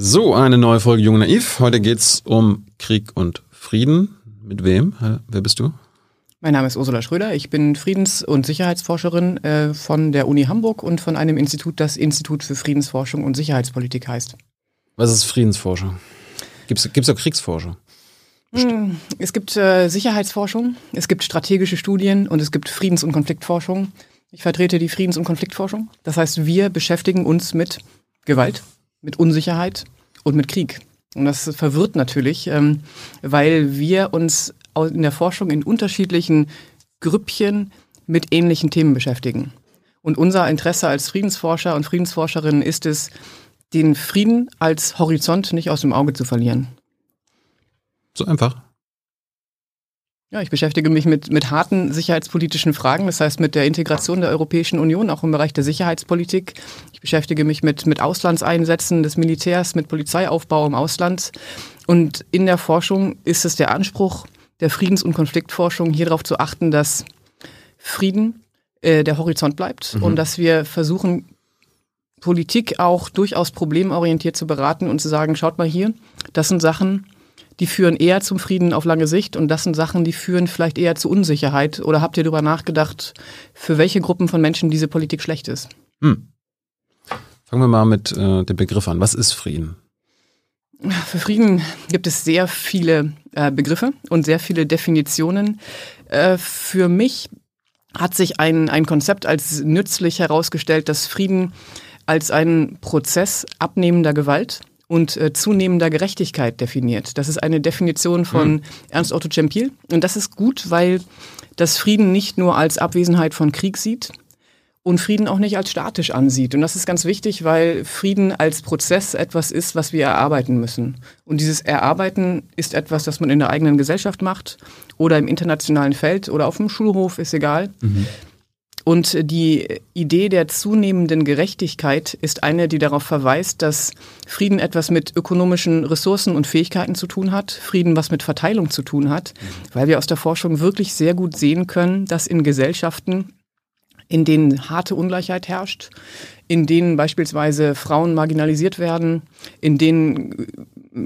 So, eine neue Folge Jung Naiv. Heute geht's um Krieg und Frieden. Mit wem? Wer bist du? Mein Name ist Ursula Schröder. Ich bin Friedens- und Sicherheitsforscherin äh, von der Uni Hamburg und von einem Institut, das Institut für Friedensforschung und Sicherheitspolitik heißt. Was ist Friedensforschung? Gibt es auch Kriegsforschung? Hm, es gibt äh, Sicherheitsforschung, es gibt strategische Studien und es gibt Friedens- und Konfliktforschung. Ich vertrete die Friedens- und Konfliktforschung. Das heißt, wir beschäftigen uns mit Gewalt, mit Unsicherheit und mit Krieg. Und das verwirrt natürlich, ähm, weil wir uns in der Forschung in unterschiedlichen Grüppchen mit ähnlichen Themen beschäftigen. Und unser Interesse als Friedensforscher und Friedensforscherinnen ist es, den Frieden als Horizont nicht aus dem Auge zu verlieren. So einfach. Ja, ich beschäftige mich mit, mit harten sicherheitspolitischen Fragen, das heißt mit der Integration der Europäischen Union, auch im Bereich der Sicherheitspolitik. Ich beschäftige mich mit, mit Auslandseinsätzen des Militärs, mit Polizeiaufbau im Ausland. Und in der Forschung ist es der Anspruch der Friedens- und Konfliktforschung, hier darauf zu achten, dass Frieden äh, der Horizont bleibt mhm. und dass wir versuchen, Politik auch durchaus problemorientiert zu beraten und zu sagen, schaut mal hier, das sind Sachen, die führen eher zum Frieden auf lange Sicht und das sind Sachen, die führen vielleicht eher zu Unsicherheit. Oder habt ihr darüber nachgedacht, für welche Gruppen von Menschen diese Politik schlecht ist? Hm. Fangen wir mal mit äh, dem Begriff an. Was ist Frieden? Für Frieden gibt es sehr viele äh, Begriffe und sehr viele Definitionen. Äh, für mich hat sich ein, ein Konzept als nützlich herausgestellt, dass Frieden als ein Prozess abnehmender Gewalt und äh, zunehmender Gerechtigkeit definiert. Das ist eine Definition von mhm. Ernst Otto Cempil. Und das ist gut, weil das Frieden nicht nur als Abwesenheit von Krieg sieht und Frieden auch nicht als statisch ansieht. Und das ist ganz wichtig, weil Frieden als Prozess etwas ist, was wir erarbeiten müssen. Und dieses Erarbeiten ist etwas, das man in der eigenen Gesellschaft macht oder im internationalen Feld oder auf dem Schulhof, ist egal. Mhm. Und die Idee der zunehmenden Gerechtigkeit ist eine, die darauf verweist, dass Frieden etwas mit ökonomischen Ressourcen und Fähigkeiten zu tun hat, Frieden was mit Verteilung zu tun hat, weil wir aus der Forschung wirklich sehr gut sehen können, dass in Gesellschaften, in denen harte Ungleichheit herrscht, in denen beispielsweise Frauen marginalisiert werden, in denen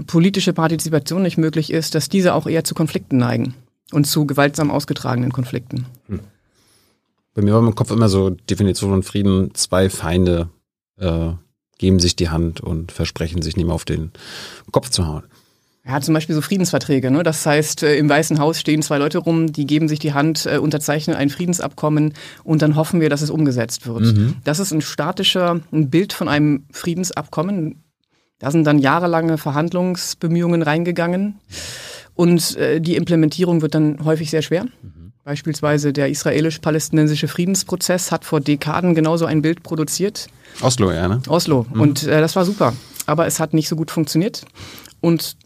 politische Partizipation nicht möglich ist, dass diese auch eher zu Konflikten neigen und zu gewaltsam ausgetragenen Konflikten. Hm. Bei mir war im Kopf immer so Definition von Frieden, zwei Feinde äh, geben sich die Hand und versprechen sich nicht mehr auf den Kopf zu hauen. Ja, zum Beispiel so Friedensverträge. Ne? Das heißt, äh, im Weißen Haus stehen zwei Leute rum, die geben sich die Hand, äh, unterzeichnen ein Friedensabkommen und dann hoffen wir, dass es umgesetzt wird. Mhm. Das ist ein statischer ein Bild von einem Friedensabkommen. Da sind dann jahrelange Verhandlungsbemühungen reingegangen und äh, die Implementierung wird dann häufig sehr schwer. Mhm. Beispielsweise der israelisch-palästinensische Friedensprozess hat vor Dekaden genauso ein Bild produziert. Oslo, ja, ne? Oslo. Mhm. Und äh, das war super. Aber es hat nicht so gut funktioniert. Und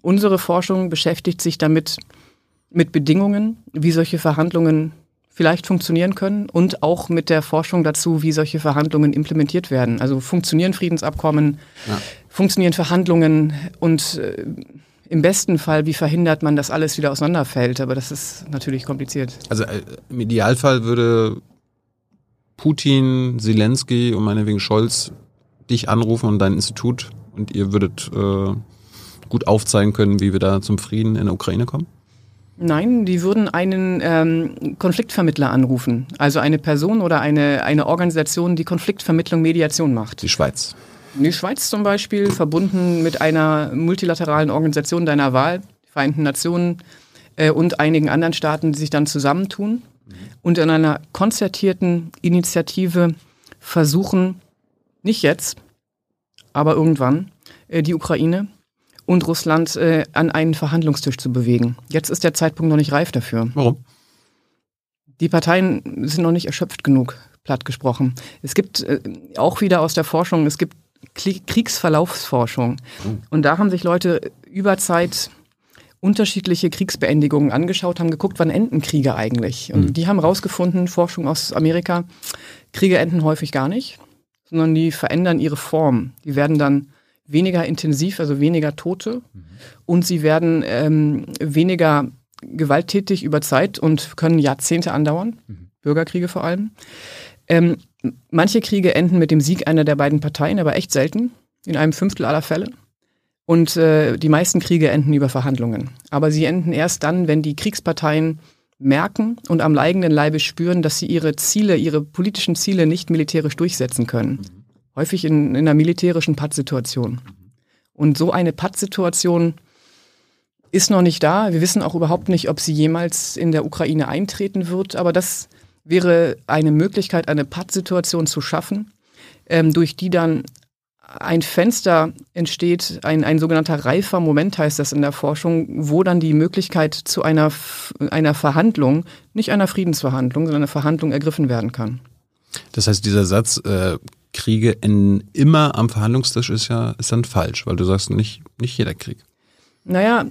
unsere Forschung beschäftigt sich damit, mit Bedingungen, wie solche Verhandlungen vielleicht funktionieren können und auch mit der Forschung dazu, wie solche Verhandlungen implementiert werden. Also funktionieren Friedensabkommen, ja. funktionieren Verhandlungen und äh, im besten Fall, wie verhindert man, dass alles wieder auseinanderfällt? Aber das ist natürlich kompliziert. Also äh, im Idealfall würde Putin, Zelensky und meinetwegen Scholz dich anrufen und dein Institut und ihr würdet äh, gut aufzeigen können, wie wir da zum Frieden in der Ukraine kommen? Nein, die würden einen ähm, Konfliktvermittler anrufen. Also eine Person oder eine, eine Organisation, die Konfliktvermittlung, Mediation macht. Die Schweiz. Die Schweiz zum Beispiel, verbunden mit einer multilateralen Organisation deiner Wahl, die Vereinten Nationen äh, und einigen anderen Staaten, die sich dann zusammentun mhm. und in einer konzertierten Initiative versuchen, nicht jetzt, aber irgendwann, äh, die Ukraine und Russland äh, an einen Verhandlungstisch zu bewegen. Jetzt ist der Zeitpunkt noch nicht reif dafür. Warum? Die Parteien sind noch nicht erschöpft genug, platt gesprochen. Es gibt äh, auch wieder aus der Forschung, es gibt Kriegsverlaufsforschung. Und da haben sich Leute über Zeit unterschiedliche Kriegsbeendigungen angeschaut, haben geguckt, wann enden Kriege eigentlich. Und mhm. die haben herausgefunden, Forschung aus Amerika, Kriege enden häufig gar nicht, sondern die verändern ihre Form. Die werden dann weniger intensiv, also weniger Tote mhm. und sie werden ähm, weniger gewalttätig über Zeit und können Jahrzehnte andauern, mhm. Bürgerkriege vor allem. Ähm, manche Kriege enden mit dem Sieg einer der beiden Parteien, aber echt selten, in einem Fünftel aller Fälle. Und äh, die meisten Kriege enden über Verhandlungen. Aber sie enden erst dann, wenn die Kriegsparteien merken und am eigenen Leibe spüren, dass sie ihre Ziele, ihre politischen Ziele nicht militärisch durchsetzen können. Häufig in, in einer militärischen Pattsituation. Und so eine Pattsituation ist noch nicht da. Wir wissen auch überhaupt nicht, ob sie jemals in der Ukraine eintreten wird. Aber das wäre eine Möglichkeit, eine Pattsituation zu schaffen, ähm, durch die dann ein Fenster entsteht, ein, ein sogenannter reifer Moment heißt das in der Forschung, wo dann die Möglichkeit zu einer, einer Verhandlung, nicht einer Friedensverhandlung, sondern einer Verhandlung ergriffen werden kann. Das heißt, dieser Satz, äh, Kriege enden immer am Verhandlungstisch, ist ja ist dann falsch, weil du sagst, nicht, nicht jeder Krieg. Naja,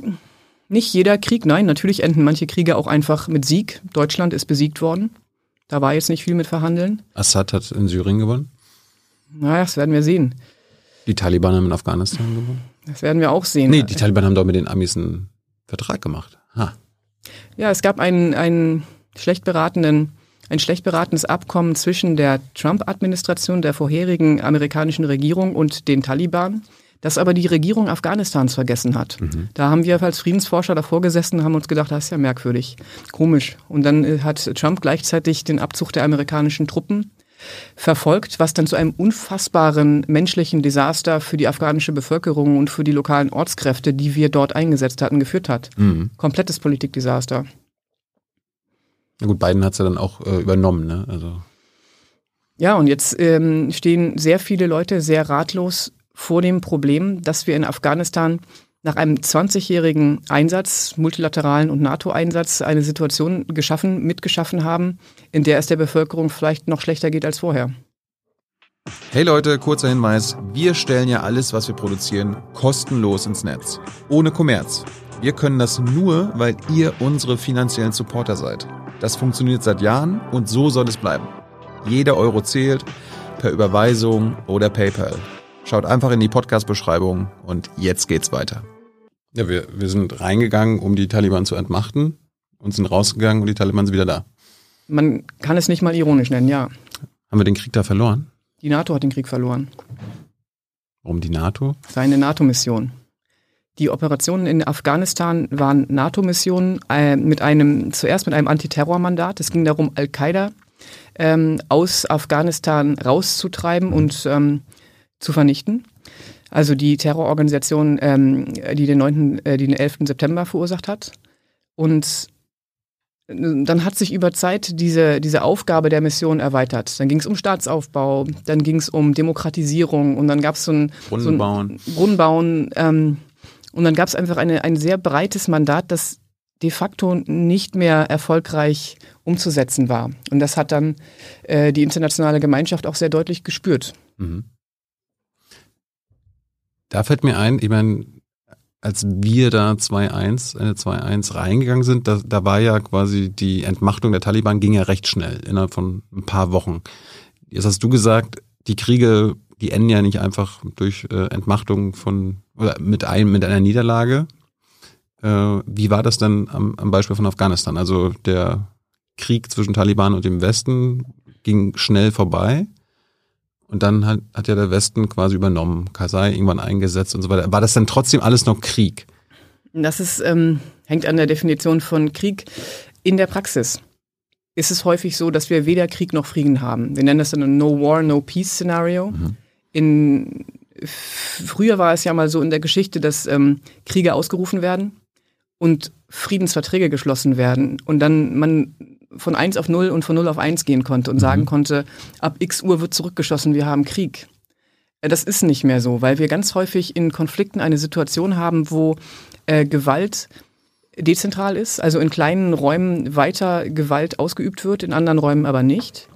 nicht jeder Krieg, nein, natürlich enden manche Kriege auch einfach mit Sieg. Deutschland ist besiegt worden. Da war jetzt nicht viel mit Verhandeln. Assad hat in Syrien gewonnen. Naja, das werden wir sehen. Die Taliban haben in Afghanistan gewonnen. Das werden wir auch sehen. Nee, die Taliban haben doch mit den Amis einen Vertrag gemacht. Ha. Ja, es gab einen, einen schlecht beratenden, ein schlecht beratenes Abkommen zwischen der Trump-Administration, der vorherigen amerikanischen Regierung und den Taliban, das aber die Regierung Afghanistans vergessen hat. Mhm. Da haben wir als Friedensforscher davor gesessen und haben uns gedacht, das ist ja merkwürdig, komisch. Und dann äh, hat Trump gleichzeitig den Abzug der amerikanischen Truppen verfolgt, was dann zu einem unfassbaren menschlichen Desaster für die afghanische Bevölkerung und für die lokalen Ortskräfte, die wir dort eingesetzt hatten, geführt hat. Mhm. Komplettes Politikdesaster. Na gut, Biden hat es ja dann auch äh, übernommen, ne? Also. Ja, und jetzt ähm, stehen sehr viele Leute sehr ratlos vor dem Problem, dass wir in Afghanistan nach einem 20-jährigen Einsatz, multilateralen und NATO-Einsatz, eine Situation geschaffen, mitgeschaffen haben, in der es der Bevölkerung vielleicht noch schlechter geht als vorher. Hey Leute, kurzer Hinweis. Wir stellen ja alles, was wir produzieren, kostenlos ins Netz. Ohne Kommerz. Wir können das nur, weil ihr unsere finanziellen Supporter seid. Das funktioniert seit Jahren und so soll es bleiben. Jeder Euro zählt, per Überweisung oder PayPal. Schaut einfach in die Podcast-Beschreibung und jetzt geht's weiter. Ja, wir, wir sind reingegangen, um die Taliban zu entmachten und sind rausgegangen und die Taliban sind wieder da. Man kann es nicht mal ironisch nennen, ja. Haben wir den Krieg da verloren? Die NATO hat den Krieg verloren. Warum die NATO? Seine NATO-Mission. Die Operationen in Afghanistan waren NATO-Missionen äh, mit einem, zuerst mit einem Antiterrormandat. Es ging darum, Al-Qaida ähm, aus Afghanistan rauszutreiben und ähm, zu vernichten. Also die Terrororganisation, ähm, die, den 9., äh, die den 11. September verursacht hat. Und äh, dann hat sich über Zeit diese, diese Aufgabe der Mission erweitert. Dann ging es um Staatsaufbau, dann ging es um Demokratisierung und dann gab es so ein Brunnenbauen. So Brunnenbauen ähm, und dann gab es einfach eine, ein sehr breites Mandat, das de facto nicht mehr erfolgreich umzusetzen war. Und das hat dann äh, die internationale Gemeinschaft auch sehr deutlich gespürt. Mhm. Da fällt mir ein, ich meine, als wir da 2-1, Ende 2-1 reingegangen sind, da, da war ja quasi die Entmachtung der Taliban ging ja recht schnell, innerhalb von ein paar Wochen. Jetzt hast du gesagt, die Kriege, die enden ja nicht einfach durch äh, Entmachtung von, oder mit, einem, mit einer Niederlage. Äh, wie war das denn am, am Beispiel von Afghanistan? Also der Krieg zwischen Taliban und dem Westen ging schnell vorbei. Und dann hat, hat ja der Westen quasi übernommen, Kasai irgendwann eingesetzt und so weiter. War das dann trotzdem alles noch Krieg? Das ist, ähm, hängt an der Definition von Krieg. In der Praxis ist es häufig so, dass wir weder Krieg noch Frieden haben. Wir nennen das dann ein No War, No Peace Szenario. Mhm. In, früher war es ja mal so in der Geschichte, dass ähm, Kriege ausgerufen werden und Friedensverträge geschlossen werden und dann man von 1 auf 0 und von 0 auf 1 gehen konnte und mhm. sagen konnte, ab x Uhr wird zurückgeschossen, wir haben Krieg. Äh, das ist nicht mehr so, weil wir ganz häufig in Konflikten eine Situation haben, wo äh, Gewalt dezentral ist, also in kleinen Räumen weiter Gewalt ausgeübt wird, in anderen Räumen aber nicht.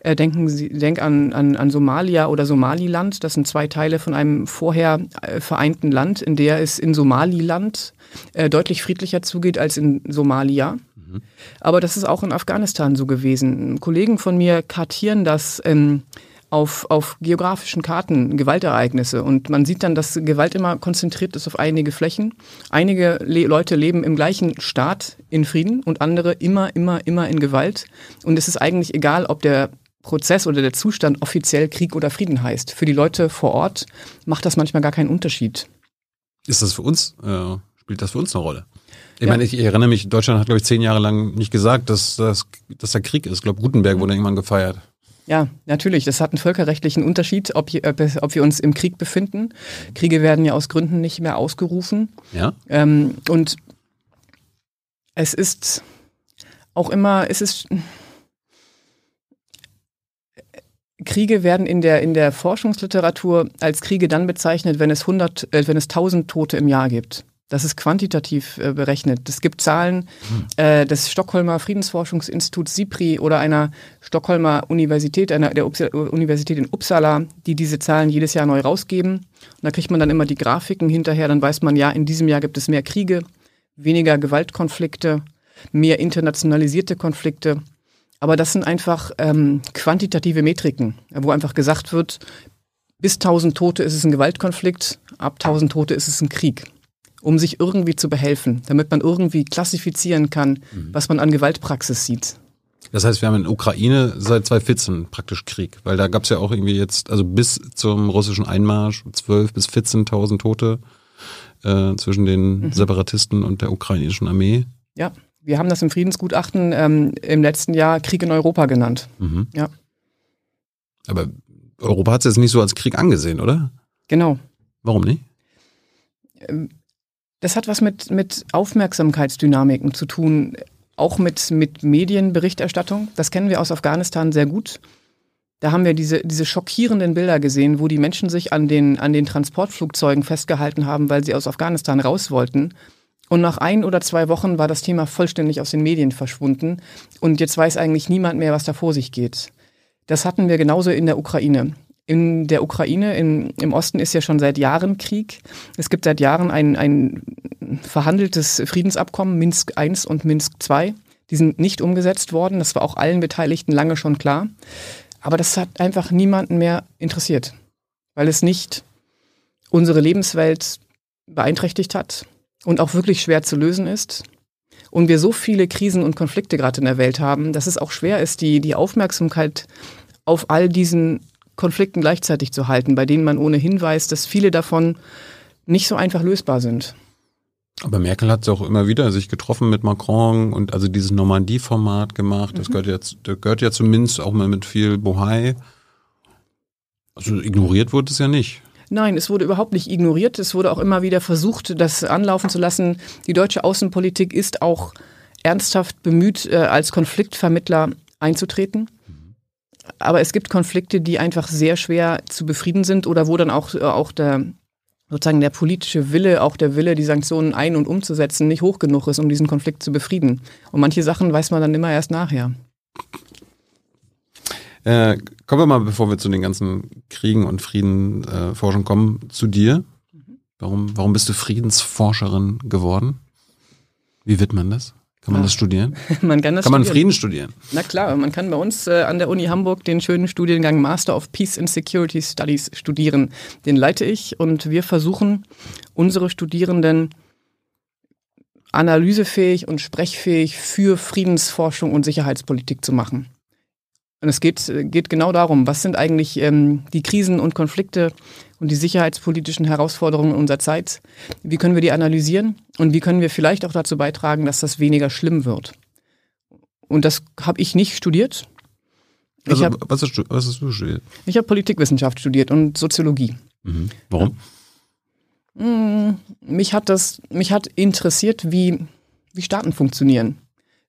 Äh, denken Sie, denk an, an, an Somalia oder Somaliland. Das sind zwei Teile von einem vorher äh, vereinten Land, in der es in Somaliland äh, deutlich friedlicher zugeht als in Somalia. Aber das ist auch in Afghanistan so gewesen. Kollegen von mir kartieren das ähm, auf, auf geografischen Karten, Gewaltereignisse. Und man sieht dann, dass Gewalt immer konzentriert ist auf einige Flächen. Einige Le Leute leben im gleichen Staat in Frieden und andere immer, immer, immer in Gewalt. Und es ist eigentlich egal, ob der Prozess oder der Zustand offiziell Krieg oder Frieden heißt. Für die Leute vor Ort macht das manchmal gar keinen Unterschied. Ist das für uns, äh, spielt das für uns eine Rolle? Ich ja. meine, ich erinnere mich, Deutschland hat, glaube ich, zehn Jahre lang nicht gesagt, dass, dass, dass da Krieg ist. Ich glaube, Gutenberg wurde irgendwann gefeiert. Ja, natürlich. Das hat einen völkerrechtlichen Unterschied, ob, ob, wir uns im Krieg befinden. Kriege werden ja aus Gründen nicht mehr ausgerufen. Ja. Ähm, und es ist auch immer, es ist. Kriege werden in der, in der Forschungsliteratur als Kriege dann bezeichnet, wenn es 100, äh, wenn es 1000 Tote im Jahr gibt. Das ist quantitativ äh, berechnet. Es gibt Zahlen äh, des Stockholmer Friedensforschungsinstituts SIPRI oder einer Stockholmer Universität, einer der Upsa Universität in Uppsala, die diese Zahlen jedes Jahr neu rausgeben. Und da kriegt man dann immer die Grafiken hinterher. Dann weiß man, ja, in diesem Jahr gibt es mehr Kriege, weniger Gewaltkonflikte, mehr internationalisierte Konflikte. Aber das sind einfach ähm, quantitative Metriken, wo einfach gesagt wird, bis 1000 Tote ist es ein Gewaltkonflikt, ab 1000 Tote ist es ein Krieg um sich irgendwie zu behelfen, damit man irgendwie klassifizieren kann, mhm. was man an Gewaltpraxis sieht. Das heißt, wir haben in Ukraine seit 2014 praktisch Krieg, weil da gab es ja auch irgendwie jetzt, also bis zum russischen Einmarsch 12 bis 14.000 Tote äh, zwischen den mhm. Separatisten und der ukrainischen Armee. Ja, wir haben das im Friedensgutachten ähm, im letzten Jahr Krieg in Europa genannt. Mhm. Ja. Aber Europa hat es jetzt nicht so als Krieg angesehen, oder? Genau. Warum nicht? Das hat was mit, mit Aufmerksamkeitsdynamiken zu tun, auch mit, mit Medienberichterstattung. Das kennen wir aus Afghanistan sehr gut. Da haben wir diese, diese schockierenden Bilder gesehen, wo die Menschen sich an den, an den Transportflugzeugen festgehalten haben, weil sie aus Afghanistan raus wollten. Und nach ein oder zwei Wochen war das Thema vollständig aus den Medien verschwunden. Und jetzt weiß eigentlich niemand mehr, was da vor sich geht. Das hatten wir genauso in der Ukraine. In der Ukraine, in, im Osten ist ja schon seit Jahren Krieg. Es gibt seit Jahren ein, ein verhandeltes Friedensabkommen, Minsk I und Minsk II. Die sind nicht umgesetzt worden. Das war auch allen Beteiligten lange schon klar. Aber das hat einfach niemanden mehr interessiert, weil es nicht unsere Lebenswelt beeinträchtigt hat und auch wirklich schwer zu lösen ist. Und wir so viele Krisen und Konflikte gerade in der Welt haben, dass es auch schwer ist, die, die Aufmerksamkeit auf all diesen Konflikten gleichzeitig zu halten, bei denen man ohnehin weiß, dass viele davon nicht so einfach lösbar sind. Aber Merkel hat es auch immer wieder sich getroffen mit Macron und also dieses Normandie-Format gemacht. Das mhm. gehört, jetzt, das gehört ja zumindest auch mal mit viel Bohai. Also ignoriert wurde es ja nicht. Nein, es wurde überhaupt nicht ignoriert. Es wurde auch immer wieder versucht, das anlaufen zu lassen. Die deutsche Außenpolitik ist auch ernsthaft bemüht, äh, als Konfliktvermittler einzutreten aber es gibt Konflikte, die einfach sehr schwer zu befrieden sind oder wo dann auch, äh, auch der, sozusagen der politische Wille, auch der Wille, die Sanktionen ein- und umzusetzen, nicht hoch genug ist, um diesen Konflikt zu befrieden. Und manche Sachen weiß man dann immer erst nachher. Äh, kommen wir mal, bevor wir zu den ganzen Kriegen und Friedenforschung äh, kommen, zu dir. Warum, warum bist du Friedensforscherin geworden? Wie wird man das? Kann man das studieren? man kann das Kann man Frieden studieren? Na klar, man kann bei uns äh, an der Uni Hamburg den schönen Studiengang Master of Peace and Security Studies studieren. Den leite ich und wir versuchen, unsere Studierenden analysefähig und sprechfähig für Friedensforschung und Sicherheitspolitik zu machen. Und es geht, geht genau darum, was sind eigentlich ähm, die Krisen und Konflikte und die sicherheitspolitischen Herausforderungen unserer Zeit? Wie können wir die analysieren und wie können wir vielleicht auch dazu beitragen, dass das weniger schlimm wird? Und das habe ich nicht studiert. Also, hab, was, hast du, was, hast du, studiert? Ich habe Politikwissenschaft studiert und Soziologie. Mhm. Warum? Hm, mich hat das, mich hat interessiert, wie, wie Staaten funktionieren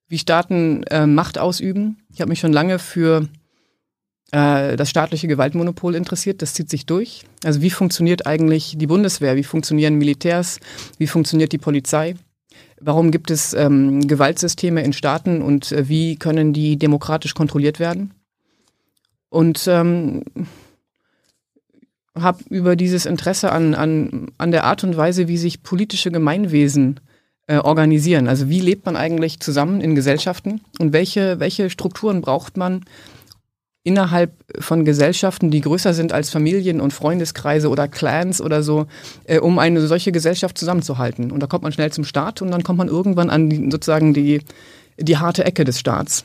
wie Staaten äh, Macht ausüben. Ich habe mich schon lange für das staatliche Gewaltmonopol interessiert. Das zieht sich durch. Also wie funktioniert eigentlich die Bundeswehr? Wie funktionieren Militärs? Wie funktioniert die Polizei? Warum gibt es ähm, Gewaltsysteme in Staaten und äh, wie können die demokratisch kontrolliert werden? Und ähm, habe über dieses Interesse an, an, an der Art und Weise, wie sich politische Gemeinwesen äh, organisieren. Also wie lebt man eigentlich zusammen in Gesellschaften und welche, welche Strukturen braucht man innerhalb von Gesellschaften, die größer sind als Familien und Freundeskreise oder Clans oder so, äh, um eine solche Gesellschaft zusammenzuhalten. Und da kommt man schnell zum Staat und dann kommt man irgendwann an die, sozusagen die, die harte Ecke des Staats.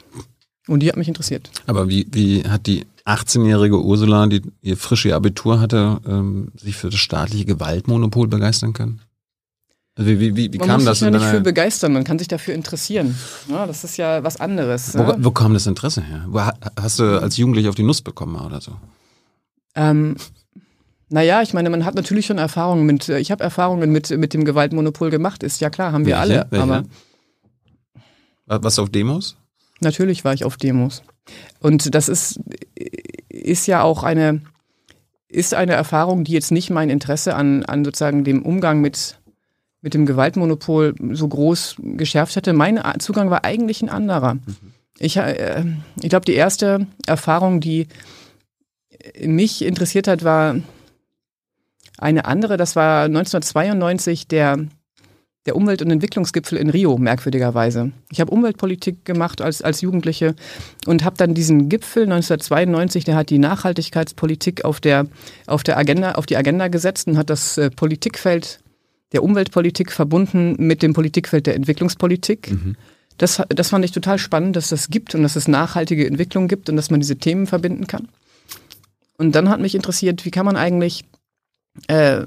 Und die hat mich interessiert. Aber wie, wie hat die 18-jährige Ursula, die ihr frische Abitur hatte, ähm, sich für das staatliche Gewaltmonopol begeistern können? Also wie, wie, wie man kam muss das sich ja nicht für begeistern, man kann sich dafür interessieren. Ja, das ist ja was anderes. wo, ja. wo kam das Interesse her? Wo, ha- hast du als Jugendlich auf die Nuss bekommen oder so? Ähm, naja, ich meine, man hat natürlich schon Erfahrungen mit, ich habe Erfahrungen mit, mit dem Gewaltmonopol gemacht, ist ja klar, haben wir Welche? alle. Welche? Aber was auf Demos? natürlich war ich auf Demos. Und das ist, ist ja auch eine, ist eine Erfahrung, die jetzt nicht mein Interesse an, an sozusagen dem Umgang mit, mit dem Gewaltmonopol so groß geschärft hätte. Mein Zugang war eigentlich ein anderer. Ich, äh, ich glaube, die erste Erfahrung, die mich interessiert hat, war eine andere. Das war 1992 der, der Umwelt- und Entwicklungsgipfel in Rio, merkwürdigerweise. Ich habe Umweltpolitik gemacht als, als Jugendliche und habe dann diesen Gipfel 1992, der hat die Nachhaltigkeitspolitik auf, der, auf, der Agenda, auf die Agenda gesetzt und hat das äh, Politikfeld der Umweltpolitik verbunden mit dem Politikfeld der Entwicklungspolitik. Das, das fand ich total spannend, dass das gibt und dass es nachhaltige Entwicklung gibt und dass man diese Themen verbinden kann. Und dann hat mich interessiert, wie kann man eigentlich, äh,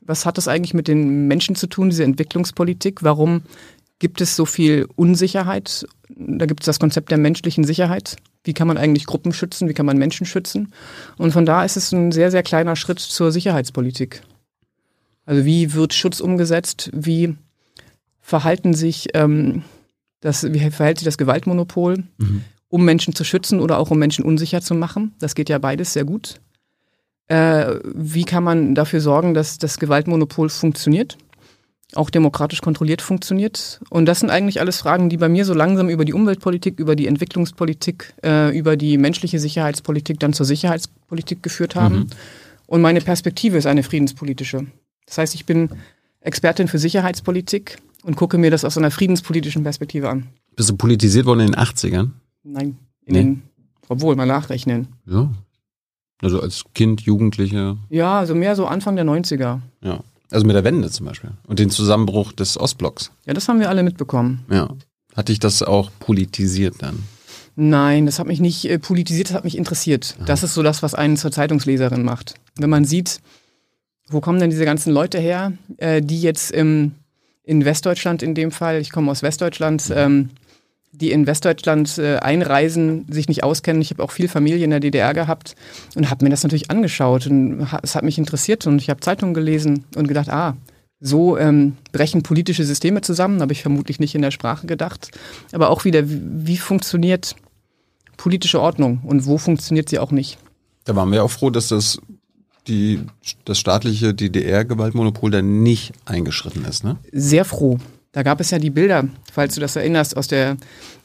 was hat das eigentlich mit den Menschen zu tun, diese Entwicklungspolitik? Warum gibt es so viel Unsicherheit? Da gibt es das Konzept der menschlichen Sicherheit. Wie kann man eigentlich Gruppen schützen? Wie kann man Menschen schützen? Und von da ist es ein sehr, sehr kleiner Schritt zur Sicherheitspolitik. Also wie wird Schutz umgesetzt? Wie verhalten sich ähm, das, wie verhält sich das Gewaltmonopol, um Menschen zu schützen oder auch um Menschen unsicher zu machen? Das geht ja beides sehr gut. Äh, wie kann man dafür sorgen, dass das Gewaltmonopol funktioniert? Auch demokratisch kontrolliert funktioniert. Und das sind eigentlich alles Fragen, die bei mir so langsam über die Umweltpolitik, über die Entwicklungspolitik, äh, über die menschliche Sicherheitspolitik dann zur Sicherheitspolitik geführt haben. Und meine Perspektive ist eine friedenspolitische. Das heißt, ich bin Expertin für Sicherheitspolitik und gucke mir das aus einer friedenspolitischen Perspektive an. Bist du politisiert worden in den 80ern? Nein, in Nee. den, obwohl mal nachrechnen. Ja. Also als Kind, Jugendliche. Ja, also mehr so Anfang der 90er. Ja. Also mit der Wende zum Beispiel. Und den Zusammenbruch des Ostblocks. Ja, das haben wir alle mitbekommen. Ja. Hatte ich das auch politisiert dann? Nein, das hat mich nicht äh, politisiert, das hat mich interessiert. Das ist so das, was einen zur Zeitungsleserin macht. Wenn man sieht, wo kommen denn diese ganzen Leute her, äh, die jetzt im, in Westdeutschland in dem Fall, ich komme aus Westdeutschland, ähm, die in Westdeutschland äh, einreisen, sich nicht auskennen. Ich habe auch viel Familie in der DDR gehabt und habe mir das natürlich angeschaut und ha- es hat mich interessiert und ich habe Zeitungen gelesen und gedacht, ah, so ähm, brechen politische Systeme zusammen, habe ich vermutlich nicht in der Sprache gedacht. Aber auch wieder, wie, wie funktioniert politische Ordnung und wo funktioniert sie auch nicht? Da waren wir auch froh, dass das, die, das staatliche DDR-Gewaltmonopol da nicht eingeschritten ist. Ne? Sehr froh. Da gab es ja die Bilder, falls du das erinnerst, aus der,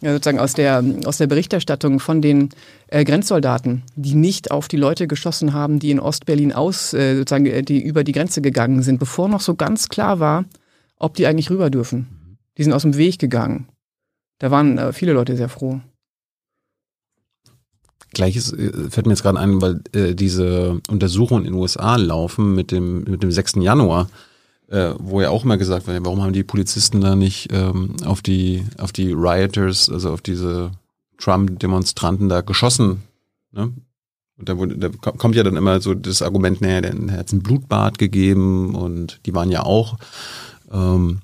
ja, sozusagen aus der, aus der Berichterstattung von den äh, Grenzsoldaten, die nicht auf die Leute geschossen haben, die in Ostberlin aus, äh, sozusagen, äh, die über die Grenze gegangen sind, bevor noch so ganz klar war, ob die eigentlich rüber dürfen. Die sind aus dem Weg gegangen. Da waren äh, viele Leute sehr froh. Gleiches äh, fällt mir jetzt gerade ein, weil äh, diese Untersuchungen in den USA laufen mit dem, mit dem 6. Januar, äh, wo ja auch immer gesagt wird, warum haben die Polizisten da nicht ähm, auf die auf die Rioters, also auf diese Trump-Demonstranten da geschossen? Ne? Und da, wurde, da ko- kommt ja dann immer so das Argument, naja, der hat ein Blutbad gegeben und die waren ja auch ähm,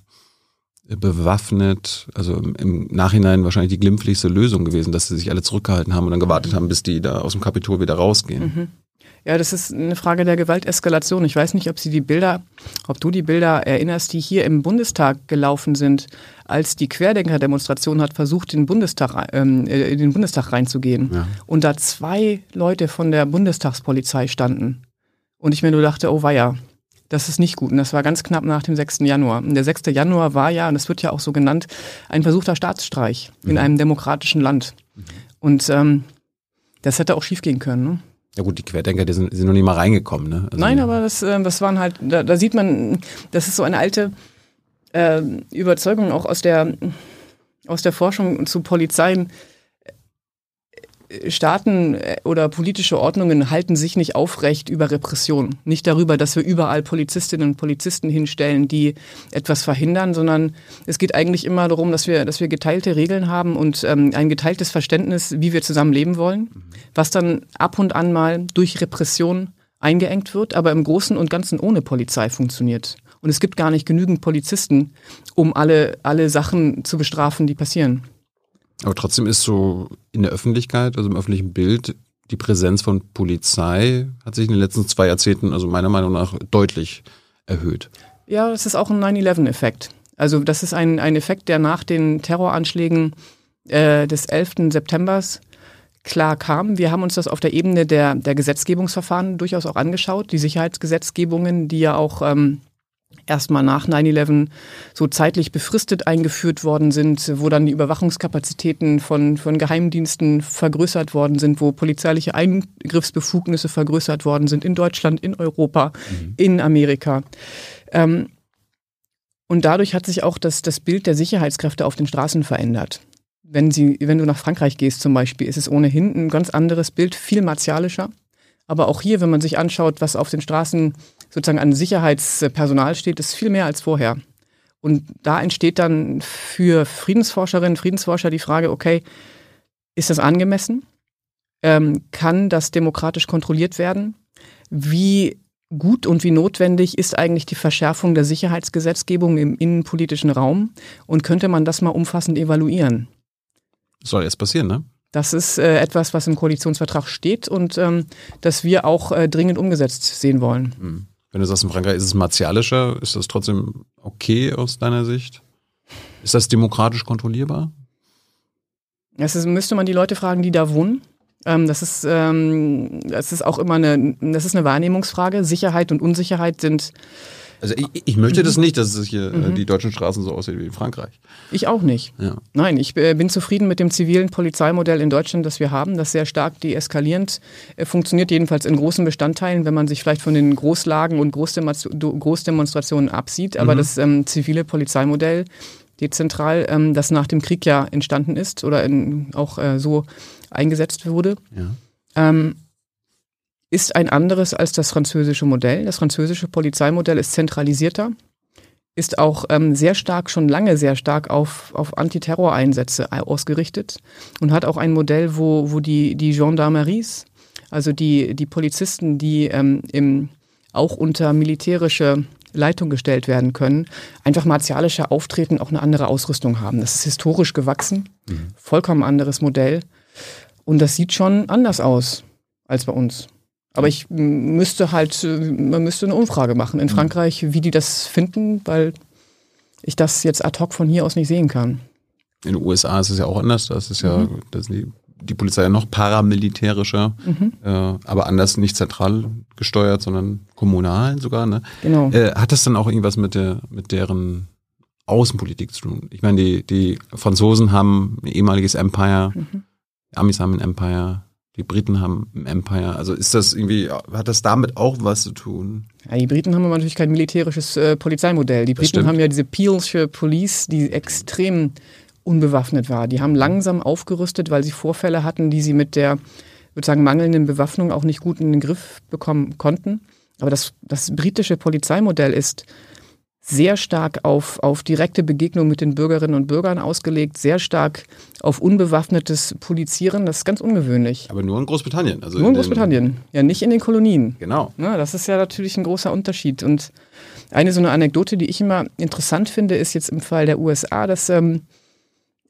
bewaffnet, also im, Nachhinein wahrscheinlich die glimpflichste Lösung gewesen, dass sie sich alle zurückgehalten haben und dann gewartet haben, bis die da aus dem Kapitol wieder rausgehen. Ja, das ist eine Frage der Gewalteskalation. Ich weiß nicht, ob Sie die Bilder, ob du die Bilder erinnerst, die hier im Bundestag gelaufen sind, als die Querdenker-Demonstration hat versucht, in den Bundestag, ähm, äh, in den Bundestag reinzugehen. Ja. Und da zwei Leute von der Bundestagspolizei standen. Und ich mir nur dachte, oh weia, das ist nicht gut. Und das war ganz knapp nach dem 6. Januar. Und der 6. Januar war ja, und das wird ja auch so genannt, ein versuchter Staatsstreich in einem demokratischen Land. Und ähm, das hätte auch schiefgehen können. Ne? Ja gut, die Querdenker, die sind, sind noch nie mal reingekommen, ne? Also Nein, aber das, äh, das waren halt, da, da sieht man, das ist so eine alte äh, Überzeugung auch aus der, aus der Forschung zu Polizeien. Staaten äh, oder politische Ordnungen halten sich nicht aufrecht über Repression. Nicht darüber, dass wir überall Polizistinnen und Polizisten hinstellen, die etwas verhindern, sondern es geht eigentlich immer darum, dass wir, dass wir geteilte Regeln haben und ähm, ein geteiltes Verständnis, wie wir zusammen leben wollen, was dann ab und an mal durch Repression eingeengt wird, aber im Großen und Ganzen ohne Polizei funktioniert. Und es gibt gar nicht genügend Polizisten, um alle, alle Sachen zu bestrafen, die passieren. Aber trotzdem ist so in der Öffentlichkeit, also im öffentlichen Bild, die Präsenz von Polizei hat sich in den letzten zwei Jahrzehnten, also meiner Meinung nach, deutlich erhöht. Ja, das ist auch ein 9-11-Effekt. Also das ist ein, ein Effekt, der nach den Terroranschlägen äh, des 11. Septembers klar kam. Wir haben uns das auf der Ebene der, der Gesetzgebungsverfahren durchaus auch angeschaut, die Sicherheitsgesetzgebungen, die ja auch ähm, erstmal nach 9-11 so zeitlich befristet eingeführt worden sind, wo dann die Überwachungskapazitäten von, von Geheimdiensten vergrößert worden sind, wo polizeiliche Eingriffsbefugnisse vergrößert worden sind in Deutschland, in Europa, mhm. in Amerika. Ähm, und dadurch hat sich auch das, das Bild der Sicherheitskräfte auf den Straßen verändert. Wenn, sie, wenn du nach Frankreich gehst zum Beispiel, ist es ohnehin ein ganz anderes Bild, viel martialischer. Aber auch hier, wenn man sich anschaut, was auf den Straßen sozusagen an Sicherheitspersonal steht, ist viel mehr als vorher. Und da entsteht dann für Friedensforscherinnen, Friedensforscher die Frage, okay, ist das angemessen? Ähm, kann das demokratisch kontrolliert werden? Wie gut und wie notwendig ist eigentlich die Verschärfung der Sicherheitsgesetzgebung im innenpolitischen Raum? Und könnte man das mal umfassend evaluieren? Soll jetzt passieren, ne? Das ist äh, etwas, was im Koalitionsvertrag steht und ähm, das wir auch äh, dringend umgesetzt sehen wollen. Hm. Wenn du sagst, in Frankreich ist es martialischer, ist das trotzdem okay aus deiner Sicht? Ist das demokratisch kontrollierbar? Das ist, müsste man die Leute fragen, die da wohnen. Ähm, das, ist, ähm, das ist auch immer eine, das ist eine Wahrnehmungsfrage. Sicherheit und Unsicherheit sind also ich, ich möchte das nicht, dass es hier äh, mhm. die deutschen Straßen so aussehen wie in Frankreich. Ich auch nicht. Ja. Nein, ich äh, bin zufrieden mit dem zivilen Polizeimodell in Deutschland, das wir haben, das sehr stark deeskalierend äh, funktioniert, jedenfalls in großen Bestandteilen, wenn man sich vielleicht von den Großlagen und Großdemonstrationen absieht. Aber mhm. das ähm, zivile Polizeimodell dezentral, ähm, das nach dem Krieg ja entstanden ist oder in, auch äh, so eingesetzt wurde. Ja. Ähm, ist ein anderes als das französische Modell. Das französische Polizeimodell ist zentralisierter, ist auch ähm, sehr stark, schon lange sehr stark auf, auf Antiterroreinsätze ausgerichtet und hat auch ein Modell, wo, wo die, die Gendarmeries, also die, die Polizisten, die ähm, im, auch unter militärische Leitung gestellt werden können, einfach martialischer auftreten, auch eine andere Ausrüstung haben. Das ist historisch gewachsen, mhm. vollkommen anderes Modell. Und das sieht schon anders aus als bei uns. Aber ich müsste halt, man müsste eine Umfrage machen in mhm. Frankreich, wie die das finden, weil ich das jetzt ad hoc von hier aus nicht sehen kann. In den USA ist es ja auch anders. Das ist ja, mhm. das ist die, die Polizei ja noch paramilitärischer, mhm. äh, aber anders nicht zentral gesteuert, sondern kommunal sogar. Ne? Genau. Äh, hat das dann auch irgendwas mit der, mit deren Außenpolitik zu tun? Ich meine, die, die Franzosen haben ein ehemaliges Empire, mhm. Amis haben ein Empire, die Briten haben ein Empire. Also ist das irgendwie, hat das damit auch was zu tun? Ja, die Briten haben aber natürlich kein militärisches äh, Polizeimodell. Die Briten haben ja diese Peelsche Police, die extrem unbewaffnet war. Die haben langsam aufgerüstet, weil sie Vorfälle hatten, die sie mit der sozusagen mangelnden Bewaffnung auch nicht gut in den Griff bekommen konnten. Aber das, das britische Polizeimodell ist sehr stark auf, auf direkte Begegnung mit den Bürgerinnen und Bürgern ausgelegt, sehr stark auf unbewaffnetes Polizieren. Das ist ganz ungewöhnlich. Aber nur in Großbritannien. Also nur in, in Großbritannien, ja, nicht in den Kolonien. Genau. Ja, das ist ja natürlich ein großer Unterschied. Und eine so eine Anekdote, die ich immer interessant finde, ist jetzt im Fall der USA, dass ähm,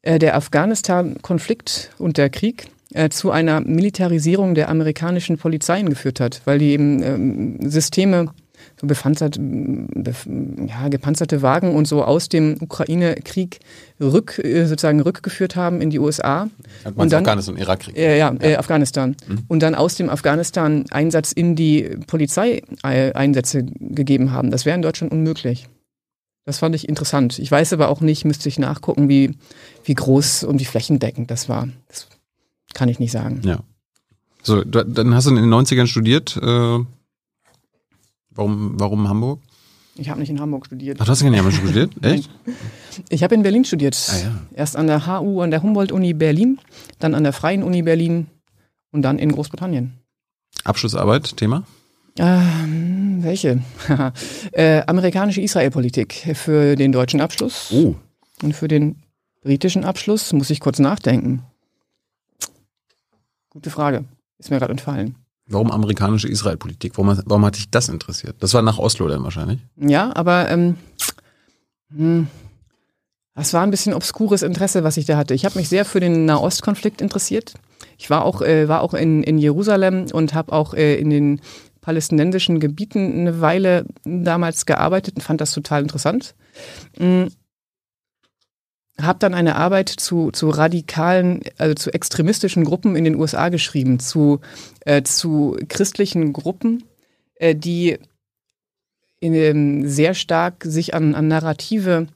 äh, der Afghanistan-Konflikt und der Krieg äh, zu einer Militarisierung der amerikanischen Polizeien geführt hat, weil die eben ähm, Systeme so befanzert, ja, gepanzerte Wagen und so aus dem Ukraine-Krieg rück, äh, sozusagen rückgeführt haben in die USA. Und dann, Afghanistan, Irakkrieg. Äh, ja, ja. Äh, Afghanistan. Mhm. Und dann aus dem Afghanistan-Einsatz in die Polizeieinsätze gegeben haben. Das wäre in Deutschland unmöglich. Das fand ich interessant. Ich weiß aber auch nicht, müsste ich nachgucken, wie, wie groß und wie flächendeckend das war. Das kann ich nicht sagen. Ja. So, dann hast du in den 90ern studiert. Äh, Warum, warum Hamburg? Ich habe nicht in Hamburg studiert. Ach, du hast in Hamburg studiert? Echt? Ich habe in Berlin studiert. Ah, ja. Erst an der HU, an der Humboldt-Uni Berlin, dann an der Freien Uni Berlin und dann in Großbritannien. Abschlussarbeit, Thema? Ähm, welche? äh, amerikanische Israel-Politik für den deutschen Abschluss. Oh. Und für den britischen Abschluss muss ich kurz nachdenken. Gute Frage. Ist mir gerade entfallen. Warum amerikanische Israel-Politik? Warum, warum hat dich das interessiert? Das war nach Oslo dann wahrscheinlich. Ja, aber ähm, hm, das war ein bisschen obskures Interesse, was ich da hatte. Ich habe mich sehr für den Nahostkonflikt interessiert. Ich war auch, äh, war auch in, in Jerusalem und habe auch äh, in den palästinensischen Gebieten eine Weile damals gearbeitet und fand das total interessant. Mhm. Habe dann eine Arbeit zu, zu radikalen, also zu extremistischen Gruppen in den USA geschrieben, zu, äh, zu christlichen Gruppen, äh, die in, ähm, sehr stark sich an, an Narrative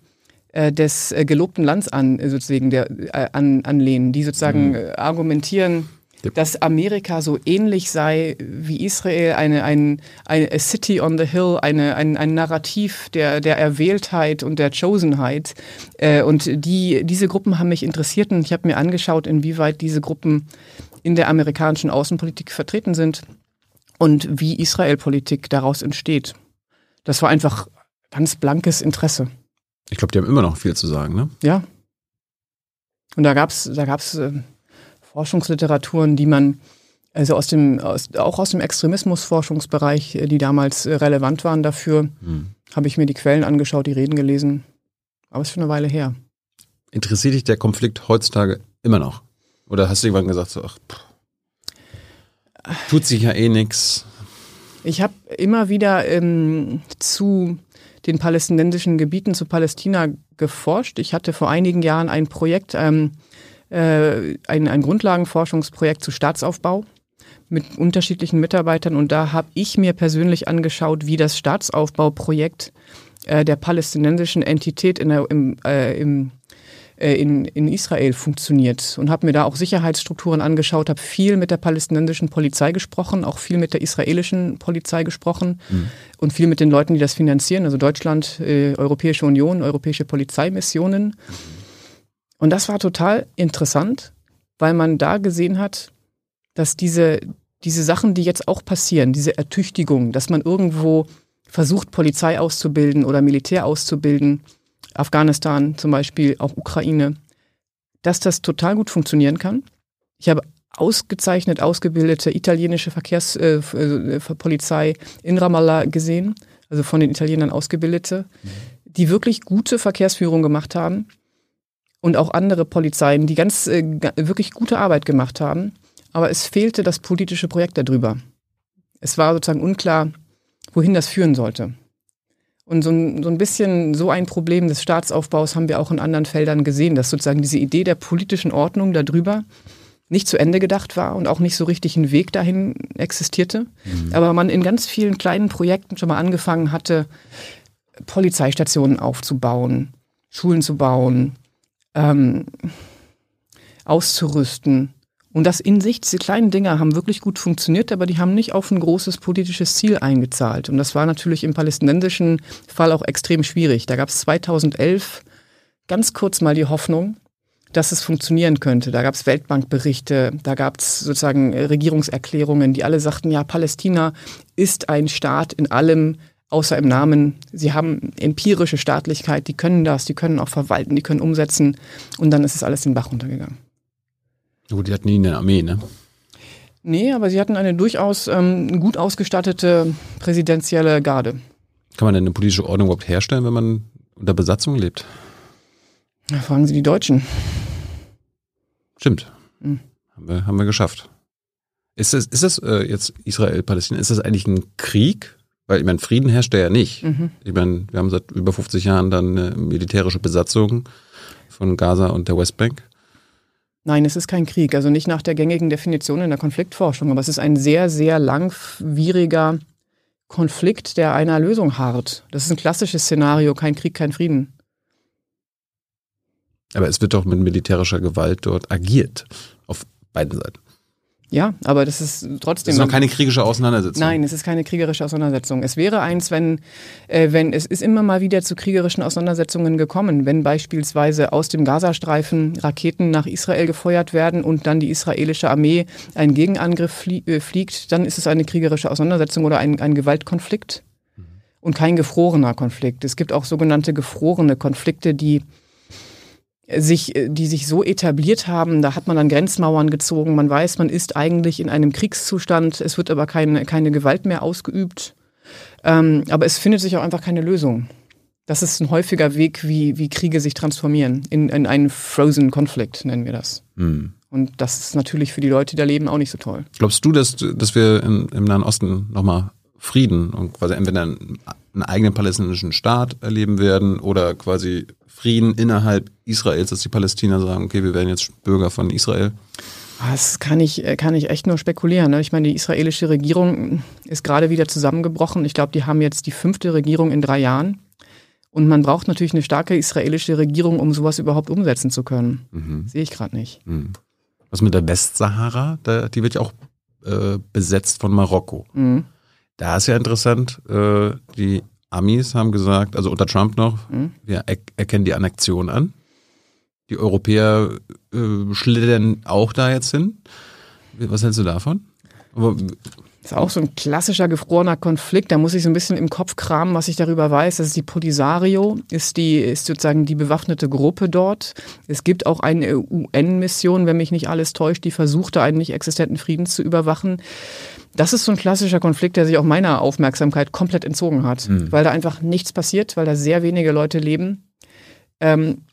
äh, des äh, gelobten Lands an, sozusagen der, äh, an, anlehnen, die sozusagen mhm. argumentieren, dass Amerika so ähnlich sei wie Israel, eine, ein, eine City on the Hill, eine, ein, ein Narrativ der, der Erwähltheit und der Chosenheit. Äh, und die, diese Gruppen haben mich interessiert und ich habe mir angeschaut, inwieweit diese Gruppen in der amerikanischen Außenpolitik vertreten sind und wie Israel-Politik daraus entsteht. Das war einfach ganz blankes Interesse. Ich glaube, die haben immer noch viel zu sagen, ne? Ja. Und da gab's, da gab's äh, Forschungsliteraturen, die man also aus dem, aus, auch aus dem Extremismusforschungsbereich, äh, die damals äh, relevant waren dafür, hm. habe ich mir die Quellen angeschaut, die Reden gelesen. Aber es ist schon eine Weile her. Interessiert dich der Konflikt heutzutage immer noch? Oder hast du irgendwann gesagt, so, ach, pff, tut sich ja eh nichts? Ich habe immer wieder ähm, zu den palästinensischen Gebieten, zu Palästina geforscht. Ich hatte vor einigen Jahren ein Projekt, ähm, äh, ein, ein Grundlagenforschungsprojekt zu Staatsaufbau mit unterschiedlichen Mitarbeitern und da habe ich mir persönlich angeschaut, wie das Staatsaufbauprojekt äh, der palästinensischen Entität in der, im, äh, im, äh, in, in Israel funktioniert und habe mir da auch Sicherheitsstrukturen angeschaut, habe viel mit der palästinensischen Polizei gesprochen, auch viel mit der israelischen Polizei gesprochen mhm. und viel mit den Leuten, die das finanzieren, also Deutschland, äh, Europäische Union, Europäische Polizeimissionen. Mhm und das war total interessant, weil man da gesehen hat, dass diese, diese Sachen, die jetzt auch passieren, diese Ertüchtigung, dass man irgendwo versucht, Polizei auszubilden oder Militär auszubilden, Afghanistan zum Beispiel, auch Ukraine, dass das total gut funktionieren kann. Ich habe ausgezeichnet ausgebildete italienische Verkehrspolizei äh, in Ramallah gesehen, also von den Italienern ausgebildete, die wirklich gute Verkehrsführung gemacht haben und auch andere Polizeien, die ganz äh, wirklich gute Arbeit gemacht haben. Aber es fehlte das politische Projekt darüber. Es war sozusagen unklar, wohin das führen sollte. Und so ein, so ein bisschen so ein Problem des Staatsaufbaus haben wir auch in anderen Feldern gesehen, dass sozusagen diese Idee der politischen Ordnung darüber nicht zu Ende gedacht war und auch nicht so richtig ein Weg dahin existierte. Mhm. Aber man in ganz vielen kleinen Projekten schon mal angefangen hatte, Polizeistationen aufzubauen, Schulen zu bauen, ähm, auszurüsten. Und das in sich, diese kleinen Dinger haben wirklich gut funktioniert, aber die haben nicht auf ein großes politisches Ziel eingezahlt. Und das war natürlich im palästinensischen Fall auch extrem schwierig. Da gab es 2011 ganz kurz mal die Hoffnung, dass es funktionieren könnte. Da gab es Weltbankberichte, da gab es sozusagen Regierungserklärungen, die alle sagten, ja, Palästina ist ein Staat in allem, außer im Namen. Sie haben empirische Staatlichkeit, die können das, die können auch verwalten, die können umsetzen und dann ist es alles den Bach runtergegangen. Gut, die hatten nie eine Armee, ne? Nee, aber sie hatten eine durchaus ähm, gut ausgestattete präsidentielle Garde. Kann man denn eine politische Ordnung überhaupt herstellen, wenn man unter Besatzung lebt? Ja, fragen Sie die Deutschen. Stimmt. Hm. Haben, wir, haben wir geschafft. Ist das, ist das äh, jetzt Israel-Palästina, ist das eigentlich ein Krieg? Weil ich meine, Frieden herrscht ja nicht. Mhm. Ich meine, wir haben seit über 50 Jahren dann eine militärische Besatzung von Gaza und der Westbank. Nein, es ist kein Krieg. Also nicht nach der gängigen Definition in der Konfliktforschung, aber es ist ein sehr, sehr langwieriger Konflikt, der einer Lösung harrt. Das ist ein klassisches Szenario, kein Krieg, kein Frieden. Aber es wird doch mit militärischer Gewalt dort agiert. Auf beiden Seiten. Ja, aber das ist trotzdem. Es ist noch keine kriegerische Auseinandersetzung. Nein, es ist keine kriegerische Auseinandersetzung. Es wäre eins, wenn, äh, wenn es ist immer mal wieder zu kriegerischen Auseinandersetzungen gekommen, wenn beispielsweise aus dem Gazastreifen Raketen nach Israel gefeuert werden und dann die israelische Armee einen Gegenangriff flie äh, fliegt, dann ist es eine kriegerische Auseinandersetzung oder ein, ein Gewaltkonflikt mhm. und kein gefrorener Konflikt. Es gibt auch sogenannte gefrorene Konflikte, die sich, die sich so etabliert haben, da hat man dann Grenzmauern gezogen, man weiß, man ist eigentlich in einem Kriegszustand, es wird aber keine, keine Gewalt mehr ausgeübt. Ähm, aber es findet sich auch einfach keine Lösung. Das ist ein häufiger Weg, wie, wie Kriege sich transformieren. In, in einen Frozen Conflict nennen wir das. Hm. Und das ist natürlich für die Leute, die da leben, auch nicht so toll. Glaubst du, dass, dass wir in, im Nahen Osten nochmal Frieden und quasi entweder einen, einen eigenen palästinensischen Staat erleben werden oder quasi Frieden innerhalb Israels, dass die Palästinenser sagen, okay, wir werden jetzt Bürger von Israel? Das kann ich, kann ich echt nur spekulieren. Ne? Ich meine, die israelische Regierung ist gerade wieder zusammengebrochen. Ich glaube, die haben jetzt die fünfte Regierung in drei Jahren. Und man braucht natürlich eine starke israelische Regierung, um sowas überhaupt umsetzen zu können. Mhm. Sehe ich gerade nicht. Mhm. Was mit der Westsahara? Da, die wird ja auch äh, besetzt von Marokko. Mhm. Da ist ja interessant, äh, die Amis haben gesagt, also unter Trump noch, Mhm. wir er erkennen die Annexion an. Die Europäer äh, schlittern auch da jetzt hin. Was hältst du davon? Aber, Das ist auch so ein klassischer gefrorener Konflikt. Da muss ich so ein bisschen im Kopf kramen, was ich darüber weiß. Das ist die Polisario, ist die, ist sozusagen die bewaffnete Gruppe dort. Es gibt auch eine UN-Mission, wenn mich nicht alles täuscht, die versuchte, einen nicht existenten Frieden zu überwachen. Das ist so ein klassischer Konflikt, der sich auch meiner Aufmerksamkeit komplett entzogen hat, Hm. weil da einfach nichts passiert, weil da sehr wenige Leute leben ähm,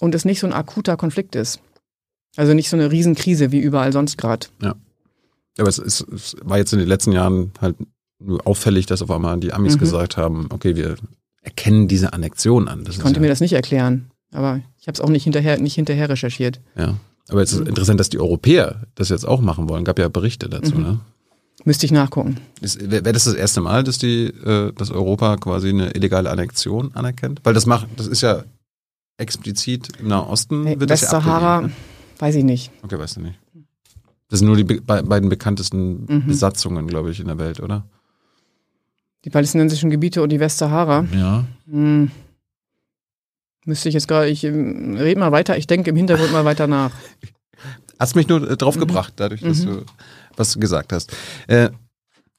und es nicht so ein akuter Konflikt ist. Also nicht so eine Riesenkrise wie überall sonst gerade. aber es, ist, es war jetzt in den letzten Jahren halt nur auffällig, dass auf einmal die Amis Mhm. gesagt haben, okay, wir erkennen diese Annexion an. Das Ich konnte ja, mir das nicht erklären, aber ich habe es auch nicht hinterher, nicht hinterher recherchiert. ja. Aber jetzt ist interessant, dass die Europäer das jetzt auch machen wollen. Gab ja Berichte dazu, Mhm. ne? Müsste ich nachgucken. Wäre wär das das erste Mal, dass die, äh, dass Europa quasi eine illegale Annexion anerkennt? Weil das macht, das ist ja explizit im Nahen Osten wird das ja Westsahara, abgelehnt. weiß ich nicht. Ne? Okay, weißt du nicht. Das sind nur die be be beiden bekanntesten Mhm. Besatzungen, glaube ich, in der Welt, oder? Die palästinensischen Gebiete und die Westsahara. Ja. Hm. Müsste ich jetzt gerade, ich ähm, red mal weiter, ich denke im Hintergrund mal weiter nach. Hast mich nur äh, drauf Mhm. gebracht, dadurch, dass Mhm. du was du gesagt hast. Äh,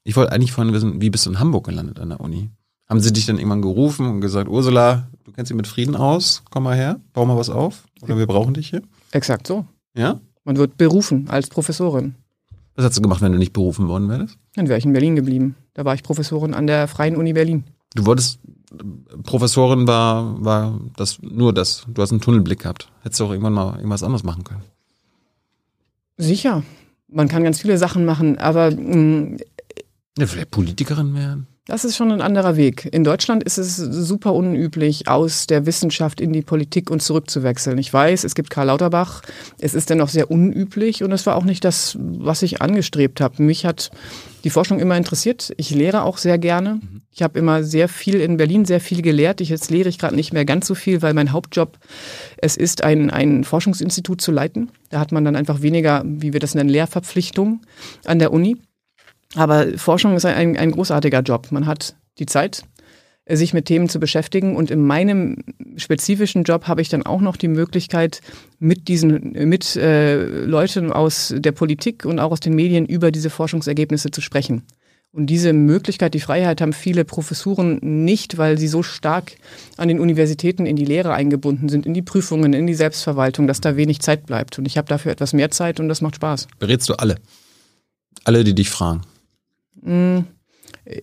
ich wollte eigentlich vorhin wissen, wie bist du in Hamburg gelandet an der Uni? Haben sie dich dann irgendwann gerufen und gesagt, Ursula, du kennst dich mit Frieden aus, komm mal her, bau mal was auf oder wir brauchen dich hier? Exakt so. Ja? Man wird berufen als Professorin. Was hast du gemacht, wenn du nicht berufen worden wärst? Dann wäre ich in Berlin geblieben. Da war ich Professorin an der Freien Uni Berlin. Du wolltest, Professorin war, war das nur das. Du hast einen Tunnelblick gehabt. Hättest du auch irgendwann mal irgendwas anderes machen können. Sicher. Man kann ganz viele Sachen machen, aber mh, Ja, vielleicht Politikerin werden. Das ist schon ein anderer Weg. In Deutschland ist es super unüblich, aus der Wissenschaft in die Politik und zurückzuwechseln. Ich weiß, es gibt Karl Lauterbach. Es ist dennoch sehr unüblich und es war auch nicht das, was ich angestrebt habe. Mich hat die Forschung immer interessiert. Ich lehre auch sehr gerne. Ich habe immer sehr viel in Berlin, sehr viel gelehrt. Ich, jetzt lehre ich gerade nicht mehr ganz so viel, weil mein Hauptjob es ist, ein, ein Forschungsinstitut zu leiten. Da hat man dann einfach weniger, wie wir das nennen, Lehrverpflichtung an der Uni. Aber Forschung ist ein, ein großartiger Job. Man hat die Zeit, sich mit Themen zu beschäftigen. Und in meinem spezifischen Job habe ich dann auch noch die Möglichkeit, mit diesen, mit äh, Leuten aus der Politik und auch aus den Medien über diese Forschungsergebnisse zu sprechen. Und diese Möglichkeit, die Freiheit haben viele Professuren nicht, weil sie so stark an den Universitäten in die Lehre eingebunden sind, in die Prüfungen, in die Selbstverwaltung, dass da wenig Zeit bleibt. Und ich habe dafür etwas mehr Zeit und das macht Spaß. Berätst du alle? Alle, die dich fragen. Mm, äh,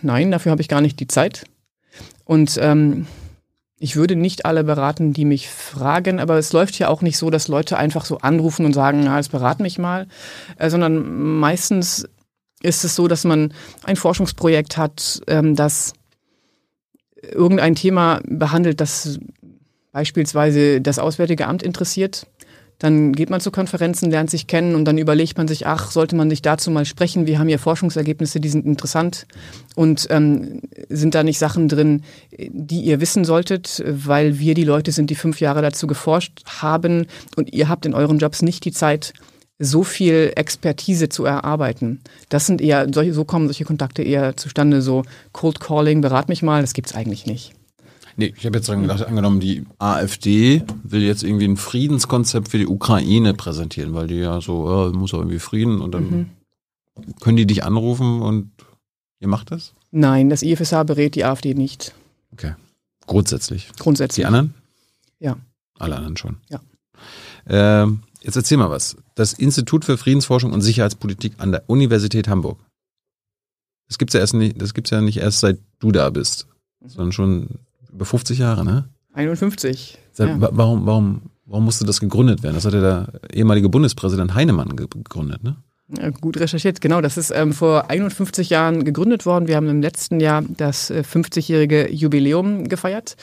Nein, dafür habe ich gar nicht die Zeit. Und ähm, ich würde nicht alle beraten, die mich fragen, aber es läuft ja auch nicht so, dass Leute einfach so anrufen und sagen, na, jetzt berat mich mal, äh, sondern meistens ist es so, dass man ein Forschungsprojekt hat, ähm, das irgendein Thema behandelt, das beispielsweise das Auswärtige Amt interessiert. Dann geht man zu Konferenzen, lernt sich kennen und dann überlegt man sich, ach, sollte man nicht dazu mal sprechen? Wir haben hier Forschungsergebnisse, die sind interessant und ähm, sind da nicht Sachen drin, die ihr wissen solltet, weil wir die Leute sind, die fünf Jahre dazu geforscht haben und ihr habt in euren Jobs nicht die Zeit, so viel Expertise zu erarbeiten. Das sind eher, solche, so kommen solche Kontakte eher zustande, so Cold Calling, berat mich mal, das gibt's eigentlich nicht. Nee, ich habe jetzt dran gedacht, angenommen, die AfD will jetzt irgendwie ein Friedenskonzept für die Ukraine präsentieren, weil die ja so, äh, muss auch irgendwie Frieden und dann Mhm. können die dich anrufen und ihr macht das? Nein, das IFSH berät die AfD nicht. Okay. Grundsätzlich. Grundsätzlich. Die anderen? Ja. Alle anderen schon. Ja. Ähm, jetzt erzähl mal was. Das Institut für Friedensforschung und Sicherheitspolitik an der Universität Hamburg. Das gibt's ja erst nicht, das gibt's ja nicht erst seit du da bist, sondern schon über 50 Jahre, ne? 51. Seit, ja. wa- Warum, warum, warum musste das gegründet werden? Das hat ja der ehemalige Bundespräsident Heinemann ge- gegründet, ne? Gut recherchiert, genau. Das ist ähm, vor 51 Jahren gegründet worden. Wir haben im letzten Jahr das äh, 50-jährige Jubiläum gefeiert.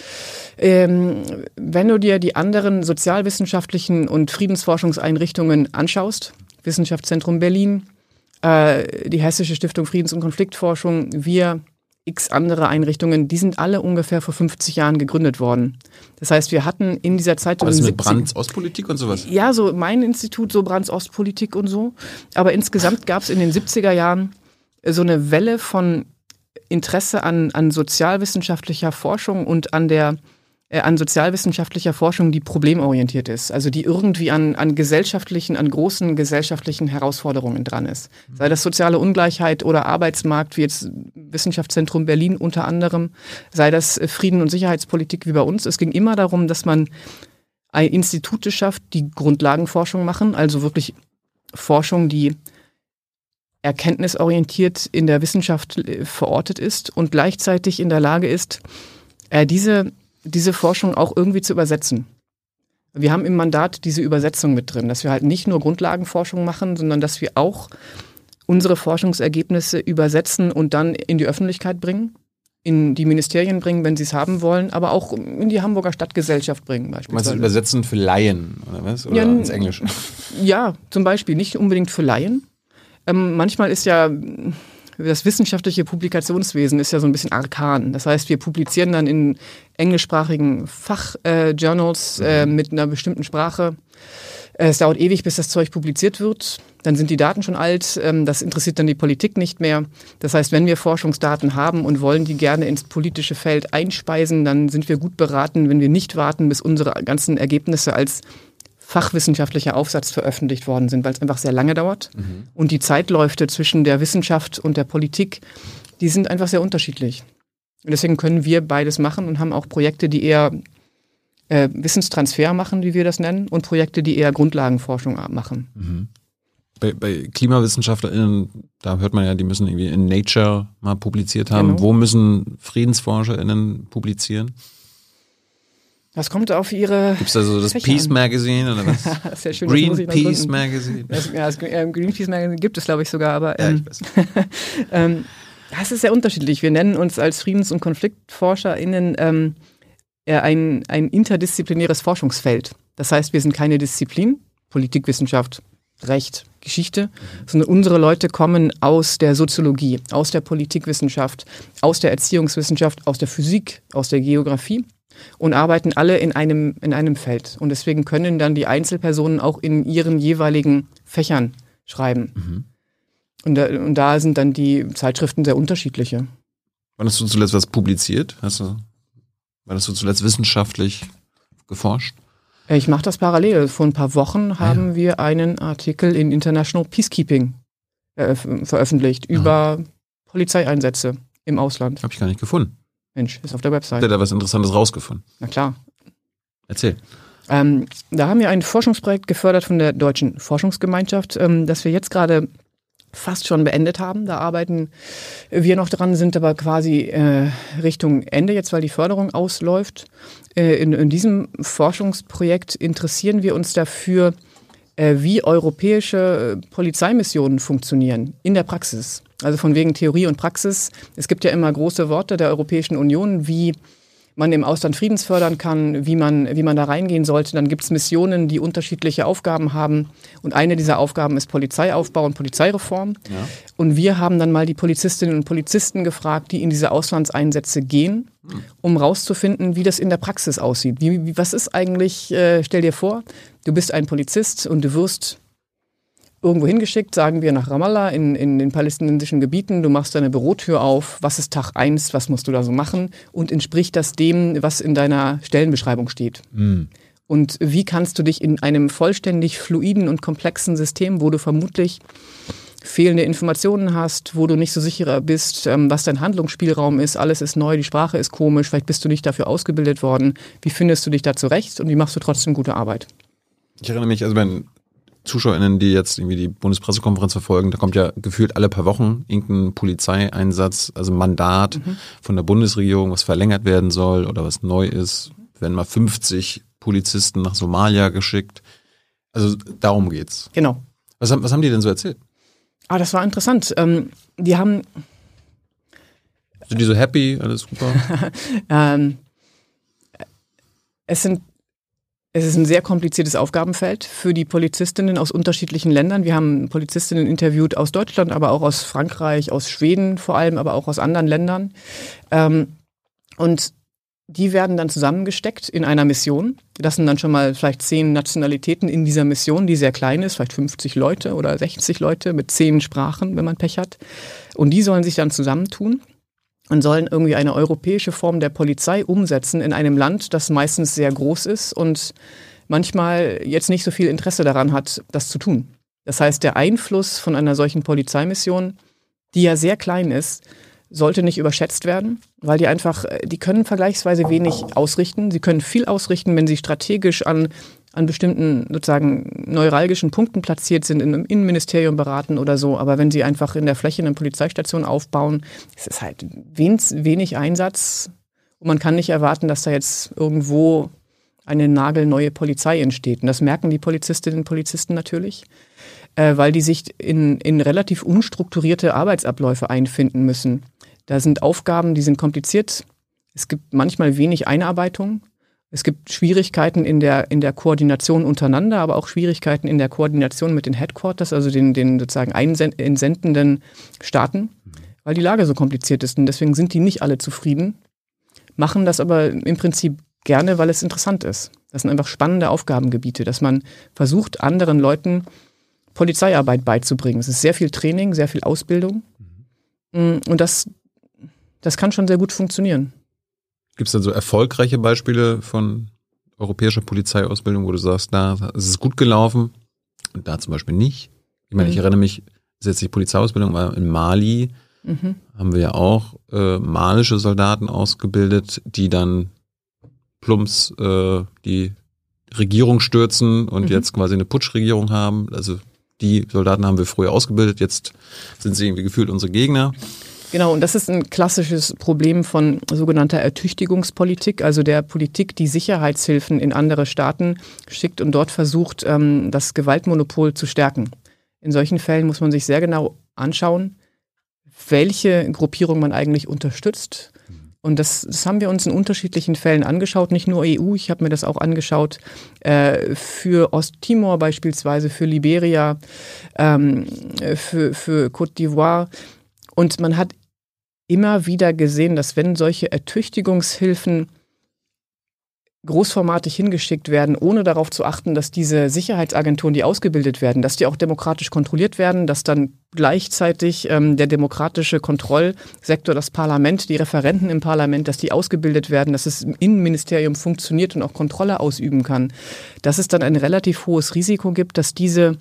Ähm, wenn du dir die anderen sozialwissenschaftlichen und Friedensforschungseinrichtungen anschaust, Wissenschaftszentrum Berlin, äh, die Hessische Stiftung Friedens- und Konfliktforschung, wir, x andere Einrichtungen, die sind alle ungefähr vor 50 Jahren gegründet worden. Das heißt, wir hatten in dieser Zeit so Was in ist den mit 70 Brands Ostpolitik und sowas? ja, so mein Institut, so Brands Ostpolitik und so. Aber insgesamt gab es in den 70er Jahren so eine Welle von Interesse an, an sozialwissenschaftlicher Forschung und an der äh, an sozialwissenschaftlicher Forschung, die problemorientiert ist, also die irgendwie an, an gesellschaftlichen, an großen gesellschaftlichen Herausforderungen dran ist. Sei das soziale Ungleichheit oder Arbeitsmarkt, wie jetzt Wissenschaftszentrum Berlin unter anderem, sei das äh, Frieden und Sicherheitspolitik wie bei uns. Es ging immer darum, dass man Institute schafft, die Grundlagenforschung machen, also wirklich Forschung, die erkenntnisorientiert in der Wissenschaft äh, verortet ist und gleichzeitig in der Lage ist, äh, diese, diese Forschung auch irgendwie zu übersetzen. Wir haben im Mandat diese Übersetzung mit drin, dass wir halt nicht nur Grundlagenforschung machen, sondern dass wir auch unsere Forschungsergebnisse übersetzen und dann in die Öffentlichkeit bringen, in die Ministerien bringen, wenn sie es haben wollen, aber auch in die Hamburger Stadtgesellschaft bringen Du meinst beispielsweise. das Übersetzen für Laien, oder was? Oder Ja, ins Englische? Ja, zum Beispiel nicht unbedingt für Laien. Ähm, manchmal ist ja das wissenschaftliche Publikationswesen ist ja so ein bisschen arkan. Das heißt, wir publizieren dann in englischsprachigen Fachjournals äh, mit einer bestimmten Sprache. Äh, Es dauert ewig, bis das Zeug publiziert wird. Dann sind die Daten schon alt. Ähm, Das interessiert dann die Politik nicht mehr. Das heißt, wenn wir Forschungsdaten haben und wollen die gerne ins politische Feld einspeisen, dann sind wir gut beraten, wenn wir nicht warten, bis unsere ganzen Ergebnisse als fachwissenschaftlicher Aufsatz veröffentlicht worden sind, weil es einfach sehr lange dauert. Und die Zeitläufe zwischen der Wissenschaft und der Politik, die sind einfach sehr unterschiedlich. Und deswegen können wir beides machen und haben auch Projekte, die eher äh, Wissenstransfer machen, wie wir das nennen, und Projekte, die eher Grundlagenforschung machen. Bei, bei KlimawissenschaftlerInnen, da hört man ja, die müssen irgendwie in Nature mal publiziert haben. Genau. Wo müssen FriedensforscherInnen publizieren? Das kommt auf ihre. Gibt es da so das Fächer Peace. Magazine oder was? Das ist ja schön, Greenpeace. Magazine. Das, ja, das äh, Greenpeace Magazine gibt es, glaube ich, sogar, aber Ja, ähm, ich weiß. ähm, das ist sehr unterschiedlich. Wir nennen uns als Friedens- und KonfliktforscherInnen ähm, äh, ein, ein interdisziplinäres Forschungsfeld. Das heißt, wir sind keine Disziplin, Politikwissenschaft, Recht, Geschichte, sondern unsere Leute kommen aus der Soziologie, aus der Politikwissenschaft, aus der Erziehungswissenschaft, aus der Physik, aus der Geografie und arbeiten alle in einem, in einem Feld. Und deswegen können dann die Einzelpersonen auch in ihren jeweiligen Fächern schreiben. Und, da, und da sind dann die Zeitschriften sehr unterschiedliche. Wann hast du zuletzt was publiziert? Hast du, wann hast du zuletzt wissenschaftlich geforscht? Ich mache das parallel. Vor ein paar Wochen Ah, haben wir einen Artikel in International Peacekeeping äh, veröffentlicht über Polizeieinsätze im Ausland. Habe ich gar nicht gefunden. Mensch, ist auf der Hat Website. er da was Interessantes rausgefunden? Na klar. Erzähl. Ähm, da haben wir ein Forschungsprojekt gefördert von der Deutschen Forschungsgemeinschaft, ähm, das wir jetzt gerade fast schon beendet haben. Da arbeiten wir noch dran, sind aber quasi äh, Richtung Ende jetzt, weil die Förderung ausläuft. Äh, in, in diesem Forschungsprojekt interessieren wir uns dafür, wie europäische äh, Polizeimissionen funktionieren in der Praxis. Also von wegen Theorie und Praxis. Es gibt ja immer große Worte der Europäischen Union, wie man im Ausland Friedens fördern kann, wie man, wie man da reingehen sollte. Dann gibt es Missionen, die unterschiedliche Aufgaben haben. Und eine dieser Aufgaben ist Polizeiaufbau und Polizeireform. Und wir haben dann mal die Polizistinnen und Polizisten gefragt, die in diese Auslandseinsätze gehen, um rauszufinden, wie das in der Praxis aussieht. Wie, wie, was ist eigentlich, äh, stell dir vor, du bist ein Polizist und du wirst irgendwo hingeschickt, sagen wir nach Ramallah in, in den palästinensischen Gebieten. Du machst deine Bürotür auf. Was ist Tag eins? Was musst du da so machen? Und entspricht das dem, was in deiner Stellenbeschreibung steht? Und wie kannst du dich in einem vollständig fluiden und komplexen System, wo du vermutlich fehlende Informationen hast, wo du nicht so sicher bist, ähm, was dein Handlungsspielraum ist. Alles ist neu, die Sprache ist komisch, vielleicht bist du nicht dafür ausgebildet worden. Wie findest du dich da zurecht und wie machst du trotzdem gute Arbeit? Ich erinnere mich, also wenn ZuschauerInnen, die jetzt irgendwie die Bundespressekonferenz verfolgen, da kommt ja gefühlt alle paar Wochen irgendein Polizeieinsatz, also Mandat mhm. von der Bundesregierung, was verlängert werden soll oder was neu ist. Werden mal 50 Polizisten nach Somalia geschickt. Also darum geht's. Genau. Was, was haben die denn so erzählt? Ah, das war interessant. Ähm, die haben. Sind die so happy? Alles super? ähm, es sind es ist ein sehr kompliziertes Aufgabenfeld für die Polizistinnen aus unterschiedlichen Ländern. Wir haben Polizistinnen interviewt aus Deutschland, aber auch aus Frankreich, aus Schweden vor allem, aber auch aus anderen Ländern. Ähm, und die werden dann zusammengesteckt in einer Mission. Das sind dann schon mal vielleicht zehn Nationalitäten in dieser Mission, die sehr klein ist, vielleicht 50 Leute oder 60 Leute mit zehn Sprachen, wenn man Pech hat. Und die sollen sich dann zusammentun und sollen irgendwie eine europäische Form der Polizei umsetzen in einem Land, das meistens sehr groß ist und manchmal jetzt nicht so viel Interesse daran hat, das zu tun. Das heißt, der Einfluss von einer solchen Polizeimission, die ja sehr klein ist, sollte nicht überschätzt werden, weil die einfach, die können vergleichsweise wenig ausrichten. Sie können viel ausrichten, wenn sie strategisch an an bestimmten sozusagen neuralgischen Punkten platziert sind, in einem Innenministerium beraten oder so. Aber wenn sie einfach in der Fläche eine Polizeistation aufbauen, ist es halt wenig Einsatz. Und man kann nicht erwarten, dass da jetzt irgendwo eine nagelneue Polizei entsteht. Und das merken die Polizistinnen und Polizisten natürlich, äh, weil die sich in, in relativ unstrukturierte Arbeitsabläufe einfinden müssen. Da sind Aufgaben, die sind kompliziert. Es gibt manchmal wenig Einarbeitung. Es gibt Schwierigkeiten in der, in der Koordination untereinander, aber auch Schwierigkeiten in der Koordination mit den Headquarters, also den, den sozusagen entsendenden Staaten, weil die Lage so kompliziert ist. Und deswegen sind die nicht alle zufrieden, machen das aber im Prinzip gerne, weil es interessant ist. Das sind einfach spannende Aufgabengebiete, dass man versucht, anderen Leuten Polizeiarbeit beizubringen. Es ist sehr viel Training, sehr viel Ausbildung. Und das, das kann schon sehr gut funktionieren. Gibt es denn so erfolgreiche Beispiele von europäischer Polizeiausbildung, wo du sagst, da ist es gut gelaufen und da zum Beispiel nicht? Ich meine, mhm. ich erinnere mich, das ist jetzt die Polizeiausbildung, war in Mali mhm. haben wir ja auch äh, malische Soldaten ausgebildet, die dann plumps äh, die Regierung stürzen und mhm. jetzt quasi eine Putschregierung haben. Also die Soldaten haben wir früher ausgebildet, jetzt sind sie irgendwie gefühlt unsere Gegner. Genau, und das ist ein klassisches Problem von sogenannter Ertüchtigungspolitik, also der Politik, die Sicherheitshilfen in andere Staaten schickt und dort versucht, ähm, das Gewaltmonopol zu stärken. In solchen Fällen muss man sich sehr genau anschauen, welche Gruppierung man eigentlich unterstützt. Und das, das haben wir uns in unterschiedlichen Fällen angeschaut, nicht nur EU, ich habe mir das auch angeschaut äh, für Osttimor beispielsweise, für Liberia, ähm, für, für Côte d'Ivoire. Und man hat immer wieder gesehen, dass wenn solche Ertüchtigungshilfen großformatig hingeschickt werden, ohne darauf zu achten, dass diese Sicherheitsagenturen, die ausgebildet werden, dass die auch demokratisch kontrolliert werden, dass dann gleichzeitig ähm, der demokratische Kontrollsektor, das Parlament, die Referenten im Parlament, dass die ausgebildet werden, dass es im Innenministerium funktioniert und auch Kontrolle ausüben kann, dass es dann ein relativ hohes Risiko gibt, dass diese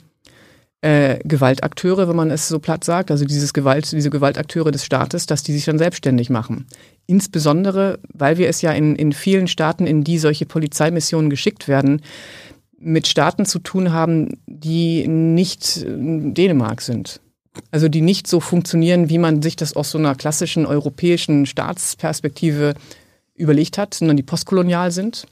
äh, Gewaltakteure, wenn man es so platt sagt, also dieses Gewalt, diese Gewaltakteure des Staates, dass die sich dann selbstständig machen. Insbesondere, weil wir es ja in, in vielen Staaten, in die solche Polizeimissionen geschickt werden, mit Staaten zu tun haben, die nicht Dänemark sind. Also die nicht so funktionieren, wie man sich das aus so einer klassischen europäischen Staatsperspektive überlegt hat, sondern die postkolonial sind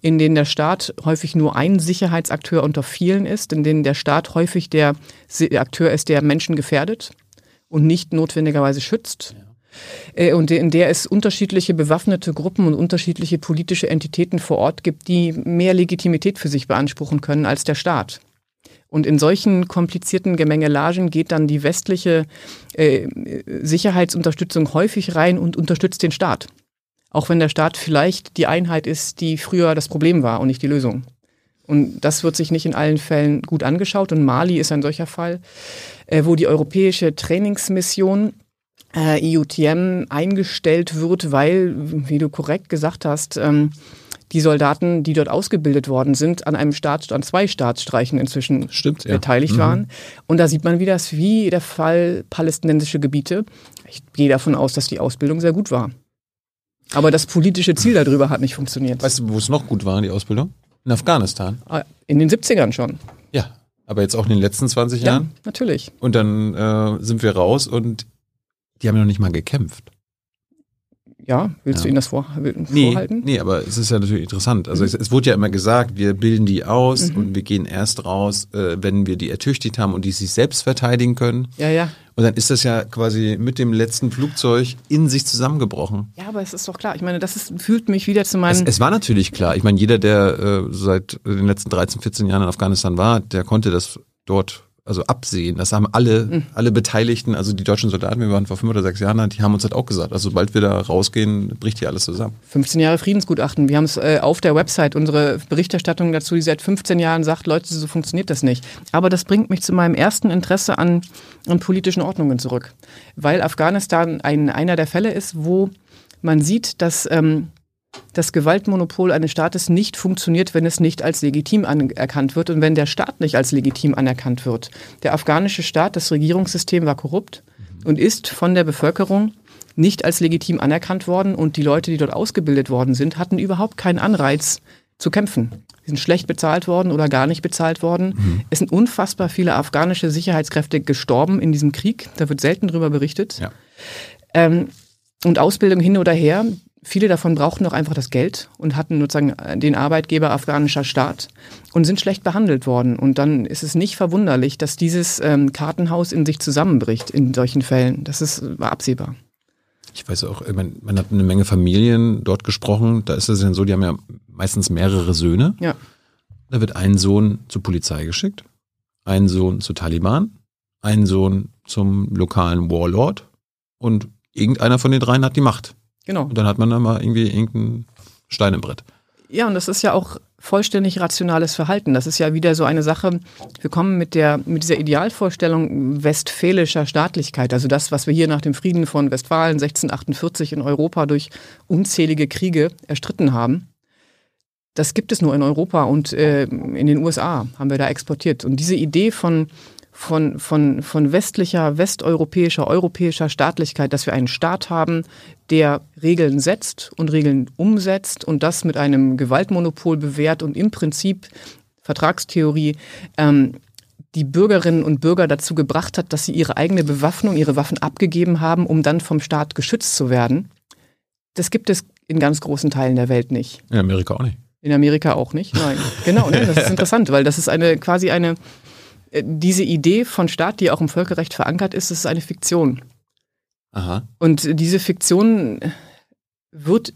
in denen der Staat häufig nur ein Sicherheitsakteur unter vielen ist, in denen der Staat häufig der Akteur ist, der Menschen gefährdet und nicht notwendigerweise schützt. Ja. Äh, und in der es unterschiedliche bewaffnete Gruppen und unterschiedliche politische Entitäten vor Ort gibt, die mehr Legitimität für sich beanspruchen können als der Staat. Und in solchen komplizierten Gemengelagen geht dann die westliche äh, Sicherheitsunterstützung häufig rein und unterstützt den Staat. Auch wenn der Staat vielleicht die Einheit ist, die früher das Problem war und nicht die Lösung. Und das wird sich nicht in allen Fällen gut angeschaut. Und Mali ist ein solcher Fall, äh, wo die europäische Trainingsmission äh, IUTM eingestellt wird, weil, wie du korrekt gesagt hast, ähm, die Soldaten, die dort ausgebildet worden sind, an einem Staat, an zwei Staatsstreichen inzwischen Stimmt, ja. beteiligt Mhm. waren. Und da sieht man, wie das, wie der Fall palästinensische Gebiete. Ich gehe davon aus, dass die Ausbildung sehr gut war. Aber das politische Ziel darüber hat nicht funktioniert. Weißt du, wo es noch gut war, die Ausbildung? In Afghanistan. Ah, In den 70ern schon. Ja. Aber jetzt auch in den letzten 20 Ja, Jahren. natürlich. Und dann äh, sind wir raus und die haben ja noch nicht mal gekämpft. Ja, willst Ja. du Ihnen das vor, Nee, vorhalten? nee, aber es ist ja natürlich interessant. Mhm. Also es, es wurde ja immer gesagt, wir bilden die aus und wir gehen erst raus, äh, wenn wir die ertüchtigt haben und die sich selbst verteidigen können. Ja, ja. Und dann ist das ja quasi mit dem letzten Flugzeug in sich zusammengebrochen. Ja, aber es ist doch klar. Ich meine, das ist, fühlt mich wieder zu Es, meinem. es war natürlich klar. Ich meine, jeder, der äh, seit den letzten 13, 14 Jahren in Afghanistan war, der konnte das dort also absehen. Das haben alle, Mhm. alle Beteiligten, also die deutschen Soldaten, wir waren vor fünf oder sechs Jahren, die haben uns halt auch gesagt, also sobald wir da rausgehen, bricht hier alles zusammen. 15 Jahre Friedensgutachten. Wir haben es äh, auf der Website, unsere Berichterstattung dazu, die seit 15 Jahren sagt, Leute, so funktioniert das nicht. Aber das bringt mich zu meinem ersten Interesse an, an politischen Ordnungen zurück. Weil Afghanistan ein, einer der Fälle ist, wo man sieht, dass ähm, das Gewaltmonopol eines Staates nicht funktioniert, wenn es nicht als legitim anerkannt wird und wenn der Staat nicht als legitim anerkannt wird. Der afghanische Staat, das Regierungssystem war korrupt und ist von der Bevölkerung nicht als legitim anerkannt worden und die Leute, die dort ausgebildet worden sind, hatten überhaupt keinen Anreiz zu kämpfen. Sie sind schlecht bezahlt worden oder gar nicht bezahlt worden. Es sind unfassbar viele afghanische Sicherheitskräfte gestorben in diesem Krieg. Da wird selten drüber berichtet. Ja. Ähm, und Ausbildung hin oder her. Viele davon brauchten auch einfach das Geld und hatten sozusagen den Arbeitgeber afghanischer Staat und sind schlecht behandelt worden. Und dann ist es nicht verwunderlich, dass dieses ähm, Kartenhaus in sich zusammenbricht in solchen Fällen. Das ist war absehbar. Ich weiß auch, ich mein, man hat eine Menge Familien dort gesprochen, da ist es dann so, die haben ja meistens mehrere Söhne. Ja. Da wird ein Sohn zur Polizei geschickt, ein Sohn zu Taliban, ein Sohn zum lokalen Warlord und irgendeiner von den dreien hat die Macht. Genau. Und dann hat man da mal irgendwie irgendeinen Stein im Brett. Ja, und das ist ja auch vollständig rationales Verhalten. Das ist ja wieder so eine Sache. Wir kommen mit der, mit dieser Idealvorstellung westfälischer Staatlichkeit, also das, was wir hier nach dem Frieden von Westfalen 1648 in Europa durch unzählige Kriege erstritten haben. Das gibt es nur in Europa und äh, in den USA haben wir da exportiert. Und diese Idee von, von, von, von westlicher, westeuropäischer, europäischer Staatlichkeit, dass wir einen Staat haben, der Regeln setzt und Regeln umsetzt und das mit einem Gewaltmonopol bewährt und im Prinzip Vertragstheorie ähm, die Bürgerinnen und Bürger dazu gebracht hat, dass sie ihre eigene Bewaffnung, ihre Waffen abgegeben haben, um dann vom Staat geschützt zu werden. Das gibt es in ganz großen Teilen der Welt nicht. In Amerika auch nicht. In Amerika auch nicht. Nein. Genau, ne? das ist interessant, weil das ist eine quasi eine diese Idee von Staat, die auch im Völkerrecht verankert ist, ist eine Fiktion. Aha. Und diese Fiktion wird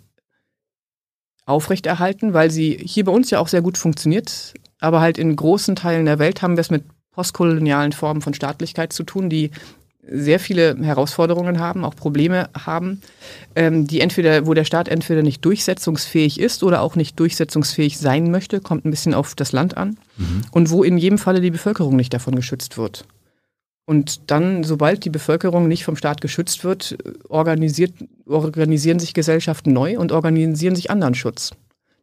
aufrechterhalten, weil sie hier bei uns ja auch sehr gut funktioniert. Aber halt in großen Teilen der Welt haben wir es mit postkolonialen Formen von Staatlichkeit zu tun, die sehr viele Herausforderungen haben, auch Probleme haben, ähm, die entweder, wo der Staat entweder nicht durchsetzungsfähig ist oder auch nicht durchsetzungsfähig sein möchte, kommt ein bisschen auf das Land an, und wo in jedem Falle die Bevölkerung nicht davon geschützt wird. Und dann, sobald die Bevölkerung nicht vom Staat geschützt wird, organisiert, organisieren sich Gesellschaften neu und organisieren sich anderen Schutz.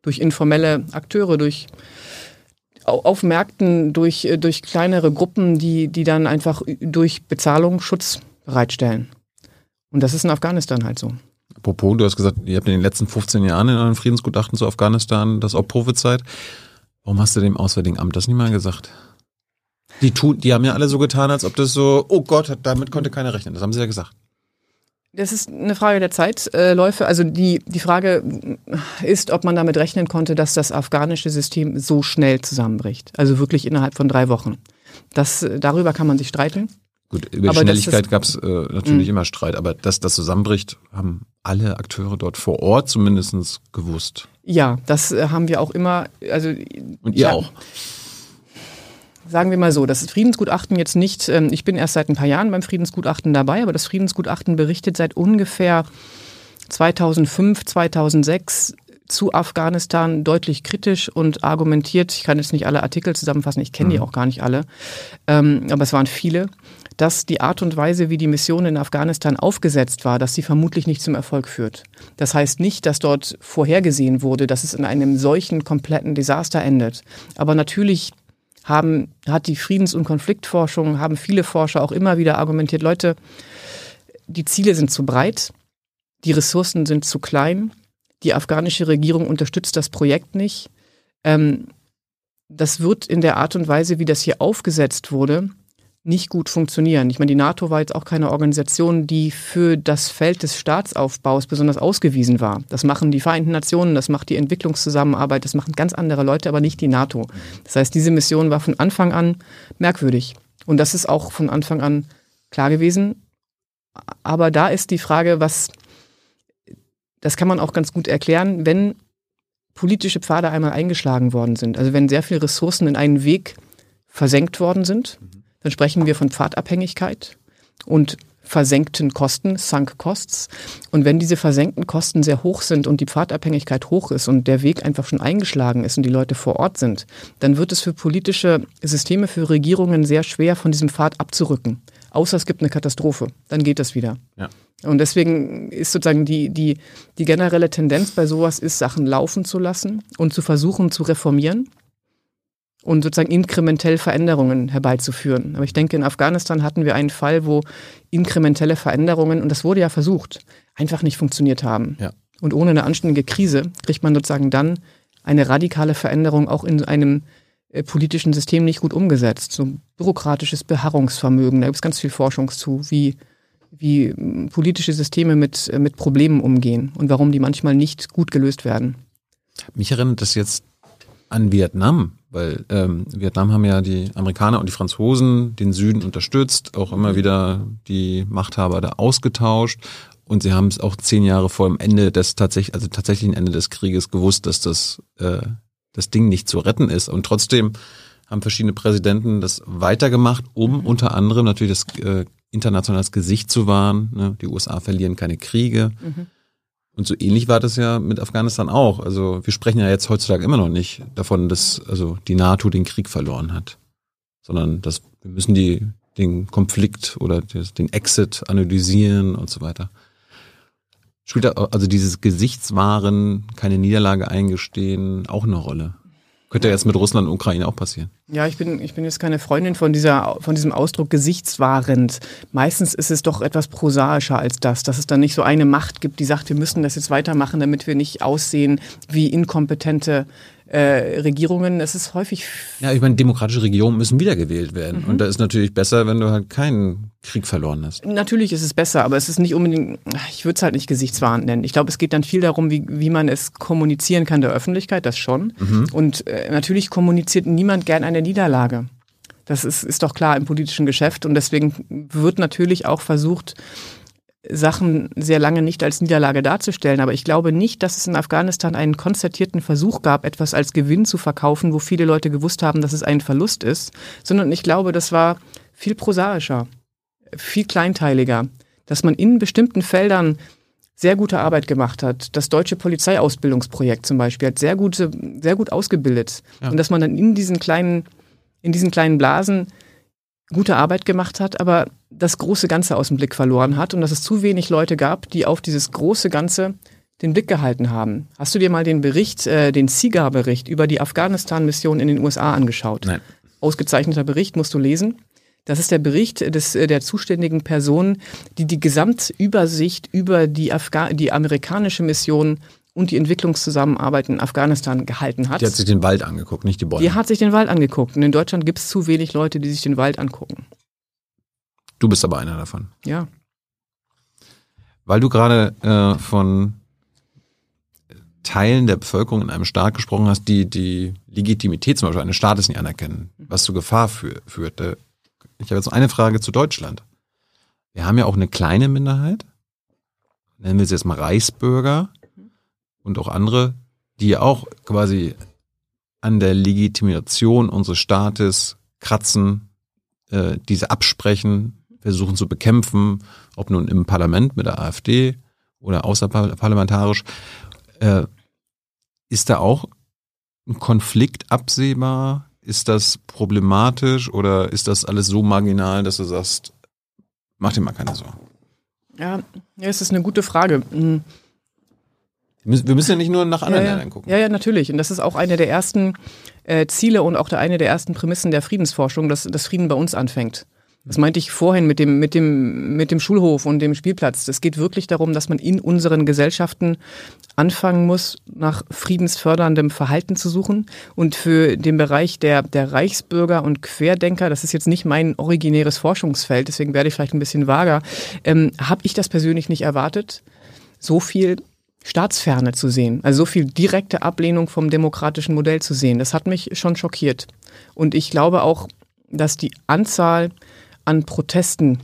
Durch informelle Akteure, durch auf Märkten, durch, durch kleinere Gruppen, die, die dann einfach durch Bezahlung Schutz bereitstellen. Und das ist in Afghanistan halt so. Apropos, du hast gesagt, ihr habt in den letzten 15 Jahren in eurem Friedensgutachten zu Afghanistan das auch prophezeit. Warum hast du dem Auswärtigen Amt das nicht mal gesagt? Die, tun, die haben ja alle so getan, als ob das so, oh Gott, damit konnte keiner rechnen. Das haben sie ja gesagt. Das ist eine Frage der Zeitläufe. Also die, die Frage ist, ob man damit rechnen konnte, dass das afghanische System so schnell zusammenbricht. Also wirklich innerhalb von drei Wochen. Das, darüber kann man sich streiten. Gut, über Aber die Schnelligkeit gab es äh, natürlich immer Streit, aber dass das zusammenbricht, haben alle Akteure dort vor Ort zumindest gewusst. Ja, das äh, haben wir auch immer. Also Und ihr Ja. auch. Sagen wir mal so, das Friedensgutachten jetzt nicht, ähm, ich bin erst seit ein paar Jahren beim Friedensgutachten dabei, aber das Friedensgutachten berichtet seit ungefähr 2005, 2006 zu Afghanistan deutlich kritisch und argumentiert, ich kann jetzt nicht alle Artikel zusammenfassen, ich kenne die auch gar nicht alle, ähm, aber es waren viele, dass die Art und Weise, wie die Mission in Afghanistan aufgesetzt war, dass sie vermutlich nicht zum Erfolg führt. Das heißt nicht, dass dort vorhergesehen wurde, dass es in einem solchen kompletten Desaster endet. Aber natürlich haben, hat die Friedens- und Konfliktforschung, haben viele Forscher auch immer wieder argumentiert, Leute, die Ziele sind zu breit, die Ressourcen sind zu klein, die afghanische Regierung unterstützt das Projekt nicht. Ähm, das wird in der Art und Weise, wie das hier aufgesetzt wurde, nicht gut funktionieren. Ich meine, die NATO war jetzt auch keine Organisation, die für das Feld des Staatsaufbaus besonders ausgewiesen war. Das machen die Vereinten Nationen, das macht die Entwicklungszusammenarbeit, das machen ganz andere Leute, aber nicht die NATO. Das heißt, diese Mission war von Anfang an merkwürdig. Und das ist auch von Anfang an klar gewesen. Aber da ist die Frage, was, das kann man auch ganz gut erklären, wenn politische Pfade einmal eingeschlagen worden sind, also wenn sehr viele Ressourcen in einen Weg versenkt worden sind, dann sprechen wir von Pfadabhängigkeit und versenkten Kosten, Sunk Costs. Und wenn diese versenkten Kosten sehr hoch sind und die Pfadabhängigkeit hoch ist und der Weg einfach schon eingeschlagen ist und die Leute vor Ort sind, dann wird es für politische Systeme, für Regierungen sehr schwer, von diesem Pfad abzurücken. Außer es gibt eine Katastrophe, dann geht das wieder. Ja. Und deswegen ist sozusagen die, die, die generelle Tendenz bei sowas ist, Sachen laufen zu lassen und zu versuchen zu reformieren und sozusagen inkrementell Veränderungen herbeizuführen. Aber ich denke, in Afghanistan hatten wir einen Fall, wo inkrementelle Veränderungen, und das wurde ja versucht, einfach nicht funktioniert haben. Ja. Und ohne eine anständige Krise kriegt man sozusagen dann eine radikale Veränderung auch in einem äh, politischen System nicht gut umgesetzt. So bürokratisches Beharrungsvermögen, da gibt es ganz viel Forschung zu, wie, wie hm, politische Systeme mit, äh, mit Problemen umgehen und warum die manchmal nicht gut gelöst werden. Mich erinnert das jetzt an Vietnam, weil ähm, Vietnam haben ja die Amerikaner und die Franzosen den Süden unterstützt, auch immer wieder die Machthaber da ausgetauscht und sie haben es auch zehn Jahre vor dem Ende des tatsächlich, also tatsächlichen Ende des Krieges gewusst, dass das äh, das Ding nicht zu retten ist. Und trotzdem haben verschiedene Präsidenten das weitergemacht, um mhm. unter anderem natürlich das äh, internationales Gesicht zu wahren. Ne? Die USA verlieren keine Kriege. Mhm. Und so ähnlich war das ja mit Afghanistan auch. Also wir sprechen ja jetzt heutzutage immer noch nicht davon, dass also die NATO den Krieg verloren hat, sondern dass wir müssen die den Konflikt oder den Exit analysieren und so weiter. Spielt also dieses Gesichtswahren, keine Niederlage eingestehen, auch eine Rolle? Könnte ja jetzt mit Russland und Ukraine auch passieren. Ja, ich bin, ich bin jetzt keine Freundin von, dieser, von diesem Ausdruck gesichtswahrend. Meistens ist es doch etwas prosaischer als das, dass es dann nicht so eine Macht gibt, die sagt, wir müssen das jetzt weitermachen, damit wir nicht aussehen wie inkompetente äh, Regierungen, es ist häufig. Ja, ich meine, demokratische Regierungen müssen wiedergewählt werden. Mhm. Und da ist natürlich besser, wenn du halt keinen Krieg verloren hast. Natürlich ist es besser, aber es ist nicht unbedingt, ich würde es halt nicht gesichtswahrend nennen. Ich glaube, es geht dann viel darum, wie, wie man es kommunizieren kann der Öffentlichkeit, das schon. Mhm. Und äh, natürlich kommuniziert niemand gern eine Niederlage. Das ist, ist doch klar im politischen Geschäft und deswegen wird natürlich auch versucht, Sachen sehr lange nicht als Niederlage darzustellen. Aber ich glaube nicht, dass es in Afghanistan einen konzertierten Versuch gab, etwas als Gewinn zu verkaufen, wo viele Leute gewusst haben, dass es ein Verlust ist, sondern ich glaube, das war viel prosaischer, viel kleinteiliger, dass man in bestimmten Feldern sehr gute Arbeit gemacht hat. Das deutsche Polizeiausbildungsprojekt zum Beispiel hat sehr, gute, sehr gut ausgebildet. Ja. Und dass man dann in diesen kleinen, in diesen kleinen Blasen gute Arbeit gemacht hat, aber das große Ganze aus dem Blick verloren hat und dass es zu wenig Leute gab, die auf dieses große Ganze den Blick gehalten haben. Hast du dir mal den Bericht, äh, den SIGA-Bericht über die Afghanistan-Mission in den USA angeschaut? Nein. Ausgezeichneter Bericht, musst du lesen. Das ist der Bericht des, äh, der zuständigen Person, die die Gesamtübersicht über die, Afga die amerikanische Mission und die Entwicklungszusammenarbeit in Afghanistan gehalten hat. Die hat sich den Wald angeguckt, nicht die Bäume. Die hat sich den Wald angeguckt. Und in Deutschland gibt es zu wenig Leute, die sich den Wald angucken. Du bist aber einer davon. Ja. Weil du gerade äh, von Teilen der Bevölkerung in einem Staat gesprochen hast, die die Legitimität zum Beispiel eines Staates nicht anerkennen, was zu Gefahr für, führt. Ich habe jetzt noch eine Frage zu Deutschland. Wir haben ja auch eine kleine Minderheit, nennen wir sie jetzt mal Reichsbürger, und auch andere, die auch quasi an der Legitimation unseres Staates kratzen, äh, diese absprechen, versuchen zu bekämpfen, ob nun im Parlament mit der AfD oder außerparlamentarisch. Äh, ist da auch ein Konflikt absehbar? Ist das problematisch oder ist das alles so marginal, dass du sagst, Mach dir mal keine Sorgen. Ja, ja, es ist eine gute Frage. Hm. Wir müssen ja nicht nur nach anderen ja, ja. Ländern gucken. Ja, ja, natürlich. Und das ist auch eine der ersten äh, Ziele und auch der, eine der ersten Prämissen der Friedensforschung, dass das Frieden bei uns anfängt. Das meinte ich vorhin mit dem, mit dem, mit dem Schulhof und dem Spielplatz. Es geht wirklich darum, dass man in unseren Gesellschaften anfangen muss, nach friedensförderndem Verhalten zu suchen. Und für den Bereich der, der Reichsbürger und Querdenker, das ist jetzt nicht mein originäres Forschungsfeld, deswegen werde ich vielleicht ein bisschen vager, ähm, habe ich das persönlich nicht erwartet, so viel Staatsferne zu sehen, also so viel direkte Ablehnung vom demokratischen Modell zu sehen. Das hat mich schon schockiert. Und ich glaube auch, dass die Anzahl an Protesten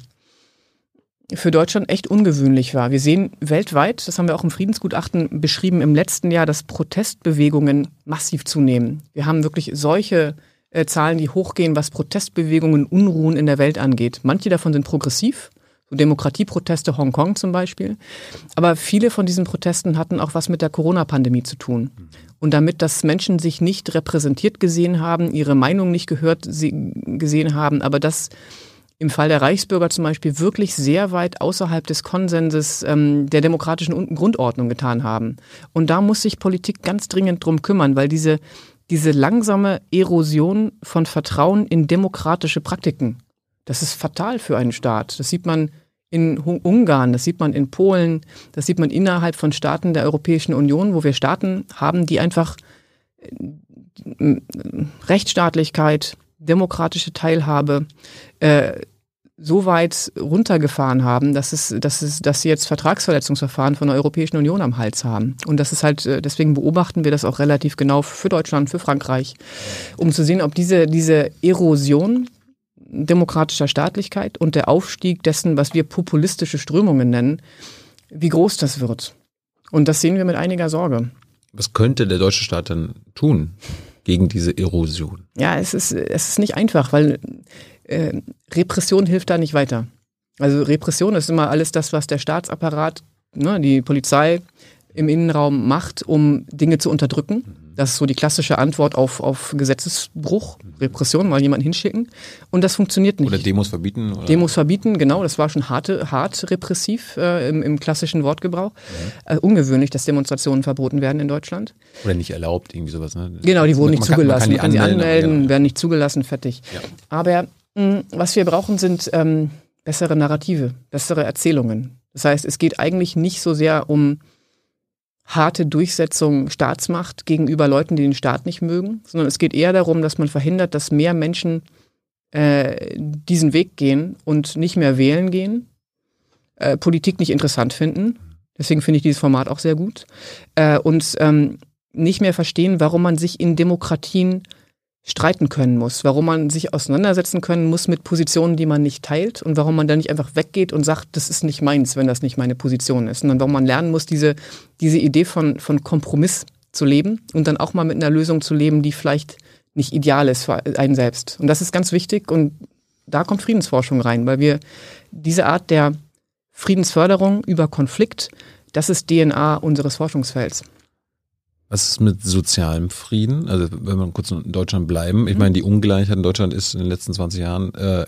für Deutschland echt ungewöhnlich war. Wir sehen weltweit, das haben wir auch im Friedensgutachten beschrieben, im letzten Jahr, dass Protestbewegungen massiv zunehmen. Wir haben wirklich solche äh, Zahlen, die hochgehen, was Protestbewegungen, Unruhen in der Welt angeht. Manche davon sind progressiv, so Demokratieproteste Hongkong zum Beispiel. Aber viele von diesen Protesten hatten auch was mit der Corona-Pandemie zu tun. Und damit, dass Menschen sich nicht repräsentiert gesehen haben, ihre Meinung nicht gehört gesehen haben, aber dass im Fall der Reichsbürger zum Beispiel wirklich sehr weit außerhalb des Konsenses ähm, der demokratischen Grundordnung getan haben. Und da muss sich Politik ganz dringend drum kümmern, weil diese, diese langsame Erosion von Vertrauen in demokratische Praktiken, das ist fatal für einen Staat. Das sieht man in Ungarn, das sieht man in Polen, das sieht man innerhalb von Staaten der Europäischen Union, wo wir Staaten haben, die einfach äh, Rechtsstaatlichkeit, demokratische Teilhabe äh, so weit runtergefahren haben, dass es, dass es, dass sie jetzt Vertragsverletzungsverfahren von der Europäischen Union am Hals haben. Und das ist halt, äh, deswegen beobachten wir das auch relativ genau für Deutschland, für Frankreich, um zu sehen, ob diese, diese Erosion demokratischer Staatlichkeit und der Aufstieg dessen, was wir populistische Strömungen nennen, wie groß das wird. Und das sehen wir mit einiger Sorge. Was könnte der deutsche Staat dann tun? Gegen diese Erosion? Ja, es ist, es ist nicht einfach, weil äh, Repression hilft da nicht weiter. Also Repression ist immer alles das, was der Staatsapparat, ne, die Polizei im Innenraum macht, um Dinge zu unterdrücken. Das ist so die klassische Antwort auf, auf Gesetzesbruch, Repression, mal jemanden hinschicken. Und das funktioniert nicht. Oder Demos verbieten? Oder? Demos verbieten, genau. Das war schon harte, hart repressiv äh, im, im, klassischen Wortgebrauch. Mhm. Äh, ungewöhnlich, dass Demonstrationen verboten werden in Deutschland. Oder nicht erlaubt, irgendwie sowas. Ne? Genau, die wurden man nicht kann, zugelassen. Man kann, die anmelden, anmelden genau. werden nicht zugelassen, fertig. Ja. Aber mh, was wir brauchen, sind ähm, bessere Narrative, bessere Erzählungen. Das heißt, es geht eigentlich nicht so sehr um harte Durchsetzung Staatsmacht gegenüber Leuten, die den Staat nicht mögen, sondern es geht eher darum, dass man verhindert, dass mehr Menschen äh, diesen Weg gehen und nicht mehr wählen gehen, äh, Politik nicht interessant finden. Deswegen finde ich dieses Format auch sehr gut. Äh, und ähm, nicht mehr verstehen, warum man sich in Demokratien streiten können muss, warum man sich auseinandersetzen können muss mit Positionen, die man nicht teilt und warum man dann nicht einfach weggeht und sagt, das ist nicht meins, wenn das nicht meine Position ist, sondern warum man lernen muss, diese, diese Idee von, von Kompromiss zu leben und dann auch mal mit einer Lösung zu leben, die vielleicht nicht ideal ist für einen selbst. Und das ist ganz wichtig und da kommt Friedensforschung rein, weil wir diese Art der Friedensförderung über Konflikt, das ist DNA unseres Forschungsfelds. Was ist mit sozialem Frieden? Also wenn wir kurz in Deutschland bleiben. Ich meine, die Ungleichheit in Deutschland ist in den letzten 20 Jahren, äh,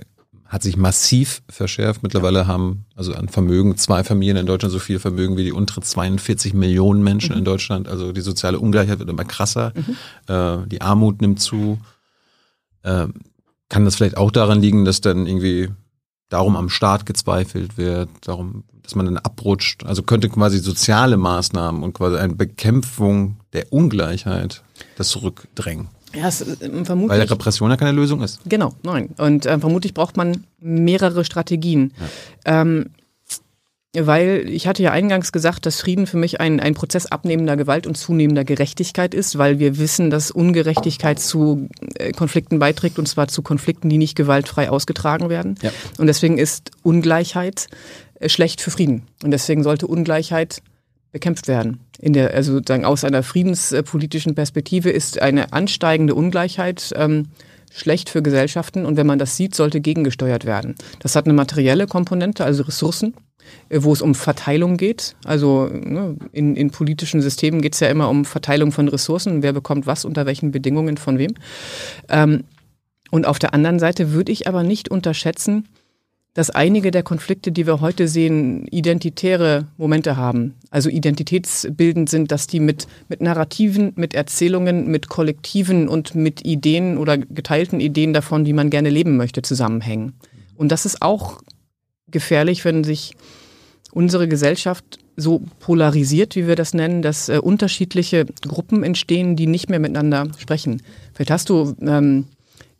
hat sich massiv verschärft. Mittlerweile haben also an Vermögen zwei Familien in Deutschland so viel Vermögen wie die untere 42 Millionen Menschen mhm. in Deutschland. Also die soziale Ungleichheit wird immer krasser. Mhm. Äh, die Armut nimmt zu. Äh, kann das vielleicht auch daran liegen, dass dann irgendwie darum am Staat gezweifelt wird, darum, dass man dann abrutscht. Also könnte quasi soziale Maßnahmen und quasi eine Bekämpfung der Ungleichheit das zurückdrängen. Ja, es, äh, vermutlich. Weil Repression ja keine Lösung ist. Genau, nein. Und äh, vermutlich braucht man mehrere Strategien. Ja. Ähm, weil ich hatte ja eingangs gesagt, dass Frieden für mich ein, ein Prozess abnehmender Gewalt und zunehmender Gerechtigkeit ist, weil wir wissen, dass Ungerechtigkeit zu äh, Konflikten beiträgt und zwar zu Konflikten, die nicht gewaltfrei ausgetragen werden. Ja. Und deswegen ist Ungleichheit schlecht für Frieden. Und deswegen sollte Ungleichheit bekämpft werden. In der, also sozusagen aus einer friedenspolitischen Perspektive ist eine ansteigende Ungleichheit ähm, schlecht für Gesellschaften und wenn man das sieht, sollte gegengesteuert werden. Das hat eine materielle Komponente, also Ressourcen, äh, wo es um Verteilung geht. Also ne, in, in politischen Systemen geht es ja immer um Verteilung von Ressourcen, wer bekommt was, unter welchen Bedingungen, von wem. Ähm, und auf der anderen Seite würde ich aber nicht unterschätzen, dass einige der Konflikte, die wir heute sehen, identitäre Momente haben. Also identitätsbildend sind, dass die mit, mit Narrativen, mit Erzählungen, mit Kollektiven und mit Ideen oder geteilten Ideen davon, wie man gerne leben möchte, zusammenhängen. Und das ist auch gefährlich, wenn sich unsere Gesellschaft so polarisiert, wie wir das nennen, dass äh, unterschiedliche Gruppen entstehen, die nicht mehr miteinander sprechen. Vielleicht hast du ähm,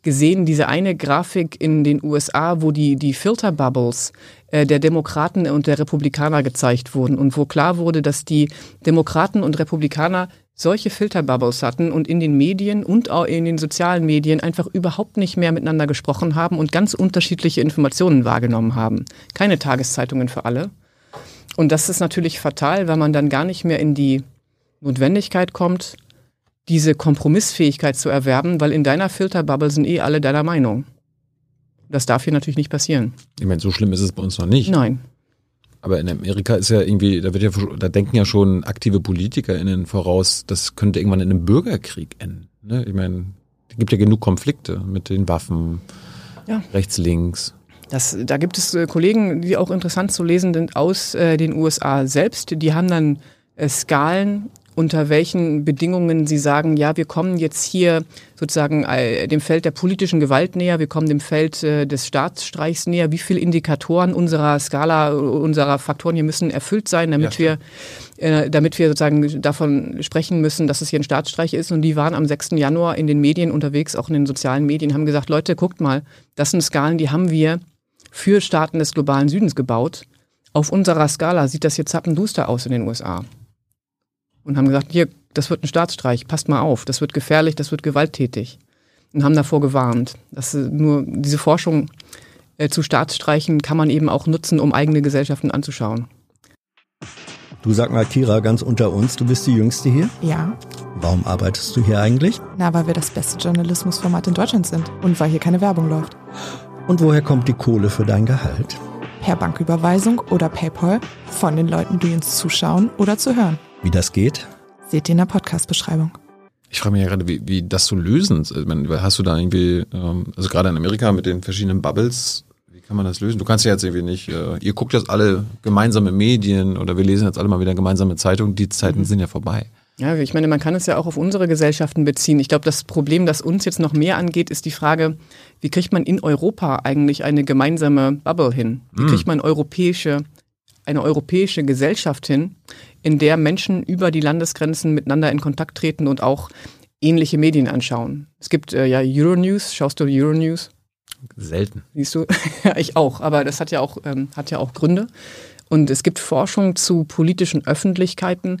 gesehen, diese eine Grafik in den USA, wo die, die Filterbubbles äh, der Demokraten und der Republikaner gezeigt wurden und wo klar wurde, dass die Demokraten und Republikaner solche Filterbubbles hatten und in den Medien und auch in den sozialen Medien einfach überhaupt nicht mehr miteinander gesprochen haben und ganz unterschiedliche Informationen wahrgenommen haben. Keine Tageszeitungen für alle. Und das ist natürlich fatal, weil man dann gar nicht mehr in die Notwendigkeit kommt, diese Kompromissfähigkeit zu erwerben, weil in deiner Filterbubble sind eh alle deiner Meinung. Das darf hier natürlich nicht passieren. Ich meine, so schlimm ist es bei uns noch nicht. Nein. Aber in Amerika ist ja irgendwie, da wird ja, da denken ja schon aktive PolitikerInnen voraus, das könnte irgendwann in einem Bürgerkrieg enden. Ne? Ich meine, es gibt ja genug Konflikte mit den Waffen, ja. rechts, links. Das, da gibt es äh, Kollegen, die auch interessant zu lesen sind aus äh, den USA selbst. Die haben dann äh, Skalen unter welchen Bedingungen Sie sagen, ja, wir kommen jetzt hier sozusagen äh, dem Feld der politischen Gewalt näher, wir kommen dem Feld äh, des Staatsstreichs näher, wie viele Indikatoren unserer Skala, unserer Faktoren hier müssen erfüllt sein, damit ja, wir äh, damit wir sozusagen davon sprechen müssen, dass es hier ein Staatsstreich ist. Und die waren am 6. Januar in den Medien unterwegs, auch in den sozialen Medien, haben gesagt, Leute, guckt mal, das sind Skalen, die haben wir für Staaten des globalen Südens gebaut. Auf unserer Skala sieht das hier zappenduster aus in den USA und haben gesagt, hier, das wird ein Staatsstreich, passt mal auf, das wird gefährlich, das wird gewalttätig. Und haben davor gewarnt. Dass nur diese Forschung äh, zu Staatsstreichen kann man eben auch nutzen, um eigene Gesellschaften anzuschauen. Du sag mal, Kira, ganz unter uns, du bist die Jüngste hier? Ja. Warum arbeitest du hier eigentlich? Na, weil wir das beste Journalismusformat in Deutschland sind und weil hier keine Werbung läuft. Und woher kommt die Kohle für dein Gehalt? Per Banküberweisung oder PayPal von den Leuten, die uns zuschauen oder zu hören. Wie das geht? Seht ihr in der Podcast-Beschreibung. Ich frage mich ja gerade, wie, wie das zu lösen ist. Hast du da irgendwie, ähm, also gerade in Amerika mit den verschiedenen Bubbles, wie kann man das lösen? Du kannst ja jetzt irgendwie nicht, äh, ihr guckt jetzt alle gemeinsame Medien oder wir lesen jetzt alle mal wieder gemeinsame Zeitungen, die Zeiten mhm. sind ja vorbei. Ja, ich meine, man kann es ja auch auf unsere Gesellschaften beziehen. Ich glaube, das Problem, das uns jetzt noch mehr angeht, ist die Frage, wie kriegt man in Europa eigentlich eine gemeinsame Bubble hin? Wie mhm. kriegt man europäische, eine europäische Gesellschaft hin, in der Menschen über die Landesgrenzen miteinander in Kontakt treten und auch ähnliche Medien anschauen. Es gibt äh, ja Euronews, schaust du Euronews? Selten. Siehst du? ja, ich auch, aber das hat ja auch, ähm, hat ja auch Gründe. Und es gibt Forschung zu politischen Öffentlichkeiten,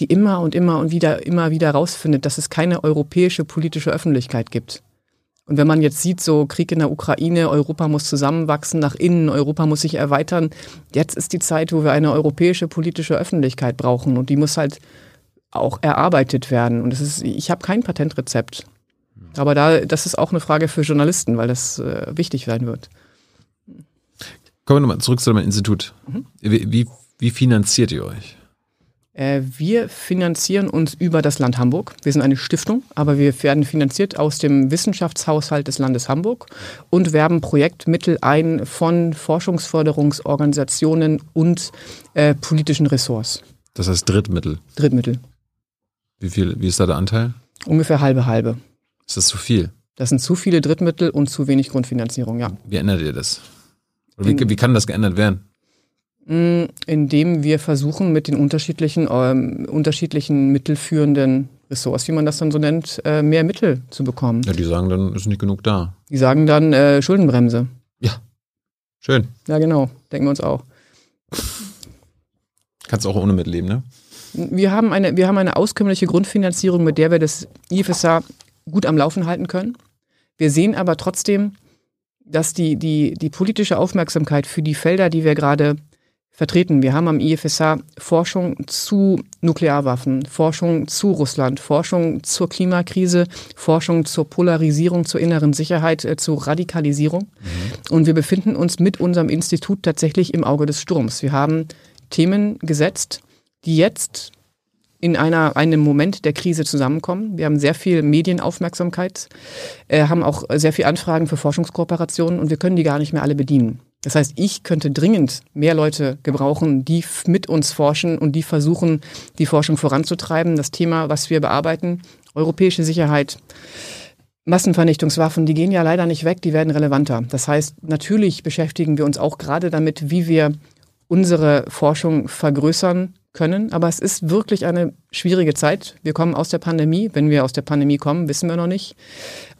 die immer und immer und wieder, immer wieder herausfindet, dass es keine europäische politische Öffentlichkeit gibt. Und wenn man jetzt sieht, so Krieg in der Ukraine, Europa muss zusammenwachsen nach innen, Europa muss sich erweitern, jetzt ist die Zeit, wo wir eine europäische politische Öffentlichkeit brauchen und die muss halt auch erarbeitet werden. Und das ist, ich habe kein Patentrezept. Aber da, das ist auch eine Frage für Journalisten, weil das äh, wichtig sein wird. Kommen wir nochmal zurück zu deinem Institut. Mhm. Wie, wie, wie finanziert ihr euch? Äh, wir finanzieren uns über das Land Hamburg. Wir sind eine Stiftung, aber wir werden finanziert aus dem Wissenschaftshaushalt des Landes Hamburg und werben Projektmittel ein von Forschungsförderungsorganisationen und äh, politischen Ressorts. Das heißt Drittmittel? Drittmittel. Wie viel, wie ist da der Anteil? Ungefähr halbe halbe. Ist das zu viel? Das sind zu viele Drittmittel und zu wenig Grundfinanzierung, ja. Wie ändert ihr das? Wie, wie kann das geändert werden? Mm, indem wir versuchen, mit den unterschiedlichen, ähm, unterschiedlichen mittelführenden Ressorts, wie man das dann so nennt, äh, mehr Mittel zu bekommen. Ja, die sagen dann, ist nicht genug da. Die sagen dann äh, Schuldenbremse. Ja. Schön. Ja, genau. Denken wir uns auch. Kannst auch ohne mitleben, ne? Wir haben, eine, wir haben eine auskömmliche Grundfinanzierung, mit der wir das IFSA gut am Laufen halten können. Wir sehen aber trotzdem, dass die, die, die politische Aufmerksamkeit für die Felder, die wir gerade vertreten. Wir haben am IFSH Forschung zu Nuklearwaffen, Forschung zu Russland, Forschung zur Klimakrise, Forschung zur Polarisierung, zur inneren Sicherheit, äh, zur Radikalisierung. Mhm. Und wir befinden uns mit unserem Institut tatsächlich im Auge des Sturms. Wir haben Themen gesetzt, die jetzt in einer, einem Moment der Krise zusammenkommen. Wir haben sehr viel Medienaufmerksamkeit, äh, haben auch sehr viel Anfragen für Forschungskooperationen und wir können die gar nicht mehr alle bedienen. Das heißt, ich könnte dringend mehr Leute gebrauchen, die mit uns forschen und die versuchen, die Forschung voranzutreiben. Das Thema, was wir bearbeiten, europäische Sicherheit, Massenvernichtungswaffen, die gehen ja leider nicht weg, die werden relevanter. Das heißt, natürlich beschäftigen wir uns auch gerade damit, wie wir unsere Forschung vergrößern können. Aber es ist wirklich eine schwierige Zeit. Wir kommen aus der Pandemie. Wenn wir aus der Pandemie kommen, wissen wir noch nicht.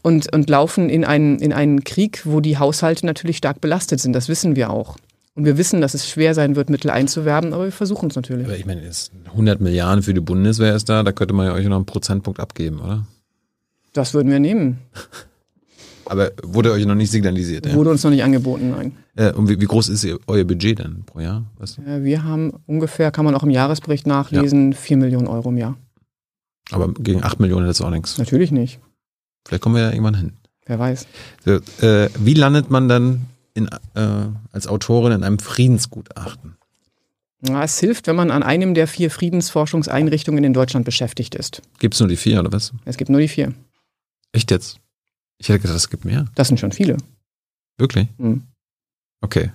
Und, und laufen in einen, in einen Krieg, wo die Haushalte natürlich stark belastet sind. Das wissen wir auch. Und wir wissen, dass es schwer sein wird, Mittel einzuwerben, aber wir versuchen es natürlich. Aber ich meine, 100 Milliarden für die Bundeswehr ist da, da könnte man ja euch noch einen Prozentpunkt abgeben, oder? Das würden wir nehmen. Aber wurde euch noch nicht signalisiert? Ja? Wurde uns noch nicht angeboten, nein. Äh, und wie, wie, groß ist euer Budget denn pro Jahr? Weißt du? ja, wir haben ungefähr, kann man auch im Jahresbericht nachlesen, ja. 4 Millionen Euro im Jahr. Aber gegen 8 Millionen ist auch nichts. Natürlich nicht. Vielleicht kommen wir ja irgendwann hin. Wer weiß. So, äh, wie landet man dann in, äh, als Autorin in einem Friedensgutachten? Ja, es hilft, wenn man an einem der vier Friedensforschungseinrichtungen in Deutschland beschäftigt ist. Gibt es nur die vier oder was? Es gibt nur die vier. Echt jetzt? Ich hätte gedacht, es gibt mehr. Das sind schon viele. Wirklich? Mhm. Okay.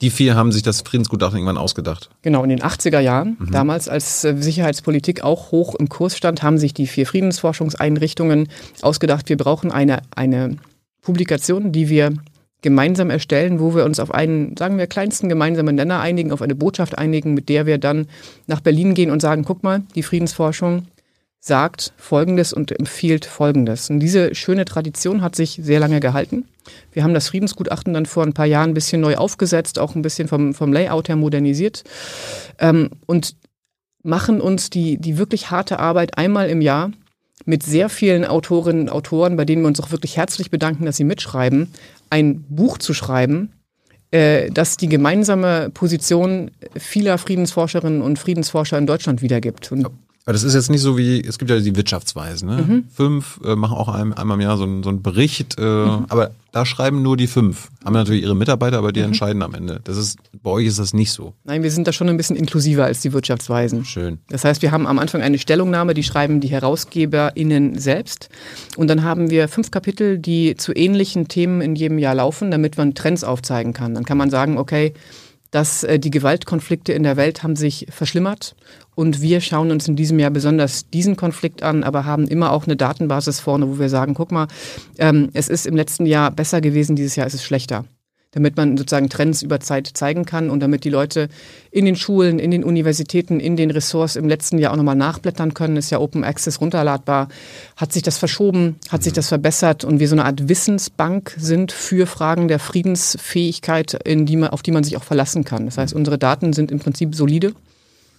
Die vier haben sich das Friedensgutachten irgendwann ausgedacht. Genau, in den 80er Jahren, mhm. damals als äh, Sicherheitspolitik auch hoch im Kurs stand, haben sich die vier Friedensforschungseinrichtungen ausgedacht, wir brauchen eine, eine Publikation, die wir gemeinsam erstellen, wo wir uns auf einen, sagen wir, kleinsten gemeinsamen Nenner einigen, auf eine Botschaft einigen, mit der wir dann nach Berlin gehen und sagen, guck mal, die Friedensforschung sagt Folgendes und empfiehlt Folgendes. Und diese schöne Tradition hat sich sehr lange gehalten. Wir haben das Friedensgutachten dann vor ein paar Jahren ein bisschen neu aufgesetzt, auch ein bisschen vom, vom Layout her modernisiert ähm, und machen uns die, die wirklich harte Arbeit einmal im Jahr mit sehr vielen Autorinnen und Autoren, bei denen wir uns auch wirklich herzlich bedanken, dass sie mitschreiben, ein Buch zu schreiben, äh, das die gemeinsame Position vieler Friedensforscherinnen und Friedensforscher in Deutschland wiedergibt. Und aber das ist jetzt nicht so wie, es gibt ja die Wirtschaftsweisen, ne? Mhm. Fünf äh, machen auch ein, einmal im Jahr so, ein, so einen Bericht, äh, mhm. aber da schreiben nur die fünf. Haben natürlich ihre Mitarbeiter, aber die mhm. entscheiden am Ende. Das ist, bei euch ist das nicht so. Nein, wir sind da schon ein bisschen inklusiver als die Wirtschaftsweisen. Schön. Das heißt, wir haben am Anfang eine Stellungnahme, die schreiben die HerausgeberInnen selbst. Und dann haben wir fünf Kapitel, die zu ähnlichen Themen in jedem Jahr laufen, damit man Trends aufzeigen kann. Dann kann man sagen, okay, dass äh, die Gewaltkonflikte in der Welt haben sich verschlimmert. Und wir schauen uns in diesem Jahr besonders diesen Konflikt an, aber haben immer auch eine Datenbasis vorne, wo wir sagen, guck mal, ähm, es ist im letzten Jahr besser gewesen, dieses Jahr ist es schlechter damit man sozusagen Trends über Zeit zeigen kann und damit die Leute in den Schulen, in den Universitäten, in den Ressorts im letzten Jahr auch nochmal nachblättern können. Ist ja Open Access runterladbar. Hat sich das verschoben? Hat sich das verbessert? Und wir so eine Art Wissensbank sind für Fragen der Friedensfähigkeit, in die man, auf die man sich auch verlassen kann. Das heißt, unsere Daten sind im Prinzip solide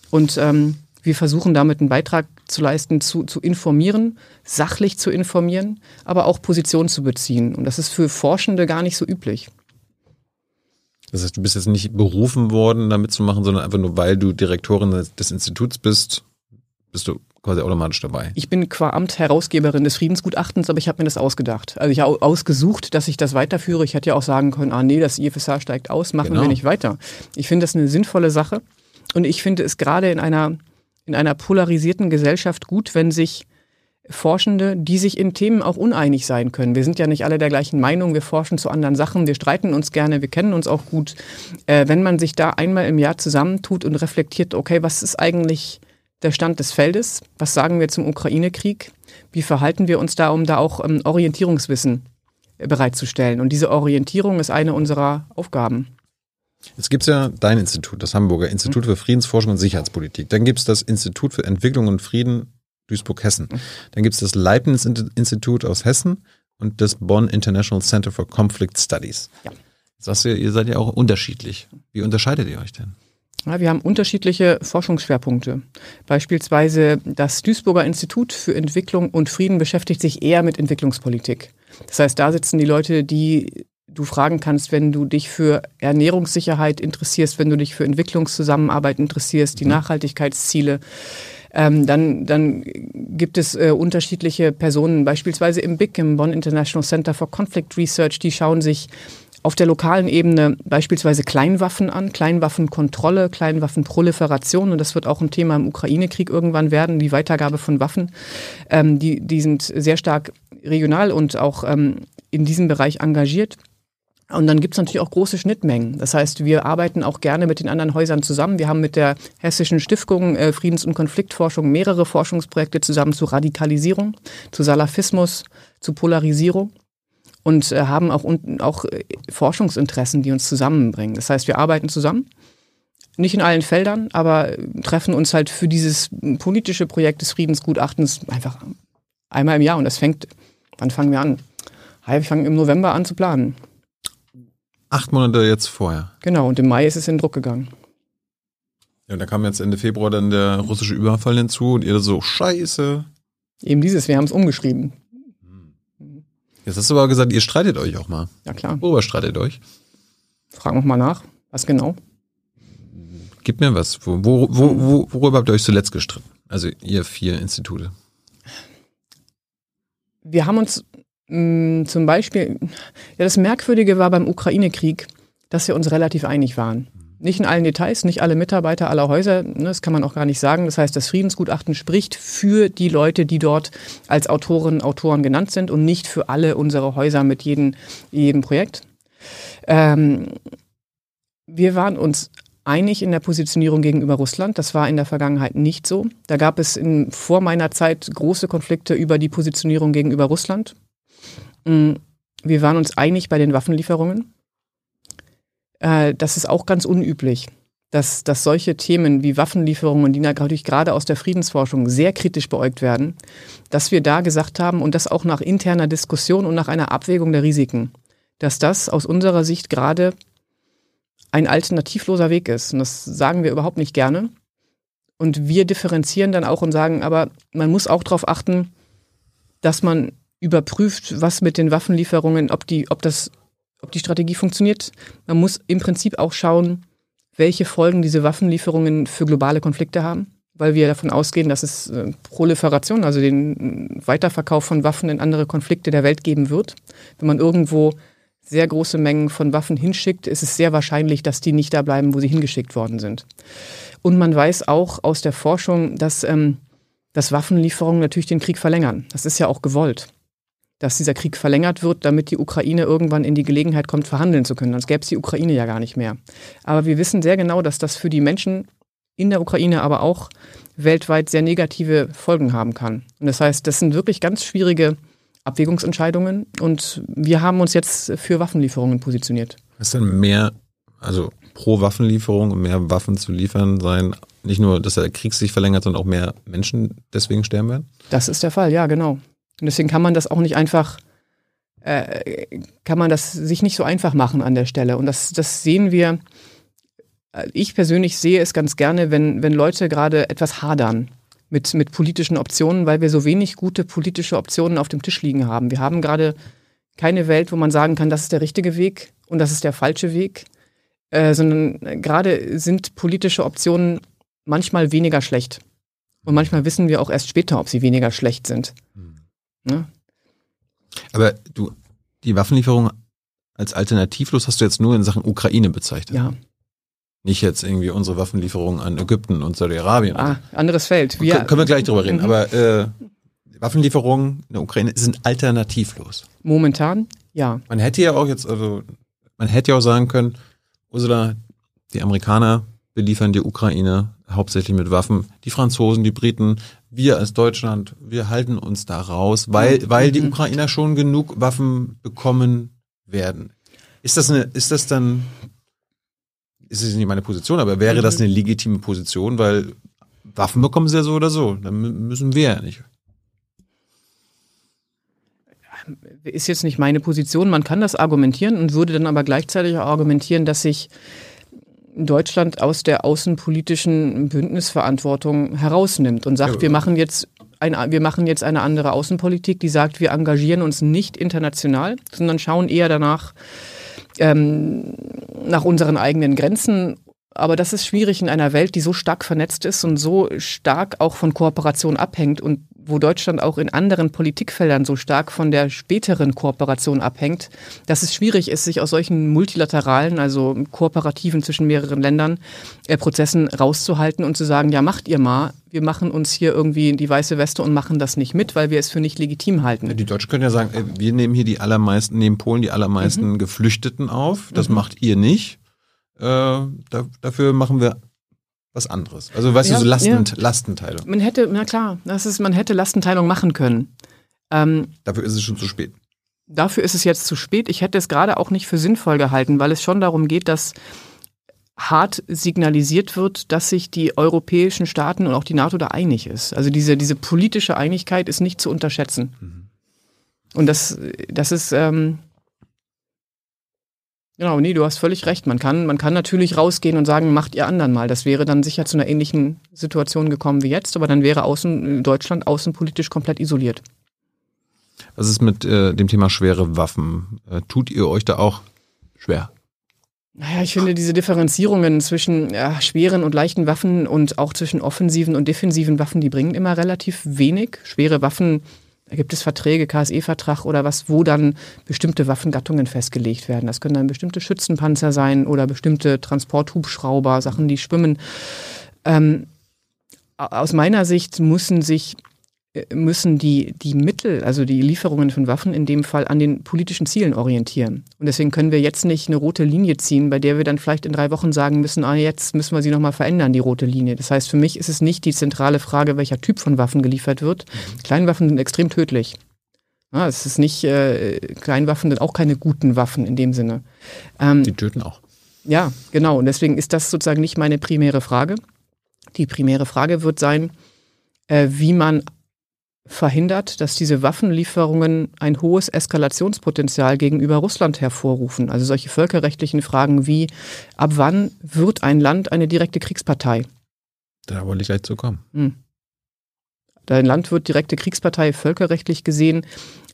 und ähm, wir versuchen damit einen Beitrag zu leisten, zu, zu informieren, sachlich zu informieren, aber auch Position zu beziehen. Und das ist für Forschende gar nicht so üblich. Das heißt, du bist jetzt nicht berufen worden, da mitzumachen, sondern einfach nur, weil du Direktorin des Instituts bist, bist du quasi automatisch dabei. Ich bin qua Amt Herausgeberin des Friedensgutachtens, aber ich habe mir das ausgedacht. Also ich habe ausgesucht, dass ich das weiterführe. Ich hätte ja auch sagen können, ah nee, das IFSH steigt aus, machen genau. wir nicht weiter. Ich finde das eine sinnvolle Sache und ich finde es gerade in einer, in einer polarisierten Gesellschaft gut, wenn sich Forschende, die sich in Themen auch uneinig sein können. Wir sind ja nicht alle der gleichen Meinung, wir forschen zu anderen Sachen, wir streiten uns gerne, wir kennen uns auch gut. Äh, wenn man sich da einmal im Jahr zusammentut und reflektiert, okay, was ist eigentlich der Stand des Feldes? Was sagen wir zum Ukraine-Krieg? Wie verhalten wir uns da, um da auch ähm, Orientierungswissen bereitzustellen? Und diese Orientierung ist eine unserer Aufgaben. Jetzt gibt es ja dein Institut, das Hamburger Institut für Friedensforschung und Sicherheitspolitik. Dann gibt es das Institut für Entwicklung und Frieden Duisburg-Hessen. Dann gibt es das Leibniz-Institut aus Hessen und das Bonn International Center for Conflict Studies. Ja. Sagst du, ihr seid ja auch unterschiedlich. Wie unterscheidet ihr euch denn? Ja, wir haben unterschiedliche Forschungsschwerpunkte. Beispielsweise das Duisburger Institut für Entwicklung und Frieden beschäftigt sich eher mit Entwicklungspolitik. Das heißt, da sitzen die Leute, die du fragen kannst, wenn du dich für Ernährungssicherheit interessierst, wenn du dich für Entwicklungszusammenarbeit interessierst, die mhm. Nachhaltigkeitsziele. Ähm, dann, dann gibt es äh, unterschiedliche Personen, beispielsweise im BIC, im Bonn International Center for Conflict Research, die schauen sich auf der lokalen Ebene beispielsweise Kleinwaffen an, Kleinwaffenkontrolle, Kleinwaffenproliferation. Und das wird auch ein Thema im Ukraine-Krieg irgendwann werden, die Weitergabe von Waffen. Ähm, die, die sind sehr stark regional und auch ähm, in diesem Bereich engagiert. Und dann gibt es natürlich auch große Schnittmengen. Das heißt, wir arbeiten auch gerne mit den anderen Häusern zusammen. Wir haben mit der Hessischen Stiftung äh, Friedens- und Konfliktforschung mehrere Forschungsprojekte zusammen zu Radikalisierung, zu Salafismus, zu Polarisierung und äh, haben auch, auch äh, Forschungsinteressen, die uns zusammenbringen. Das heißt, wir arbeiten zusammen. Nicht in allen Feldern, aber treffen uns halt für dieses politische Projekt des Friedensgutachtens einfach einmal im Jahr. Und das fängt, wann fangen wir an? Wir fangen im November an zu planen. Acht Monate jetzt vorher. Genau, und im Mai ist es in Druck gegangen. Ja, und da kam jetzt Ende Februar dann der russische Überfall hinzu und ihr so, scheiße. Eben dieses, wir haben es umgeschrieben. Jetzt hast du aber gesagt, ihr streitet euch auch mal. Ja, klar. Worüber streitet euch? Fragen wir mal nach. Was genau? Gib mir was. Wo, wo, wo, worüber habt ihr euch zuletzt gestritten? Also ihr vier Institute. Wir haben uns Mm, zum Beispiel, ja, das Merkwürdige war beim Ukraine-Krieg, dass wir uns relativ einig waren. Nicht in allen Details, nicht alle Mitarbeiter aller Häuser, ne, das kann man auch gar nicht sagen. Das heißt, das Friedensgutachten spricht für die Leute, die dort als Autorinnen, Autoren genannt sind und nicht für alle unsere Häuser mit jedem, jedem Projekt. Ähm, wir waren uns einig in der Positionierung gegenüber Russland. Das war in der Vergangenheit nicht so. Da gab es in, vor meiner Zeit große Konflikte über die Positionierung gegenüber Russland. Mm, wir waren uns einig bei den Waffenlieferungen. Äh, das ist auch ganz unüblich, dass, dass solche Themen wie Waffenlieferungen, die natürlich gerade aus der Friedensforschung sehr kritisch beäugt werden, dass wir da gesagt haben und das auch nach interner Diskussion und nach einer Abwägung der Risiken, dass das aus unserer Sicht gerade ein alternativloser Weg ist. Und das sagen wir überhaupt nicht gerne. Und wir differenzieren dann auch und sagen, aber man muss auch darauf achten, dass man überprüft, was mit den Waffenlieferungen, ob die, ob das, ob die Strategie funktioniert. Man muss im Prinzip auch schauen, welche Folgen diese Waffenlieferungen für globale Konflikte haben, weil wir davon ausgehen, dass es äh, Proliferation, also den Weiterverkauf von Waffen in andere Konflikte der Welt geben wird. Wenn man irgendwo sehr große Mengen von Waffen hinschickt, ist es sehr wahrscheinlich, dass die nicht da bleiben, wo sie hingeschickt worden sind. Und man weiß auch aus der Forschung, dass, ähm, dass Waffenlieferungen natürlich den Krieg verlängern. Das ist ja auch gewollt dass dieser Krieg verlängert wird, damit die Ukraine irgendwann in die Gelegenheit kommt, verhandeln zu können. Sonst gäbe es die Ukraine ja gar nicht mehr. Aber wir wissen sehr genau, dass das für die Menschen in der Ukraine, aber auch weltweit sehr negative Folgen haben kann. Und das heißt, das sind wirklich ganz schwierige Abwägungsentscheidungen und wir haben uns jetzt für Waffenlieferungen positioniert. Ist denn mehr, also pro Waffenlieferung mehr Waffen zu liefern sein, nicht nur, dass der Krieg sich verlängert, sondern auch mehr Menschen deswegen sterben werden? Das ist der Fall, ja, genau. Und deswegen kann man das auch nicht einfach, äh, kann man das sich nicht so einfach machen an der Stelle. Und das, das sehen wir. Äh, ich persönlich sehe es ganz gerne, wenn, wenn Leute gerade etwas hadern mit, mit politischen Optionen, weil wir so wenig gute politische Optionen auf dem Tisch liegen haben. Wir haben gerade keine Welt, wo man sagen kann, das ist der richtige Weg und das ist der falsche Weg, äh, sondern gerade sind politische Optionen manchmal weniger schlecht. Und manchmal wissen wir auch erst später, ob sie weniger schlecht sind. Mhm. Ne? Aber du, die Waffenlieferung als alternativlos hast du jetzt nur in Sachen Ukraine bezeichnet. Ja. Nicht jetzt irgendwie unsere Waffenlieferung an Ägypten und Saudi-Arabien. Ah, anderes Feld. Wir, können wir gleich drüber reden. Mhm. Aber äh, Waffenlieferungen in der Ukraine sind alternativlos. Momentan, ja. Man hätte ja auch jetzt, also man hätte ja auch sagen können, Ursula, die Amerikaner beliefern die Ukraine hauptsächlich mit Waffen. Die Franzosen, die Briten, wir als Deutschland, wir halten uns da raus, weil, weil die Ukrainer schon genug Waffen bekommen werden. Ist das eine, ist das dann, ist es nicht meine Position, aber wäre das mhm. eine legitime Position, weil Waffen bekommen sie ja so oder so, dann müssen wir ja nicht. Ist jetzt nicht meine Position, man kann das argumentieren und würde dann aber gleichzeitig argumentieren, dass sich Deutschland aus der außenpolitischen Bündnisverantwortung herausnimmt und sagt, ja, wir machen jetzt ein, wir machen jetzt eine andere Außenpolitik, die sagt, wir engagieren uns nicht international, sondern schauen eher danach ähm, nach unseren eigenen Grenzen. Aber das ist schwierig in einer Welt, die so stark vernetzt ist und so stark auch von Kooperation abhängt und wo Deutschland auch in anderen Politikfeldern so stark von der späteren Kooperation abhängt, dass es schwierig ist, sich aus solchen multilateralen, also kooperativen zwischen mehreren Ländern, äh, Prozessen rauszuhalten und zu sagen, ja, macht ihr mal, wir machen uns hier irgendwie in die weiße Weste und machen das nicht mit, weil wir es für nicht legitim halten. Die Deutschen können ja sagen, ey, wir nehmen hier die allermeisten, nehmen Polen die allermeisten Geflüchteten auf, das macht ihr nicht. Äh, da, dafür machen wir was anderes. Also weißt Ja, du, so Lasten, ja. Lastenteilung. Man hätte, na klar, das ist, man hätte Lastenteilung machen können. Ähm, Dafür ist es schon zu spät. Dafür ist es jetzt zu spät. Ich hätte es gerade auch nicht für sinnvoll gehalten, weil es schon darum geht, dass hart signalisiert wird, dass sich die europäischen Staaten und auch die NATO da einig ist. Also diese, diese politische Einigkeit ist nicht zu unterschätzen. Und das, das ist, ähm, genau, nee, du hast völlig recht. Man kann, man kann natürlich rausgehen und sagen, macht ihr anderen mal. Das wäre dann sicher zu einer ähnlichen Situation gekommen wie jetzt, aber dann wäre außen, Deutschland außenpolitisch komplett isoliert. Was ist mit äh, dem Thema schwere Waffen? Äh, tut ihr euch da auch schwer? Naja, ich finde diese Differenzierungen zwischen ja, schweren und leichten Waffen und auch zwischen offensiven und defensiven Waffen, die bringen immer relativ wenig. Schwere Waffen, gibt es Verträge, KSE-Vertrag oder was, wo dann bestimmte Waffengattungen festgelegt werden. Das können dann bestimmte Schützenpanzer sein oder bestimmte Transporthubschrauber, Sachen, die schwimmen. Ähm, aus meiner Sicht müssen sich müssen die, die Mittel, also die Lieferungen von Waffen in dem Fall an den politischen Zielen orientieren. Und deswegen können wir jetzt nicht eine rote Linie ziehen, bei der wir dann vielleicht in drei Wochen sagen müssen, ah, jetzt müssen wir sie nochmal verändern, die rote Linie. Das heißt, für mich ist es nicht die zentrale Frage, welcher Typ von Waffen geliefert wird. Kleinwaffen sind extrem tödlich. Ja, es ist nicht, äh, Kleinwaffen sind auch keine guten Waffen in dem Sinne. Ähm, Die töten auch. ja, genau. Und deswegen ist das sozusagen nicht meine primäre Frage. Die primäre Frage wird sein, äh, wie man verhindert, dass diese Waffenlieferungen ein hohes Eskalationspotenzial gegenüber Russland hervorrufen. Also solche völkerrechtlichen Fragen wie, ab wann wird ein Land eine direkte Kriegspartei? Da wollte ich gleich zu kommen. Hm. Ein Land wird direkte Kriegspartei völkerrechtlich gesehen,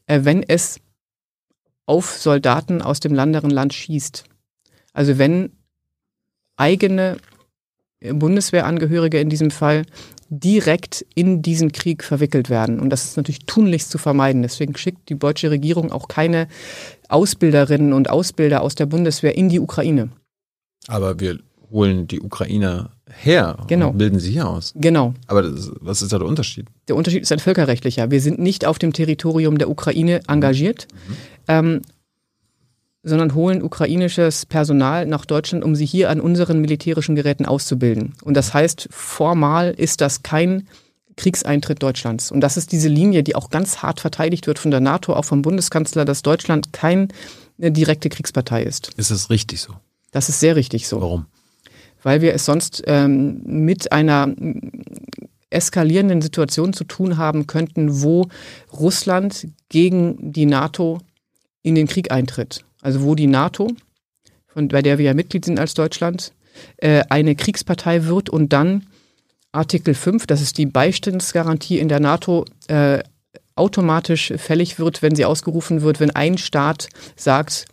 äh, wenn es auf Soldaten aus dem anderen Land schießt. Also wenn eigene Bundeswehrangehörige in diesem Fall direkt in diesen Krieg verwickelt werden. Und das ist natürlich tunlichst zu vermeiden. Deswegen schickt die deutsche Regierung auch keine Ausbilderinnen und Ausbilder aus der Bundeswehr in die Ukraine. Aber wir holen die Ukrainer her Genau. und bilden sie hier aus. Genau. Aber das, was ist da der Unterschied? Der Unterschied ist ein völkerrechtlicher. Wir sind nicht auf dem Territorium der Ukraine engagiert, ähm, sondern holen ukrainisches Personal nach Deutschland, um sie hier an unseren militärischen Geräten auszubilden. Und das heißt, formal ist das kein Kriegseintritt Deutschlands. Und das ist diese Linie, die auch ganz hart verteidigt wird von der NATO, auch vom Bundeskanzler, dass Deutschland keine direkte Kriegspartei ist. Ist das richtig so? Das ist sehr richtig so Warum? weil wir es sonst ähm, mit einer eskalierenden Situation zu tun haben könnten, wo Russland gegen die NATO in den Krieg eintritt. Also wo die NATO, von, bei der wir ja Mitglied sind als Deutschland, äh, eine Kriegspartei wird und dann Artikel 5, das ist die Beistandsgarantie in der NATO, äh, automatisch fällig wird, wenn sie ausgerufen wird, wenn ein Staat sagt,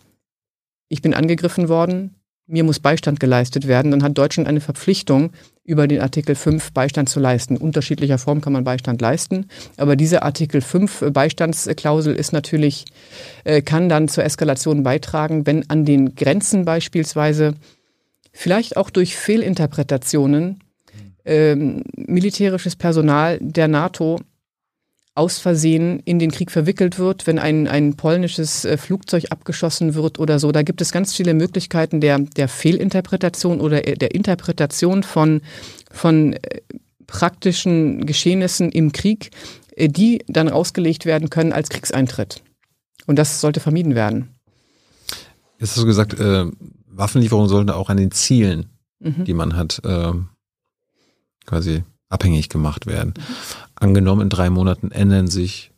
ich bin angegriffen worden, mir muss Beistand geleistet werden, dann hat Deutschland eine Verpflichtung, über den Artikel 5 Beistand zu leisten. Unterschiedlicher Form kann man Beistand leisten, aber diese Artikel 5 Beistandsklausel ist natürlich, äh, kann dann zur Eskalation beitragen, wenn an den Grenzen beispielsweise vielleicht auch durch Fehlinterpretationen ähm, militärisches Personal der NATO aus Versehen in den Krieg verwickelt wird, wenn ein, ein polnisches äh, Flugzeug abgeschossen wird oder so. Da gibt es ganz viele Möglichkeiten der, der Fehlinterpretation oder äh, der Interpretation von, von äh, praktischen Geschehnissen im Krieg, die dann ausgelegt werden können als Kriegseintritt. Und das sollte vermieden werden. Jetzt hast du gesagt, äh, Waffenlieferungen sollten auch an den Zielen, die man hat, äh, quasi abhängig gemacht werden. Angenommen, in drei Monaten ändern sich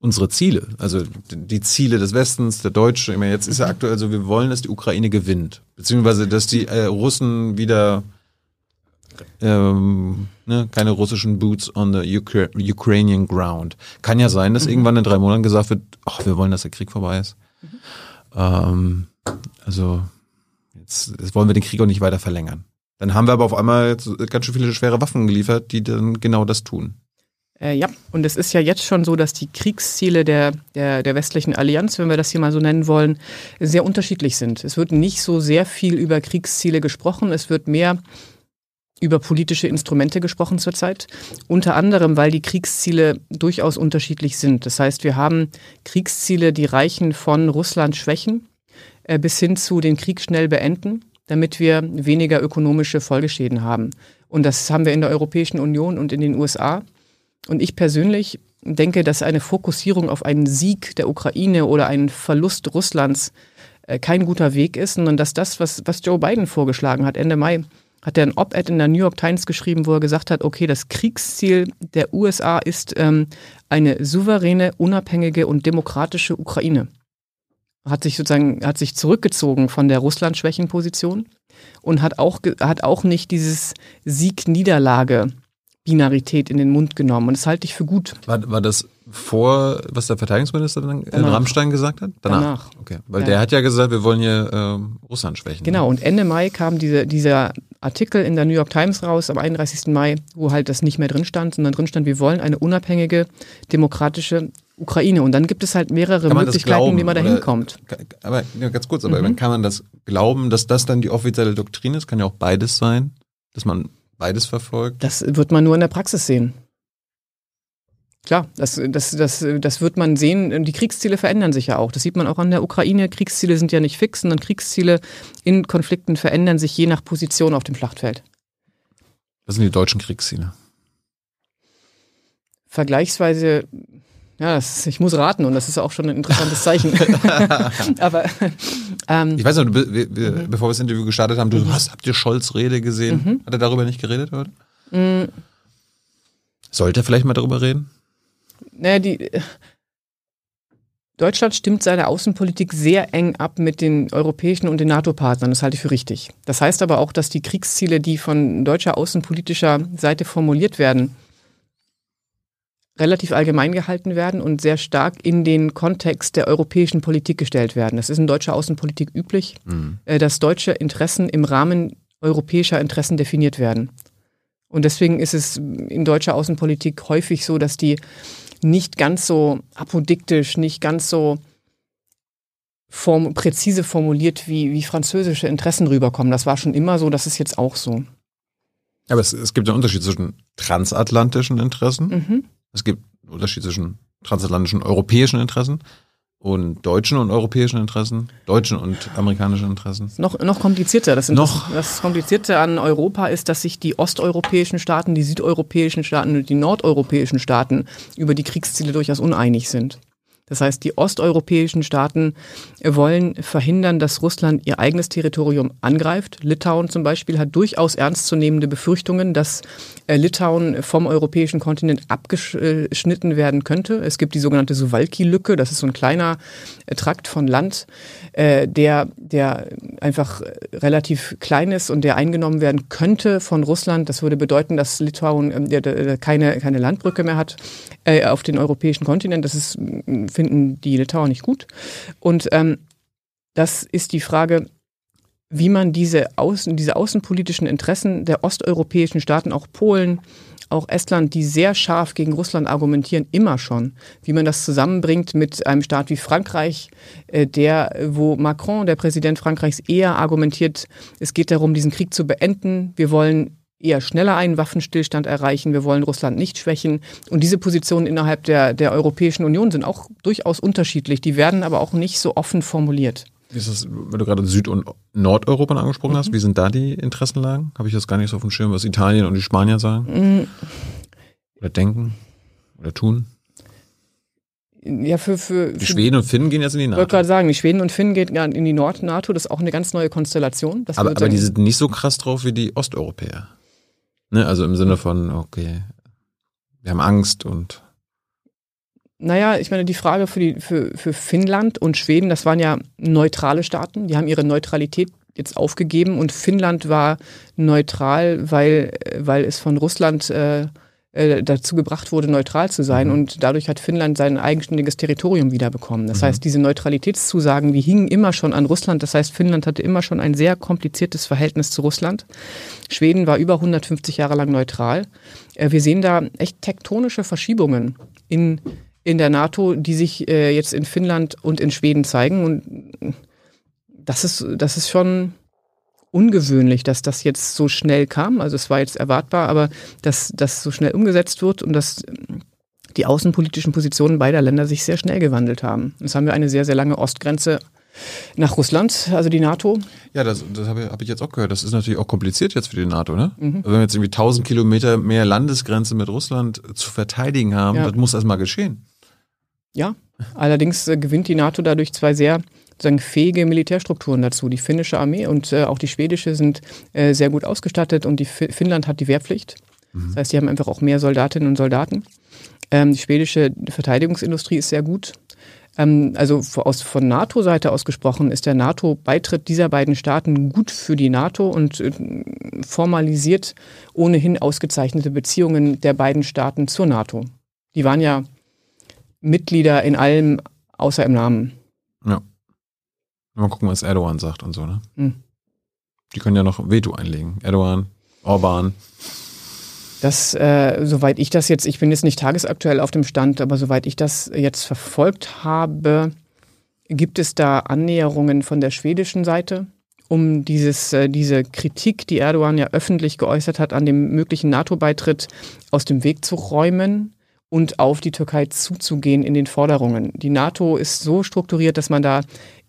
unsere Ziele, also die Ziele des Westens, der Deutsche. Ich meine, jetzt ist ja aktuell so, wir wollen, dass die Ukraine gewinnt, beziehungsweise dass die äh, Russen wieder ähm, ne, keine russischen Boots on the Ukra Ukrainian ground. Kann ja sein, dass irgendwann in drei Monaten gesagt wird, ach, wir wollen, dass der Krieg vorbei ist. Ähm, also jetzt, jetzt wollen wir den Krieg auch nicht weiter verlängern. Dann haben wir aber auf einmal ganz schön viele schwere Waffen geliefert, die dann genau das tun. Äh, ja, und es ist ja jetzt schon so, dass die Kriegsziele der, der, der westlichen Allianz, wenn wir das hier mal so nennen wollen, sehr unterschiedlich sind. Es wird nicht so sehr viel über Kriegsziele gesprochen, es wird mehr über politische Instrumente gesprochen zurzeit. Unter anderem, weil die Kriegsziele durchaus unterschiedlich sind. Das heißt, wir haben Kriegsziele, die reichen von Russland schwächen äh, bis hin zu den Krieg schnell beenden, damit wir weniger ökonomische Folgeschäden haben. Und das haben wir in der Europäischen Union und in den USA. Und ich persönlich denke, dass eine Fokussierung auf einen Sieg der Ukraine oder einen Verlust Russlands äh, kein guter Weg ist, sondern dass das, was, was Joe Biden vorgeschlagen hat, Ende Mai, hat er ein Op-Ed in der New York Times geschrieben, wo er gesagt hat, okay, das Kriegsziel der USA ist ähm, eine souveräne, unabhängige und demokratische Ukraine. Hat sich sozusagen, hat sich zurückgezogen von der Russland-Schwächenposition und hat auch, hat auch nicht dieses Sieg-Niederlage Binarität in den Mund genommen. Und das halte ich für gut. War, war das vor, was der Verteidigungsminister dann in Rammstein gesagt hat? Danach. Danach. Okay. Weil ja. der hat ja gesagt, wir wollen hier äh, Russland schwächen. Genau. Ne? Und Ende Mai kam diese, dieser Artikel in der New York Times raus, am 31. Mai, wo halt das nicht mehr drin stand, sondern drin stand, wir wollen eine unabhängige, demokratische Ukraine. Und dann gibt es halt mehrere Möglichkeiten, wie man da hinkommt. Aber ja, ganz kurz, aber mhm. kann man das glauben, dass das dann die offizielle Doktrin ist? Kann ja auch beides sein, dass man beides verfolgt? Das wird man nur in der Praxis sehen. Klar, das, das, das, das wird man sehen. Die Kriegsziele verändern sich ja auch. Das sieht man auch an der Ukraine. Kriegsziele sind ja nicht fix, sondern Kriegsziele in Konflikten verändern sich je nach Position auf dem Schlachtfeld. Was sind die deutschen Kriegsziele? Vergleichsweise ja, ist, ich muss raten und das ist auch schon ein interessantes Zeichen. Aber ähm, ich weiß noch, be be mhm. bevor wir das Interview gestartet haben, du mhm. hast, habt ihr Scholz Rede gesehen? Mhm. Hat er darüber nicht geredet heute? Mhm. Sollte er vielleicht mal darüber reden? Naja, die Deutschland stimmt seine Außenpolitik sehr eng ab mit den europäischen und den NATO-Partnern. Das halte ich für richtig. Das heißt aber auch, dass die Kriegsziele, die von deutscher außenpolitischer Seite formuliert werden, relativ allgemein gehalten werden und sehr stark in den Kontext der europäischen Politik gestellt werden. Das ist in deutscher Außenpolitik üblich, mhm. Äh, dass deutsche Interessen im Rahmen europäischer Interessen definiert werden. Und deswegen ist es in deutscher Außenpolitik häufig so, dass die nicht ganz so apodiktisch, nicht ganz so form präzise formuliert wie, wie französische Interessen rüberkommen. Das war schon immer so, das ist jetzt auch so. Aber es, es gibt einen Unterschied zwischen transatlantischen Interessen mhm. Es gibt einen Unterschied zwischen transatlantischen europäischen Interessen und deutschen und europäischen Interessen, deutschen und amerikanischen Interessen. Noch, noch komplizierter. Das, noch das Komplizierte an Europa ist, dass sich die osteuropäischen Staaten, die südeuropäischen Staaten und die nordeuropäischen Staaten über die Kriegsziele durchaus uneinig sind. Das heißt, die osteuropäischen Staaten wollen verhindern, dass Russland ihr eigenes Territorium angreift. Litauen zum Beispiel hat durchaus ernstzunehmende Befürchtungen, dass äh, Litauen vom europäischen Kontinent abgeschnitten werden könnte. Es gibt die sogenannte Suwalki-Lücke. Das ist so ein kleiner äh, Trakt von Land, äh, der, der einfach relativ klein ist und der eingenommen werden könnte von Russland. Das würde bedeuten, dass Litauen ähm, keine, keine Landbrücke mehr hat auf den europäischen Kontinent. Das ist finden die Litauer nicht gut. Und ähm, das ist die Frage, wie man diese, Außen, diese außenpolitischen Interessen der osteuropäischen Staaten, auch Polen, auch Estland, die sehr scharf gegen Russland argumentieren, immer schon, wie man das zusammenbringt mit einem Staat wie Frankreich, äh, der, wo Macron, der Präsident Frankreichs, eher argumentiert, es geht darum, diesen Krieg zu beenden. Wir wollen eher schneller einen Waffenstillstand erreichen. Wir wollen Russland nicht schwächen. Und diese Positionen innerhalb der, der Europäischen Union sind auch durchaus unterschiedlich. Die werden aber auch nicht so offen formuliert. Wie ist das, wenn du gerade Süd- und Nordeuropa angesprochen mhm. hast, wie sind da die Interessenlagen? Habe ich das gar nicht so auf dem Schirm, was Italien und die Spanier sagen? Mhm. Oder denken? Oder tun? Ja, für, für, die Schweden und Finnen gehen jetzt in die NATO. Ich wollte gerade sagen, die Schweden und Finnen gehen in die Nord-NATO. Das ist auch eine ganz neue Konstellation. aber aber die sind nicht so krass drauf wie die Osteuropäer. Ne? Also im Sinne von, okay, wir haben Angst und. Naja, ich meine, die Frage für, die, für, für Finnland und Schweden, das waren ja neutrale Staaten, die haben ihre Neutralität jetzt aufgegeben und Finnland war neutral, weil, weil es von Russland äh, äh, dazu gebracht wurde, neutral zu sein. Und dadurch hat Finnland sein eigenständiges Territorium wiederbekommen. Das heißt, diese Neutralitätszusagen, die hingen immer schon an Russland. Das heißt, Finnland hatte immer schon ein sehr kompliziertes Verhältnis zu Russland. Schweden war über 150 Jahre lang neutral. Äh, wir sehen da echt tektonische Verschiebungen in, in der NATO, die sich äh, jetzt in Finnland und in Schweden zeigen. Und das ist, das ist schon ungewöhnlich, dass das jetzt so schnell kam. Also es war jetzt erwartbar, aber dass das so schnell umgesetzt wird und dass die außenpolitischen Positionen beider Länder sich sehr schnell gewandelt haben. Jetzt haben wir eine sehr, sehr lange Ostgrenze nach Russland, also die NATO. Ja, das, das habe ich, hab ich jetzt auch gehört. Das ist natürlich auch kompliziert jetzt für die NATO, ne? Also wenn wir jetzt irgendwie 1000 Kilometer mehr Landesgrenze mit Russland zu verteidigen haben, Ja. das muss erstmal geschehen. Ja, allerdings äh, gewinnt die NATO dadurch zwei sehr sozusagen fähige Militärstrukturen dazu. Die finnische Armee und äh, auch die schwedische sind äh, sehr gut ausgestattet und die Fi Finnland hat die Wehrpflicht. Das heißt, die haben einfach auch mehr Soldatinnen und Soldaten. Ähm, die schwedische Verteidigungsindustrie ist sehr gut. Ähm, also aus, von NATO-Seite aus gesprochen ist der NATO-Beitritt dieser beiden Staaten gut für die NATO und äh, formalisiert ohnehin ausgezeichnete Beziehungen der beiden Staaten zur NATO. Die waren ja Mitglieder in allem außer im Namen. Mal gucken, was Erdogan sagt und so, ne? Hm. Die können ja noch Veto einlegen. Erdogan, Orban. Das, äh, soweit ich das jetzt, ich bin jetzt nicht tagesaktuell auf dem Stand, aber soweit ich das jetzt verfolgt habe, gibt es da Annäherungen von der schwedischen Seite, um dieses, äh, diese Kritik, die Erdogan ja öffentlich geäußert hat, an dem möglichen NATO-Beitritt aus dem Weg zu räumen und auf die Türkei zuzugehen in den Forderungen. Die NATO ist so strukturiert, dass man da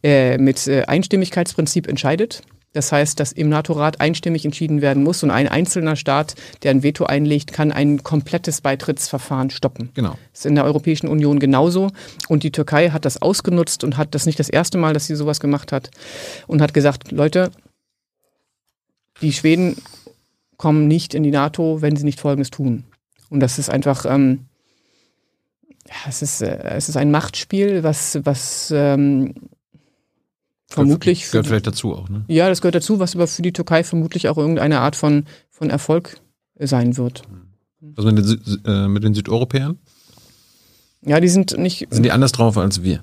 äh, mit äh, Einstimmigkeitsprinzip entscheidet. Das heißt, dass im NATO-Rat einstimmig entschieden werden muss und ein einzelner Staat, der ein Veto einlegt, kann ein komplettes Beitrittsverfahren stoppen. Genau. Das ist in der Europäischen Union genauso. Und die Türkei hat das ausgenutzt und hat das nicht das erste Mal, dass sie sowas gemacht hat und hat gesagt, Leute, die Schweden kommen nicht in die NATO, wenn sie nicht Folgendes tun. Und das ist einfach, ähm, ja, es ist, äh, es ist ein Machtspiel, was, was ähm, vermutlich für Gehört vielleicht dazu auch, ne? ja, das gehört dazu, was aber für die Türkei vermutlich auch irgendeine Art von, von Erfolg sein wird. Was mit den, äh, mit den Südeuropäern? Ja, die sind nicht. Sind die anders drauf als wir?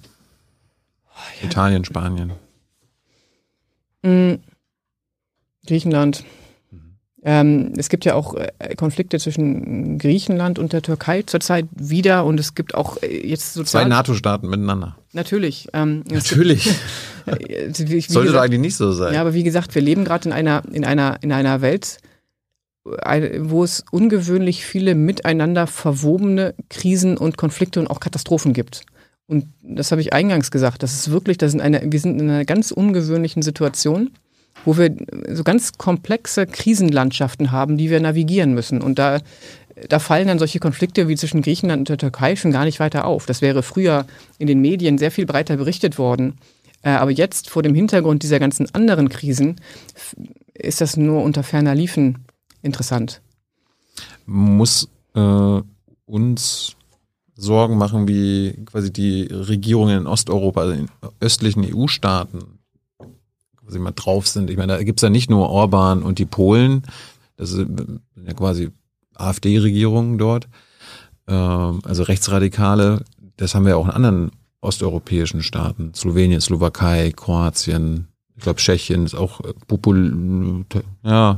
Italien, Spanien. mh, Griechenland. Ähm, es gibt ja auch äh, Konflikte zwischen Griechenland und der Türkei zurzeit wieder und es gibt auch äh, jetzt Zwei sozial. NATO-Staaten miteinander. Natürlich. Ähm, Natürlich. Gibt, äh, Sollte doch gesagt, eigentlich nicht so sein. Ja, aber wie gesagt, wir leben gerade in einer, in einer, in einer Welt, wo es ungewöhnlich viele miteinander verwobene Krisen und Konflikte und auch Katastrophen gibt. Und das habe ich eingangs gesagt. Das ist wirklich, das sind eine, wir sind in einer ganz ungewöhnlichen Situation, wo wir so ganz komplexe Krisenlandschaften haben, die wir navigieren müssen. Und da, da fallen dann solche Konflikte wie zwischen Griechenland und der Türkei schon gar nicht weiter auf. Das wäre früher in den Medien sehr viel breiter berichtet worden. Äh, Aber jetzt vor dem Hintergrund dieser ganzen anderen Krisen ist das nur unter ferner Liefen interessant. muss äh, uns Sorgen machen, wie quasi die Regierungen in Osteuropa, also in östlichen EU-Staaten quasi mal drauf sind. Ich meine, da gibt's ja nicht nur Orban und die Polen, das sind ja quasi AfD-Regierungen dort, ähm, also Rechtsradikale, das haben wir auch in anderen osteuropäischen Staaten, Slowenien, Slowakei, Kroatien, ich glaube Tschechien ist auch äh, popul ja,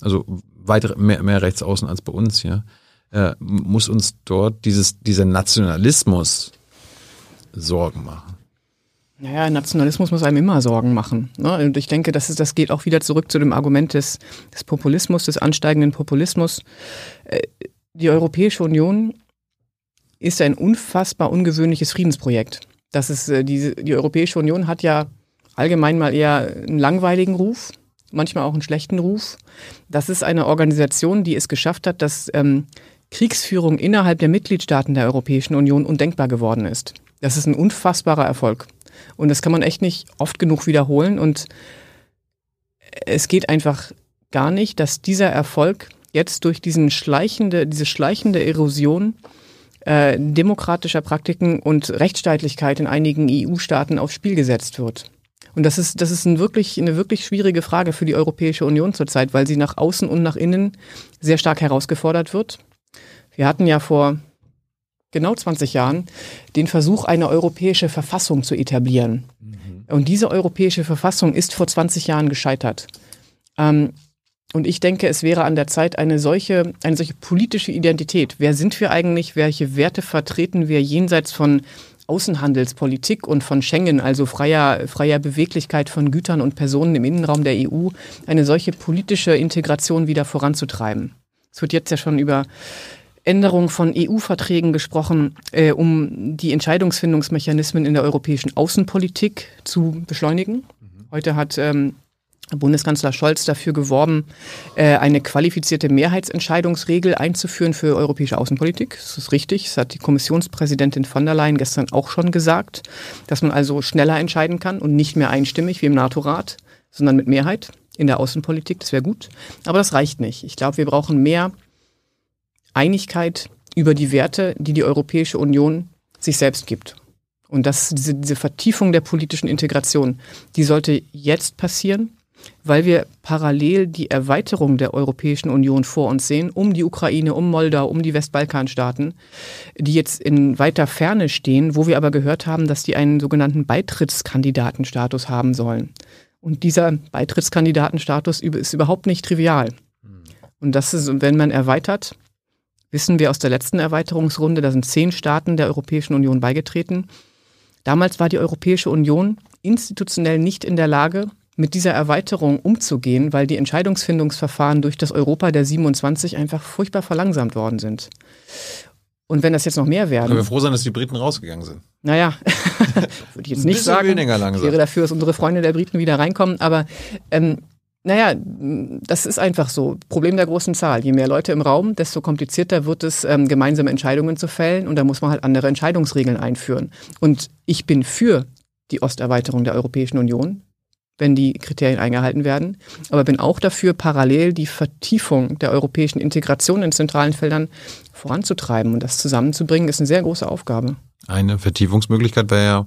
also weit mehr, mehr rechts außen als bei uns hier, äh, muss uns dort dieses, dieser Nationalismus Sorgen machen. Naja, Nationalismus muss einem immer Sorgen machen. Ne? Und ich denke, das, ist, das geht auch wieder zurück zu dem Argument des, des Populismus, des ansteigenden Populismus. Äh, Die Europäische Union ist ein unfassbar ungewöhnliches Friedensprojekt. Das ist, äh, diese, die Europäische Union hat ja allgemein mal eher einen langweiligen Ruf, manchmal auch einen schlechten Ruf. Das ist eine Organisation, die es geschafft hat, dass ähm, Kriegsführung innerhalb der Mitgliedstaaten der Europäischen Union undenkbar geworden ist. Das ist ein unfassbarer Erfolg. Und das kann man echt nicht oft genug wiederholen. Und es geht einfach gar nicht, dass dieser Erfolg jetzt durch diesen schleichende, diese schleichende Erosion äh, demokratischer Praktiken und Rechtsstaatlichkeit in einigen EU-Staaten aufs Spiel gesetzt wird. Und das ist, das ist ein wirklich, eine wirklich schwierige Frage für die Europäische Union zurzeit, weil sie nach außen und nach innen sehr stark herausgefordert wird. Wir hatten ja vor genau 20 Jahren den Versuch, eine europäische Verfassung zu etablieren. Mhm. Und diese europäische Verfassung ist vor 20 Jahren gescheitert. Ähm, und ich denke, es wäre an der Zeit, eine solche, eine solche politische Identität. Wer sind wir eigentlich? Welche Werte vertreten wir jenseits von Außenhandelspolitik und von Schengen, also freier, freier Beweglichkeit von Gütern und Personen im Innenraum der EU, eine solche politische Integration wieder voranzutreiben. Es wird jetzt ja schon über Änderung von EU-Verträgen gesprochen, äh, um die Entscheidungsfindungsmechanismen in der europäischen Außenpolitik zu beschleunigen. Mhm. Heute hat ähm, Bundeskanzler Scholz dafür geworben, äh, eine qualifizierte Mehrheitsentscheidungsregel einzuführen für europäische Außenpolitik. Das ist richtig. Das hat die Kommissionspräsidentin von der Leyen gestern auch schon gesagt, dass man also schneller entscheiden kann und nicht mehr einstimmig wie im NATO-Rat, sondern mit Mehrheit in der Außenpolitik. Das wäre gut. Aber das reicht nicht. Ich glaube, wir brauchen mehr Einigkeit über die Werte, die die Europäische Union sich selbst gibt. Und das, diese, diese Vertiefung der politischen Integration, die sollte jetzt passieren weil wir parallel die Erweiterung der Europäischen Union vor uns sehen, um die Ukraine, um Moldau, um die Westbalkanstaaten, die jetzt in weiter Ferne stehen, wo wir aber gehört haben, dass die einen sogenannten Beitrittskandidatenstatus haben sollen. Und dieser Beitrittskandidatenstatus ist überhaupt nicht trivial. Und das ist, wenn man erweitert, wissen wir aus der letzten Erweiterungsrunde, da sind zehn Staaten der Europäischen Union beigetreten. Damals war die Europäische Union institutionell nicht in der Lage, mit dieser Erweiterung umzugehen, weil die Entscheidungsfindungsverfahren durch das Europa der 27 einfach furchtbar verlangsamt worden sind. Und wenn das jetzt noch mehr werden. Können wir froh sein, dass die Briten rausgegangen sind. Naja, würde ich jetzt nicht sagen. Weniger langsam. Ich wäre dafür, dass unsere Freunde der Briten wieder reinkommen. Aber ähm, naja, das ist einfach so. Problem der großen Zahl. Je mehr Leute im Raum, desto komplizierter wird es, ähm, gemeinsame Entscheidungen zu fällen. Und da muss man halt andere Entscheidungsregeln einführen. Und ich bin für die Osterweiterung der Europäischen Union wenn die Kriterien eingehalten werden. Aber bin auch dafür, parallel die Vertiefung der europäischen Integration in zentralen Feldern voranzutreiben und das zusammenzubringen, ist eine sehr große Aufgabe. Eine Vertiefungsmöglichkeit wäre ja,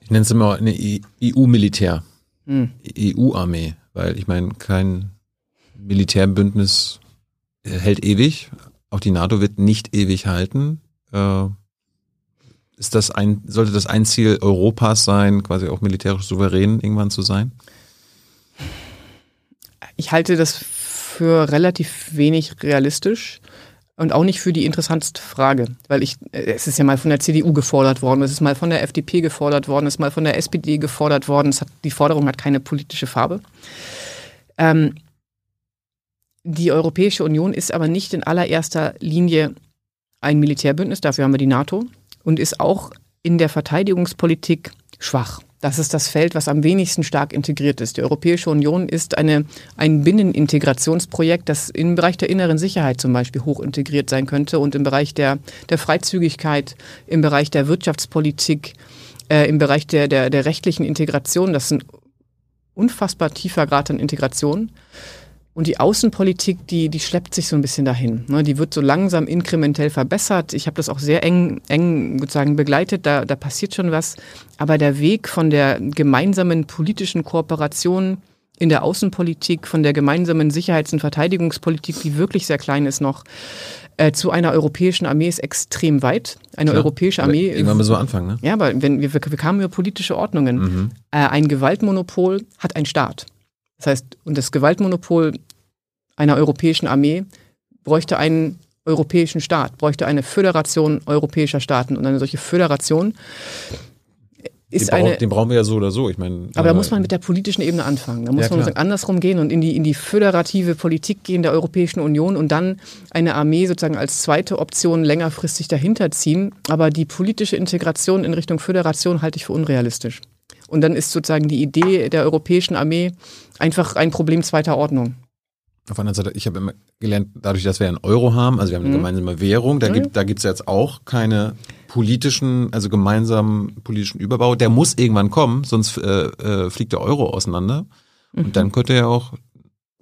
ich nenne es immer eine EU-Militär, hm. EU-Armee, weil ich meine, kein Militärbündnis hält ewig, auch die NATO wird nicht ewig halten. Äh, ist das ein, sollte das ein Ziel Europas sein, quasi auch militärisch souverän irgendwann zu sein? Ich halte das für relativ wenig realistisch und auch nicht für die interessanteste Frage, weil ich, es ist ja mal von der CDU gefordert worden, es ist mal von der FDP gefordert worden, es ist mal von der SPD gefordert worden, hat, die Forderung hat keine politische Farbe. Ähm, die Europäische Union ist aber nicht in allererster Linie ein Militärbündnis, dafür haben wir die NATO und ist auch in der Verteidigungspolitik schwach. Das ist das Feld, was am wenigsten stark integriert ist. Die Europäische Union ist eine, ein Binnenintegrationsprojekt, das im Bereich der inneren Sicherheit zum Beispiel hoch integriert sein könnte und im Bereich der, der Freizügigkeit, im Bereich der Wirtschaftspolitik, äh, im Bereich der, der, der rechtlichen Integration. Das ist ein unfassbar tiefer Grad an Integration. Und die Außenpolitik, die, die schleppt sich so ein bisschen dahin. Ne? Die wird so langsam inkrementell verbessert. Ich habe das auch sehr eng, eng sozusagen begleitet. Da, da passiert schon was. Aber der Weg von der gemeinsamen politischen Kooperation in der Außenpolitik, von der gemeinsamen Sicherheits- und Verteidigungspolitik, die wirklich sehr klein ist noch, äh, zu einer europäischen Armee ist extrem weit. Eine Klar, europäische Armee. Irgendwann müssen wir anfangen, ne? Ja, aber wenn wir, wir kamen über politische Ordnungen. Mhm. Äh, ein Gewaltmonopol hat ein Staat. Das heißt, und das Gewaltmonopol einer europäischen Armee bräuchte einen europäischen Staat, bräuchte eine Föderation europäischer Staaten. Und eine solche Föderation ist den eine. Brauch, den brauchen wir ja so oder so. Ich meine, aber da muss man mit der politischen Ebene anfangen. Da muss ja, man sozusagen andersrum gehen und in die, in die föderative Politik gehen der Europäischen Union und dann eine Armee sozusagen als zweite Option längerfristig dahinter ziehen. Aber die politische Integration in Richtung Föderation halte ich für unrealistisch. Und dann ist sozusagen die Idee der europäischen Armee einfach ein Problem zweiter Ordnung. Auf der anderen Seite, ich habe immer gelernt, dadurch, dass wir einen Euro haben, also wir haben eine mhm. gemeinsame Währung, da gibt da gibt's jetzt auch keine politischen, also gemeinsamen politischen Überbau. Der muss irgendwann kommen, sonst äh, äh, fliegt der Euro auseinander. Mhm. Und dann könnte ja auch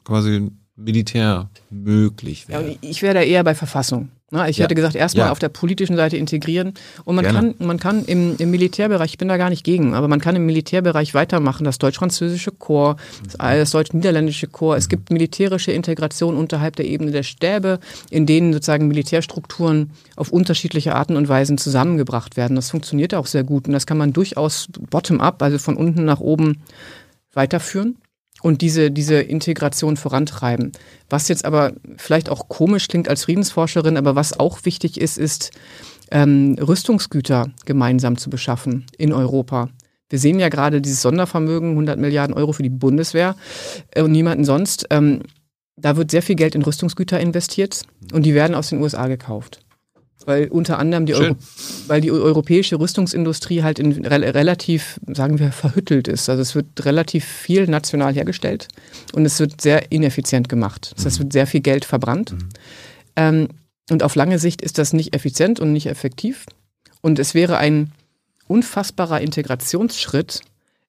quasi Militär möglich Ja, wäre. und ich wäre da eher bei Verfassung. Ne? Ich Ja. hätte gesagt, erstmal Ja. auf der politischen Seite integrieren. Und man Gerne. kann, man kann im, im Militärbereich, ich bin da gar nicht gegen, aber man kann im Militärbereich weitermachen. Das deutsch-französische Korps, das, das deutsch-niederländische Korps. Es gibt militärische Integration unterhalb der Ebene der Stäbe, in denen sozusagen Militärstrukturen auf unterschiedliche Arten und Weisen zusammengebracht werden. Das funktioniert auch sehr gut und das kann man durchaus bottom-up, also von unten nach oben weiterführen und diese, diese Integration vorantreiben. Was jetzt aber vielleicht auch komisch klingt als Friedensforscherin, aber was auch wichtig ist, ist, ähm, Rüstungsgüter gemeinsam zu beschaffen in Europa. Wir sehen ja gerade dieses Sondervermögen, 100 Milliarden Euro für die Bundeswehr äh, und niemanden sonst. Ähm, da wird sehr viel Geld in Rüstungsgüter investiert und die werden aus den USA gekauft. Weil unter anderem die. Euro weil die europäische Rüstungsindustrie halt in re relativ, sagen wir, verhüttelt ist. Also es wird relativ viel national hergestellt und es wird sehr ineffizient gemacht. Das heißt, es wird sehr viel Geld verbrannt. Ähm, und auf lange Sicht ist das nicht effizient und nicht effektiv. Und es wäre ein unfassbarer Integrationsschritt,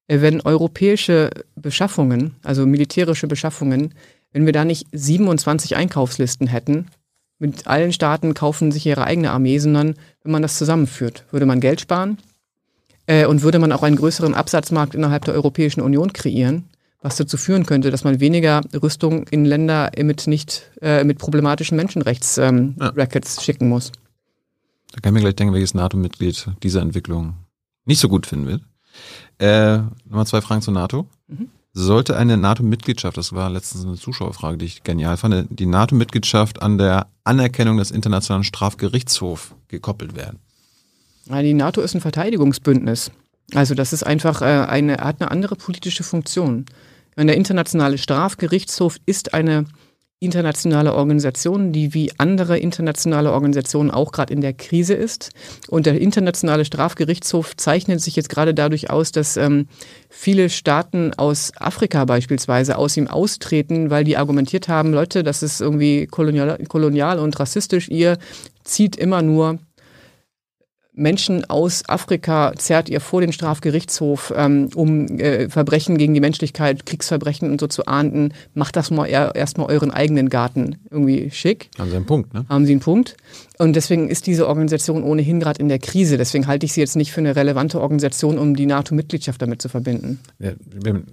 äh, wenn europäische Beschaffungen, also militärische Beschaffungen, wenn wir da nicht 27 Einkaufslisten hätten, mit allen Staaten kaufen sich ihre eigene Armee, sondern wenn man das zusammenführt, würde man Geld sparen äh, und würde man auch einen größeren Absatzmarkt innerhalb der Europäischen Union kreieren, was dazu führen könnte, dass man weniger Rüstung in Länder mit nicht äh, mit problematischen Menschenrechts ähm, Ja. Schicken muss. Da kann ich mir gleich denken, welches NATO-Mitglied diese Entwicklung nicht so gut finden wird. Äh, Nochmal zwei Fragen zur NATO. Sollte eine NATO-Mitgliedschaft, das war letztens eine Zuschauerfrage, die ich genial fand, die NATO-Mitgliedschaft an der Anerkennung des Internationalen Strafgerichtshofs gekoppelt werden? Die NATO ist ein Verteidigungsbündnis. Also das ist einfach äh, eine, hat eine andere politische Funktion. Der Internationale Strafgerichtshof ist eine internationale Organisation, die wie andere internationale Organisationen auch gerade in der Krise ist. Und der Internationale Strafgerichtshof zeichnet sich jetzt gerade dadurch aus, dass ähm, viele Staaten aus Afrika beispielsweise aus ihm austreten, weil die argumentiert haben, Leute, das ist irgendwie kolonial, kolonial und rassistisch, ihr zieht immer nur Menschen aus Afrika zerrt ihr vor den Strafgerichtshof, ähm, um äh, Verbrechen gegen die Menschlichkeit, Kriegsverbrechen und so zu ahnden. Macht das mal erstmal euren eigenen Garten irgendwie schick. Haben Sie einen Punkt, ne? Haben Sie einen Punkt? Und deswegen ist diese Organisation ohnehin gerade in der Krise. Deswegen halte ich sie jetzt nicht für eine relevante Organisation, um die NATO-Mitgliedschaft damit zu verbinden. Ja,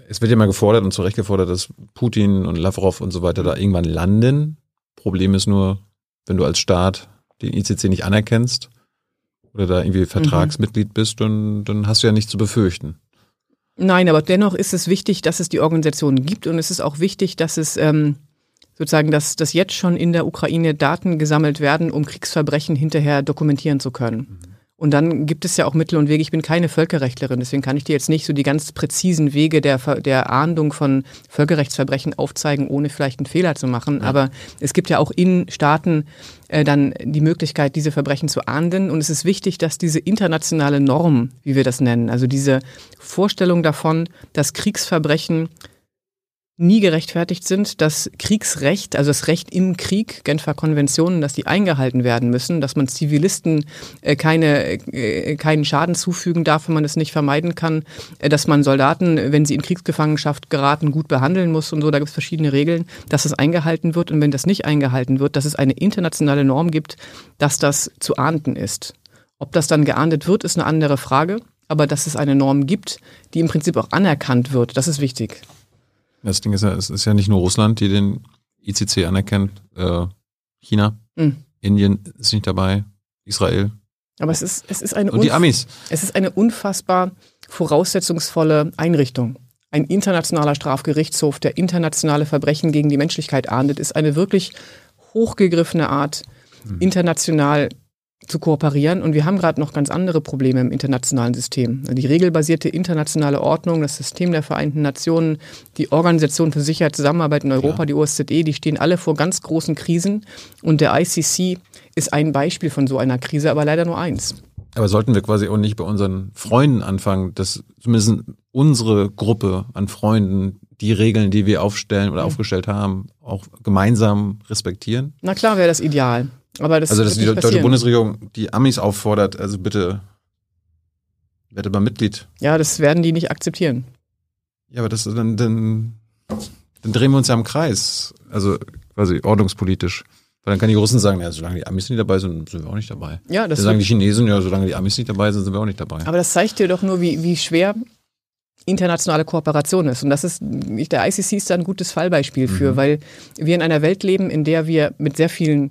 es wird ja mal gefordert und zu Recht gefordert, dass Putin und Lavrov und so weiter da irgendwann landen. Problem ist nur, wenn du als Staat den ICC nicht anerkennst oder da irgendwie Vertragsmitglied bist, dann, dann hast du ja nichts zu befürchten. Nein, aber dennoch ist es wichtig, dass es die Organisation gibt und es ist auch wichtig, dass es ähm, sozusagen, dass, dass jetzt schon in der Ukraine Daten gesammelt werden, um Kriegsverbrechen hinterher dokumentieren zu können. Und dann gibt es ja auch Mittel und Wege. Ich bin keine Völkerrechtlerin, deswegen kann ich dir jetzt nicht so die ganz präzisen Wege der, der Ahndung von Völkerrechtsverbrechen aufzeigen, ohne vielleicht einen Fehler zu machen. Aber es gibt ja auch in Staaten äh, dann die Möglichkeit, diese Verbrechen zu ahnden. Und es ist wichtig, dass diese internationale Norm, wie wir das nennen, also diese Vorstellung davon, dass Kriegsverbrechen nie gerechtfertigt sind, dass Kriegsrecht, also das Recht im Krieg, Genfer Konventionen, dass die eingehalten werden müssen, dass man Zivilisten äh, keine, äh, keinen Schaden zufügen darf, wenn man es nicht vermeiden kann, äh, dass man Soldaten, wenn sie in Kriegsgefangenschaft geraten, gut behandeln muss und so, da gibt es verschiedene Regeln, dass das eingehalten wird und wenn das nicht eingehalten wird, dass es eine internationale Norm gibt, dass das zu ahnden ist. Ob das dann geahndet wird, ist eine andere Frage, aber dass es eine Norm gibt, die im Prinzip auch anerkannt wird, das ist wichtig. Das Ding ist ja, es ist ja nicht nur Russland, die den ICC anerkennt, äh, China, Mhm. Indien ist nicht dabei, Israel Aber es ist, es ist eine und die Amis. Es ist eine unfassbar voraussetzungsvolle Einrichtung. Ein internationaler Strafgerichtshof, der internationale Verbrechen gegen die Menschlichkeit ahndet, ist eine wirklich hochgegriffene Art, international zu kooperieren. Und wir haben gerade noch ganz andere Probleme im internationalen System. Die regelbasierte internationale Ordnung, das System der Vereinten Nationen, die Organisation für Sicherheit und Zusammenarbeit in Europa, Klar. die OSZE, die stehen alle vor ganz großen Krisen. Und der ICC ist ein Beispiel von so einer Krise, aber leider nur eins. Aber sollten wir quasi auch nicht bei unseren Freunden anfangen, dass zumindest unsere Gruppe an Freunden die Regeln, die wir aufstellen oder aufgestellt haben, auch gemeinsam respektieren? Na klar wäre das ideal. Aber das also, dass die deutsche passieren. Bundesregierung die Amis auffordert, also bitte werdet mal Mitglied. Ja, das werden die nicht akzeptieren. Ja, aber das dann, dann dann drehen wir uns ja im Kreis. Also quasi ordnungspolitisch. Weil dann kann die Russen sagen, ja, solange die Amis nicht dabei sind, sind wir auch nicht dabei. Ja, das dann sagen die Chinesen, ja, solange die Amis nicht dabei sind, sind wir auch nicht dabei. Aber das zeigt dir doch nur, wie, wie schwer internationale Kooperation ist. Und das ist, der ICC ist da ein gutes Fallbeispiel für, weil wir in einer Welt leben, in der wir mit sehr vielen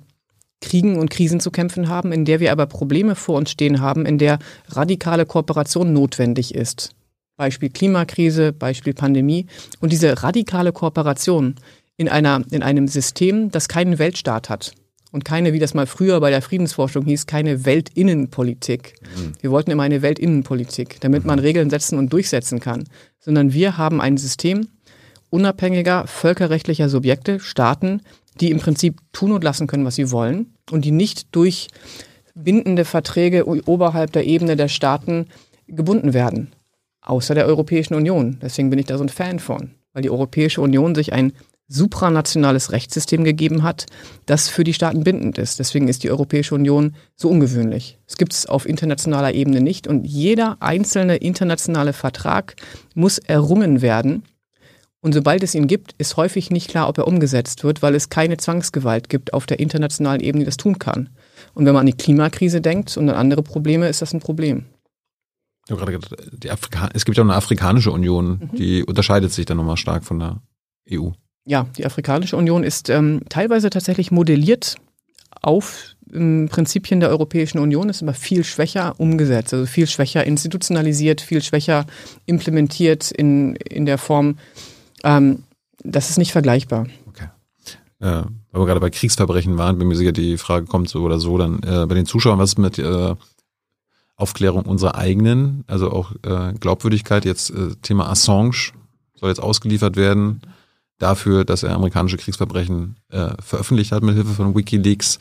Kriegen und Krisen zu kämpfen haben, in der wir aber Probleme vor uns stehen haben, in der radikale Kooperation notwendig ist. Beispiel Klimakrise, Beispiel Pandemie. Und diese radikale Kooperation in, einer, in einem System, das keinen Weltstaat hat und keine, wie das mal früher bei der Friedensforschung hieß, keine Weltinnenpolitik. Wir wollten immer eine Weltinnenpolitik, damit man Regeln setzen und durchsetzen kann. Sondern wir haben ein System unabhängiger völkerrechtlicher Subjekte, Staaten, die im Prinzip tun und lassen können, was sie wollen und die nicht durch bindende Verträge oberhalb der Ebene der Staaten gebunden werden. Außer der Europäischen Union. Deswegen bin ich da so ein Fan von. Weil die Europäische Union sich ein supranationales Rechtssystem gegeben hat, das für die Staaten bindend ist. Deswegen ist die Europäische Union so ungewöhnlich. Es gibt es auf internationaler Ebene nicht und jeder einzelne internationale Vertrag muss errungen werden. Und sobald es ihn gibt, ist häufig nicht klar, ob er umgesetzt wird, weil es keine Zwangsgewalt gibt auf der internationalen Ebene, die das tun kann. Und wenn man an die Klimakrise denkt und an andere Probleme, ist das ein Problem. Ich habe gerade gedacht, es gibt ja auch eine afrikanische Union, die unterscheidet sich dann nochmal stark von der EU. Ja, die Afrikanische Union ist ähm, teilweise tatsächlich modelliert auf ähm, Prinzipien der Europäischen Union, ist aber viel schwächer umgesetzt, also viel schwächer institutionalisiert, viel schwächer implementiert in, in der Form. Ähm, das ist nicht vergleichbar. Okay. Äh, weil wir gerade bei Kriegsverbrechen waren, bin mir sicher, die Frage kommt so oder so dann äh, bei den Zuschauern, was ist mit äh, Aufklärung unserer eigenen, also auch äh, Glaubwürdigkeit, jetzt äh, Thema Assange soll jetzt ausgeliefert werden dafür, dass er amerikanische Kriegsverbrechen äh, veröffentlicht hat mit Hilfe von WikiLeaks.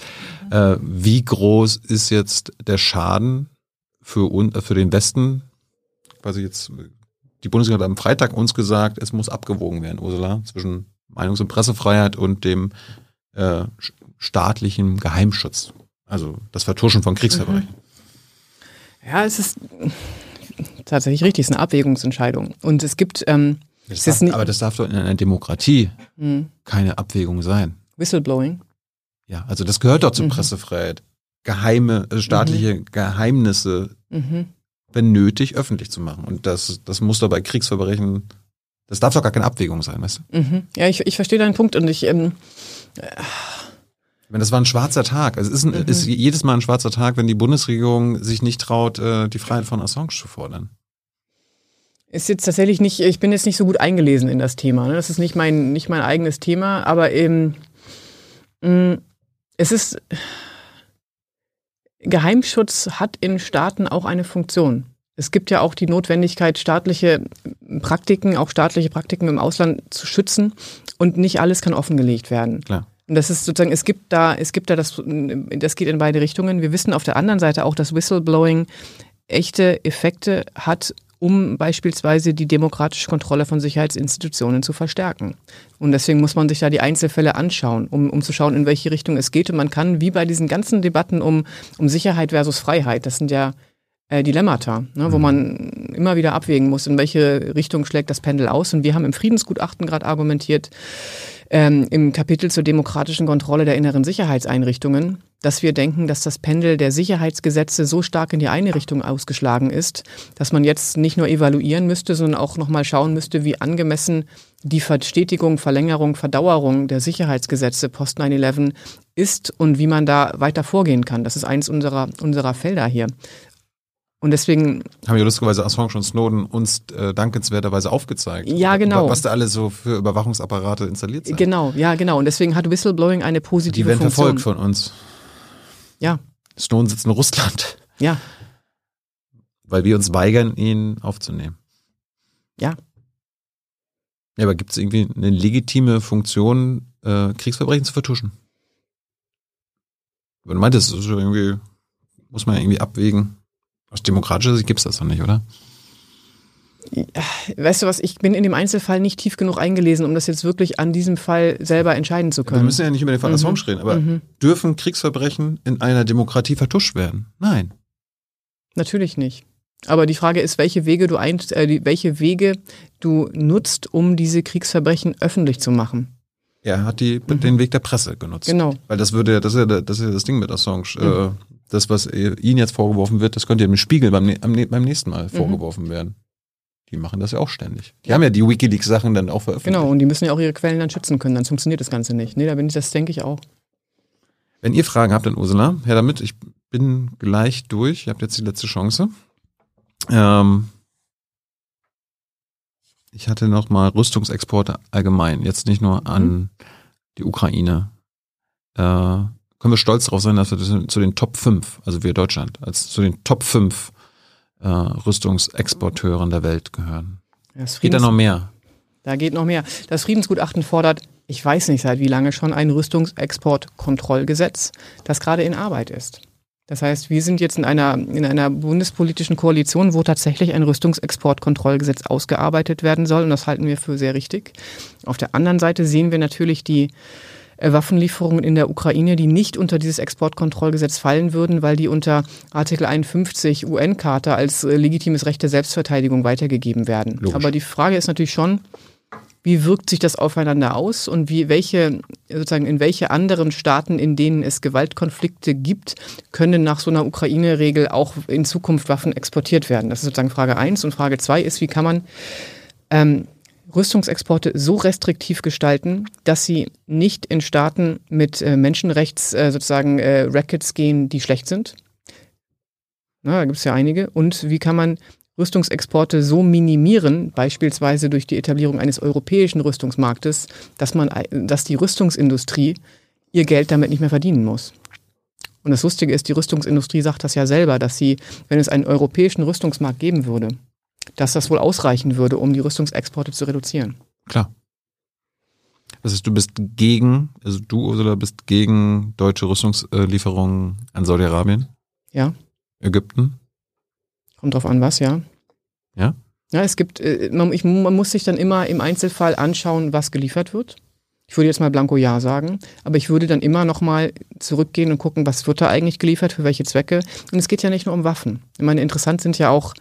Äh, wie groß ist jetzt der Schaden für, un, äh, für den Westen? Quasi jetzt, äh, die Bundesregierung hat am Freitag uns gesagt, es muss abgewogen werden, Ursula, zwischen Meinungs- und Pressefreiheit und dem äh, staatlichen Geheimschutz. Also das Vertuschen von Kriegsverbrechen. Ja, es ist tatsächlich richtig, es ist eine Abwägungsentscheidung. Und es gibt ähm, Das darf, aber das darf doch in einer Demokratie hm, keine Abwägung sein. Whistleblowing. Ja, also das gehört doch zur Mhm. Pressefreiheit. Geheime, also staatliche Geheimnisse, Mhm. Wenn nötig, öffentlich zu machen. Und das, das muss doch bei Kriegsverbrechen, das darf doch gar keine Abwägung sein, weißt du? Mhm. Ja, ich, ich verstehe deinen Punkt und ich, ähm, Ich meine, das war ein schwarzer Tag. Also es ist, ein, Mhm. ist jedes Mal ein schwarzer Tag, wenn die Bundesregierung sich nicht traut, äh, die Freiheit von Assange zu fordern. ist jetzt tatsächlich nicht, ich bin jetzt nicht so gut eingelesen in das Thema. Ne? Das ist nicht mein, nicht mein eigenes Thema, aber ähm, mh, es ist, Geheimschutz hat in Staaten auch eine Funktion. Es gibt ja auch die Notwendigkeit, staatliche Praktiken, auch staatliche Praktiken im Ausland zu schützen und nicht alles kann offengelegt werden. Klar. Und das ist sozusagen, es gibt da, es gibt da das, das geht in beide Richtungen. Wir wissen auf der anderen Seite auch, dass Whistleblowing echte Effekte hat, um beispielsweise die demokratische Kontrolle von Sicherheitsinstitutionen zu verstärken. Und deswegen muss man sich da die Einzelfälle anschauen, um, um zu schauen, in welche Richtung es geht. Und man kann, wie bei diesen ganzen Debatten um, um Sicherheit versus Freiheit, das sind ja äh, Dilemmata, ne, wo man immer wieder abwägen muss, in welche Richtung schlägt das Pendel aus. Und wir haben im Friedensgutachten gerade argumentiert, ähm, im Kapitel zur demokratischen Kontrolle der inneren Sicherheitseinrichtungen, dass wir denken, dass das Pendel der Sicherheitsgesetze so stark in die eine Richtung ausgeschlagen ist, dass man jetzt nicht nur evaluieren müsste, sondern auch nochmal schauen müsste, wie angemessen die Verstetigung, Verlängerung, Verdauerung der Sicherheitsgesetze post 9-11 ist und wie man da weiter vorgehen kann. Das ist eins unserer, unserer Felder hier. Und deswegen Haben ja lustigerweise Assange und Snowden uns äh, dankenswerterweise aufgezeigt. Ja, genau. Was da alles so für Überwachungsapparate installiert sind. Genau, ja, genau. Und deswegen hat Whistleblowing eine Die positive werden Funktion. verfolgt von uns. Ja, Snowden sitzt in Russland, ja, weil wir uns weigern, ihn aufzunehmen. Ja. Ja, aber gibt es irgendwie eine legitime Funktion, äh, Kriegsverbrechen zu vertuschen? Weil Du meintest, das ist irgendwie, muss man ja irgendwie abwägen. Aus demokratischer Sicht gibt es das doch nicht, oder? Weißt du was, ich bin in dem Einzelfall nicht tief genug eingelesen, um das jetzt wirklich an diesem Fall selber entscheiden zu Wir können. müssen ja nicht über den Fall Mhm. Assange reden, aber Mhm. dürfen Kriegsverbrechen in einer Demokratie vertuscht werden? Nein. Natürlich nicht. Aber die Frage ist, welche Wege du ein, äh, welche Wege du nutzt, um diese Kriegsverbrechen öffentlich zu machen. Er hat die, den Weg der Presse genutzt. Genau. Weil das würde ja, das ist ja, das ist ja das Ding mit Assange. Äh, das, was Ihnen jetzt vorgeworfen wird, das könnte ja im Spiegel beim, beim nächsten Mal vorgeworfen werden. Die machen das ja auch ständig. Die haben ja die Wikileaks-Sachen dann auch veröffentlicht. Genau, und die müssen ja auch ihre Quellen dann schützen können, dann funktioniert das Ganze nicht. Nee, da bin ich, das denke ich auch. Wenn ihr Fragen habt, dann Ursula, her damit. Ich bin gleich durch. Ihr habt jetzt die letzte Chance. Ähm, ich hatte noch mal Rüstungsexporte allgemein, jetzt nicht nur an die Ukraine. Äh, können wir stolz darauf sein, dass wir zu den Top 5, also wir Deutschland, als zu den Top 5 äh, Rüstungsexporteuren der Welt gehören. Das Geht da noch mehr? Da geht noch mehr. Das Friedensgutachten fordert, ich weiß nicht seit wie lange schon, ein Rüstungsexportkontrollgesetz, das gerade in Arbeit ist. Das heißt, wir sind jetzt in einer, in einer bundespolitischen Koalition, wo tatsächlich ein Rüstungsexportkontrollgesetz ausgearbeitet werden soll. Und das halten wir für sehr richtig. Auf der anderen Seite sehen wir natürlich die Waffenlieferungen in der Ukraine, die nicht unter dieses Exportkontrollgesetz fallen würden, weil die unter Artikel 51 UN-Charta als äh, legitimes Recht der Selbstverteidigung weitergegeben werden. Logisch. Aber die Frage ist natürlich schon, wie wirkt sich das aufeinander aus und wie welche sozusagen in welche anderen Staaten, in denen es Gewaltkonflikte gibt, können nach so einer Ukraine-Regel auch in Zukunft Waffen exportiert werden? Das ist sozusagen Frage eins und Frage zwei ist, wie kann man ähm, Rüstungsexporte so restriktiv gestalten, dass sie nicht in Staaten mit äh, Menschenrechts äh, sozusagen äh, Rackets gehen, die schlecht sind. Na, da gibt es ja einige. Und wie kann man Rüstungsexporte so minimieren, beispielsweise durch die Etablierung eines europäischen Rüstungsmarktes, dass man, dass die Rüstungsindustrie ihr Geld damit nicht mehr verdienen muss. Und das Lustige ist, die Rüstungsindustrie sagt das ja selber, dass sie, wenn es einen europäischen Rüstungsmarkt geben würde, dass das wohl ausreichen würde, um die Rüstungsexporte zu reduzieren. Klar. Das heißt, du bist gegen, also du, Ursula, bist gegen deutsche Rüstungslieferungen an Saudi-Arabien, Ja, Ägypten. kommt drauf an, was, ja. Ja? Ja, es gibt, äh, man, ich, man muss sich dann immer im Einzelfall anschauen, was geliefert wird. Ich würde jetzt mal blanko Ja sagen, aber ich würde dann immer noch mal zurückgehen und gucken, was wird da eigentlich geliefert, für welche Zwecke. Und es geht ja nicht nur um Waffen. Ich meine, interessant sind ja auch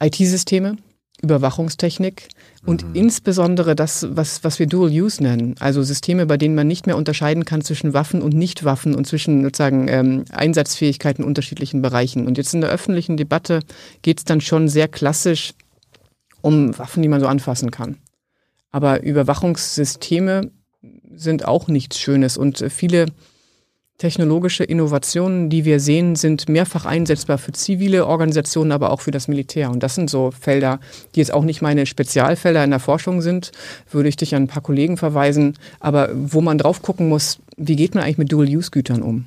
IT-Systeme, Überwachungstechnik und insbesondere das, was, was wir Dual Use nennen, also Systeme, bei denen man nicht mehr unterscheiden kann zwischen Waffen und Nichtwaffen und zwischen sozusagen ähm, Einsatzfähigkeiten in unterschiedlichen Bereichen. Und jetzt in der öffentlichen Debatte geht es dann schon sehr klassisch um Waffen, die man so anfassen kann. Aber Überwachungssysteme sind auch nichts Schönes und äh, viele technologische Innovationen, die wir sehen, sind mehrfach einsetzbar für zivile Organisationen, aber auch für das Militär. Und das sind so Felder, die jetzt auch nicht meine Spezialfelder in der Forschung sind, würde ich dich an ein paar Kollegen verweisen, aber wo man drauf gucken muss, wie geht man eigentlich mit Dual-Use-Gütern um?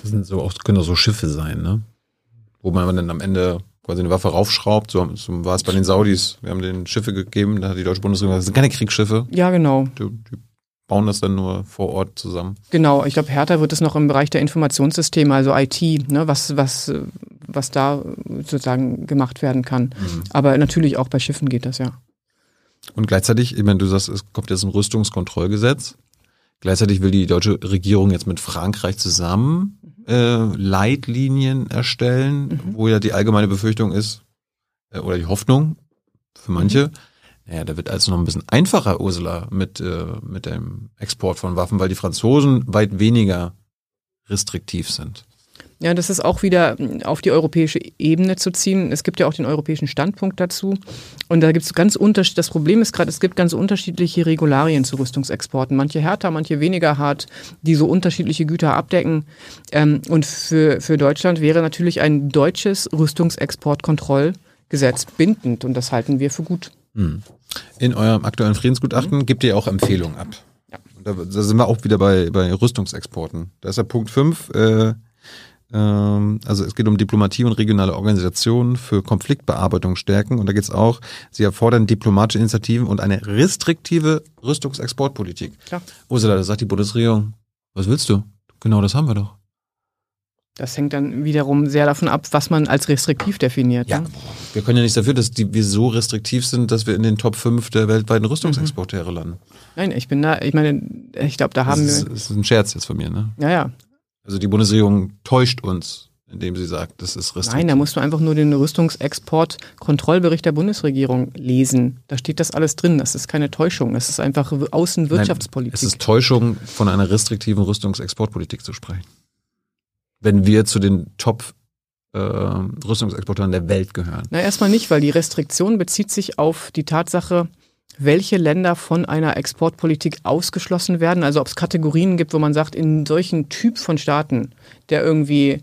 Das sind so auch, können auch so Schiffe sein, ne? Wo man dann am Ende quasi eine Waffe raufschraubt. So, so war es bei den Saudis. Wir haben denen Schiffe gegeben, da hat die deutsche Bundesregierung gesagt, das sind keine Kriegsschiffe. Ja, genau. Die, die bauen das dann nur vor Ort zusammen. Genau, ich glaube, härter wird es noch im Bereich der Informationssysteme, also IT, ne, was, was, was da sozusagen gemacht werden kann. Aber natürlich auch bei Schiffen geht das ja. Und gleichzeitig, ich meine, du sagst, es kommt jetzt ein Rüstungskontrollgesetz. Gleichzeitig will die deutsche Regierung jetzt mit Frankreich zusammen äh, Leitlinien erstellen, wo ja die allgemeine Befürchtung ist, äh, oder die Hoffnung für manche, naja, da wird alles noch ein bisschen einfacher, Ursula, mit, äh, mit dem Export von Waffen, weil die Franzosen weit weniger restriktiv sind. Ja, das ist auch wieder mm, auf die europäische Ebene zu ziehen. Es gibt ja auch den europäischen Standpunkt dazu. Und da gibt es ganz unterschiedliche, das Problem ist gerade, es gibt ganz unterschiedliche Regularien zu Rüstungsexporten. Manche härter, manche weniger hart, die so unterschiedliche Güter abdecken. Ähm, und für, für Deutschland wäre natürlich ein deutsches Rüstungsexportkontrollgesetz bindend. Und das halten wir für gut. In eurem aktuellen Friedensgutachten gebt ihr auch Empfehlungen ab. Ja. Und Da, da sind wir auch wieder bei, bei Rüstungsexporten. Da ist der Punkt 5, äh, ähm, also es geht um Diplomatie und regionale Organisationen für Konfliktbearbeitung stärken. Und da geht es auch, sie erfordern diplomatische Initiativen und eine restriktive Rüstungsexportpolitik. Klar. Ursula, da sagt die Bundesregierung, was willst du? Genau das haben wir doch. Das hängt dann wiederum sehr davon ab, was man als restriktiv definiert. Ja, Ne? wir können ja nichts dafür, dass die, wir so restriktiv sind, dass wir in den Top 5 der weltweiten Rüstungsexporteure landen. Nein, ich bin da, ich meine, ich glaube, da Das haben ist, wir. das ist ein Scherz jetzt von mir, ne? Ja, ja. Also die Bundesregierung täuscht uns indem sie sagt, das ist restriktiv. Nein, da musst du einfach nur den Rüstungsexport-Kontrollbericht der Bundesregierung lesen. Da steht das alles drin. Das ist keine Täuschung. Das ist einfach Außenwirtschaftspolitik. Nein, es ist Täuschung, von einer restriktiven Rüstungsexportpolitik zu sprechen. Wenn wir zu den Top äh, Rüstungsexporteuren der Welt gehören. Na, erstmal nicht, weil die Restriktion bezieht sich auf die Tatsache, welche Länder von einer Exportpolitik ausgeschlossen werden. Also ob es Kategorien gibt, wo man sagt, in solchen Typ von Staaten, der irgendwie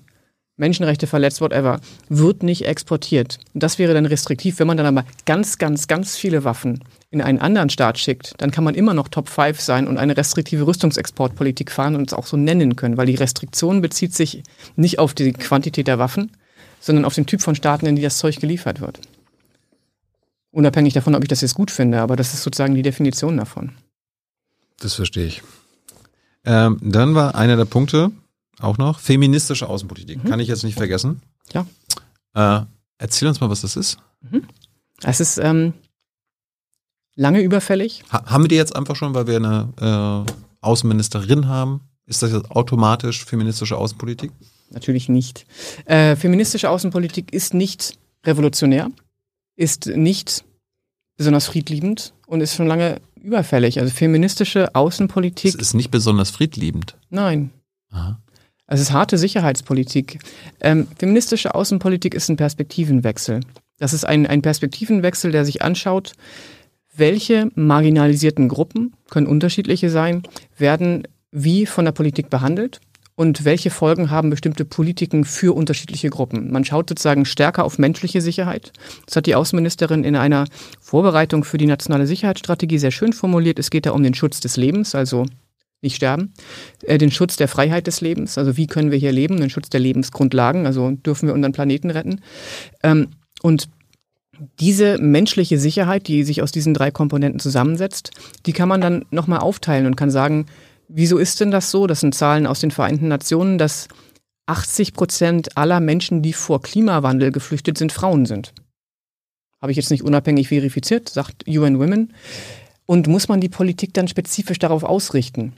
Menschenrechte verletzt, whatever, wird nicht exportiert. Das wäre dann restriktiv. Wenn man dann aber ganz, ganz, ganz viele Waffen in einen anderen Staat schickt, dann kann man immer noch Top 5 sein und eine restriktive Rüstungsexportpolitik fahren und es auch so nennen können, weil die Restriktion bezieht sich nicht auf die Quantität der Waffen, sondern auf den Typ von Staaten, in die das Zeug geliefert wird. Unabhängig davon, ob ich das jetzt gut finde, aber das ist sozusagen die Definition davon. Das verstehe ich. Ähm, dann war einer der Punkte auch noch feministische Außenpolitik. Mhm. Kann ich jetzt nicht vergessen. Ja. Äh, erzähl uns mal, was das ist. Mhm. Es ist ähm, lange überfällig. Ha haben wir die jetzt einfach schon, weil wir eine äh, Außenministerin haben? Ist das jetzt automatisch feministische Außenpolitik? Natürlich nicht. Äh, feministische Außenpolitik ist nicht revolutionär ist nicht besonders friedliebend und ist schon lange überfällig. Also feministische Außenpolitik. Es ist nicht besonders friedliebend. Nein. Aha. Es ist harte Sicherheitspolitik. Ähm, feministische Außenpolitik ist ein Perspektivenwechsel. Das ist ein, ein Perspektivenwechsel, der sich anschaut, welche marginalisierten Gruppen, können unterschiedliche sein, werden wie von der Politik behandelt und welche Folgen haben bestimmte Politiken für unterschiedliche Gruppen. Man schaut sozusagen stärker auf menschliche Sicherheit. Das hat die Außenministerin in einer Vorbereitung für die nationale Sicherheitsstrategie sehr schön formuliert. Es geht da um den Schutz des Lebens, also nicht sterben, äh, den Schutz der Freiheit des Lebens, also wie können wir hier leben, den Schutz der Lebensgrundlagen, also dürfen wir unseren Planeten retten. Ähm, und diese menschliche Sicherheit, die sich aus diesen drei Komponenten zusammensetzt, die kann man dann nochmal aufteilen und kann sagen, Wieso ist denn das so? Das sind Zahlen aus den Vereinten Nationen, dass 80 Prozent aller Menschen, die vor Klimawandel geflüchtet sind, Frauen sind. Habe ich jetzt nicht unabhängig verifiziert, sagt UN Women. Und muss man die Politik dann spezifisch darauf ausrichten?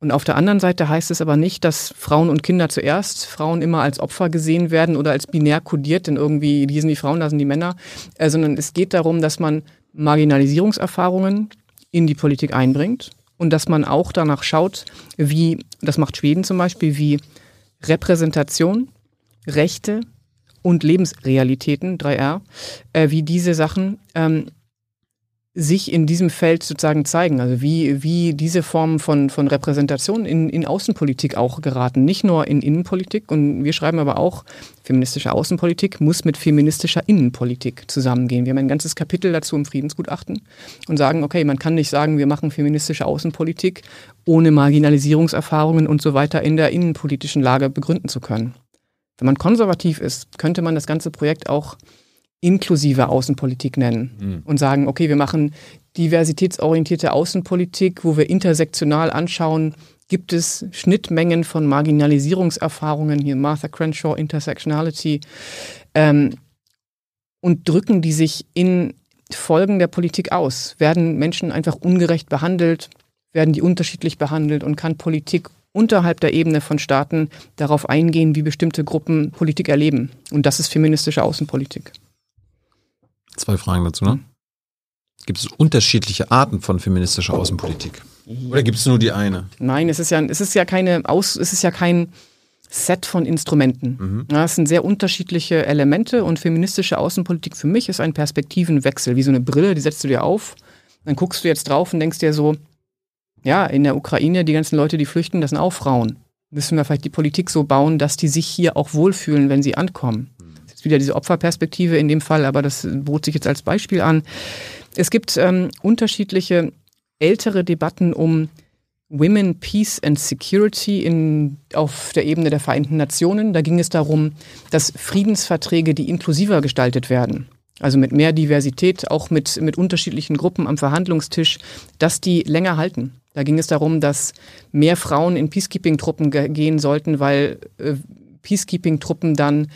Und auf der anderen Seite heißt es aber nicht, dass Frauen und Kinder zuerst, Frauen immer als Opfer gesehen werden oder als binär kodiert, denn irgendwie, die sind die Frauen, da sind die Männer, äh, sondern es geht darum, dass man Marginalisierungserfahrungen in die Politik einbringt und dass man auch danach schaut, wie, das macht Schweden zum Beispiel, wie Repräsentation, Rechte und Lebensrealitäten, 3R, äh, wie diese Sachen ähm, sich in diesem Feld sozusagen zeigen. Also wie, wie diese Formen von, von Repräsentation in, in Außenpolitik auch geraten. Nicht nur in Innenpolitik. Und wir schreiben aber auch, feministische Außenpolitik muss mit feministischer Innenpolitik zusammengehen. Wir haben ein ganzes Kapitel dazu im Friedensgutachten und sagen, okay, man kann nicht sagen, wir machen feministische Außenpolitik, ohne Marginalisierungserfahrungen und so weiter in der innenpolitischen Lage begründen zu können. Wenn man konservativ ist, könnte man das ganze Projekt auch inklusive Außenpolitik nennen mhm. und sagen, okay, wir machen diversitätsorientierte Außenpolitik, wo wir intersektional anschauen, gibt es Schnittmengen von Marginalisierungserfahrungen, hier Martha Crenshaw, Intersectionality, ähm, und drücken die sich in Folgen der Politik aus? Werden Menschen einfach ungerecht behandelt? Werden die unterschiedlich behandelt? Und kann Politik unterhalb der Ebene von Staaten darauf eingehen, wie bestimmte Gruppen Politik erleben? Und das ist feministische Außenpolitik. Zwei Fragen dazu, ne? Gibt es unterschiedliche Arten von feministischer Außenpolitik? Oder gibt es nur die eine? Nein, es ist ja, es ist ja keine Aus, es ist ja kein Set von Instrumenten. Mhm. Ja, es sind sehr unterschiedliche Elemente und feministische Außenpolitik für mich ist ein Perspektivenwechsel, wie so eine Brille, die setzt du dir auf, dann guckst du jetzt drauf und denkst dir so, ja, in der Ukraine, die ganzen Leute, die flüchten, das sind auch Frauen. Müssen wir vielleicht die Politik so bauen, dass die sich hier auch wohlfühlen, wenn sie ankommen ist wieder diese Opferperspektive in dem Fall, aber das bot sich jetzt als Beispiel an. Es gibt ähm, unterschiedliche ältere Debatten um Women, Peace and Security in, auf der Ebene der Vereinten Nationen. Da ging es darum, dass Friedensverträge, die inklusiver gestaltet werden, also mit mehr Diversität, auch mit, mit unterschiedlichen Gruppen am Verhandlungstisch, dass die länger halten. Da ging es darum, dass mehr Frauen in Peacekeeping-Truppen gehen sollten, weil äh, Peacekeeping-Truppen dann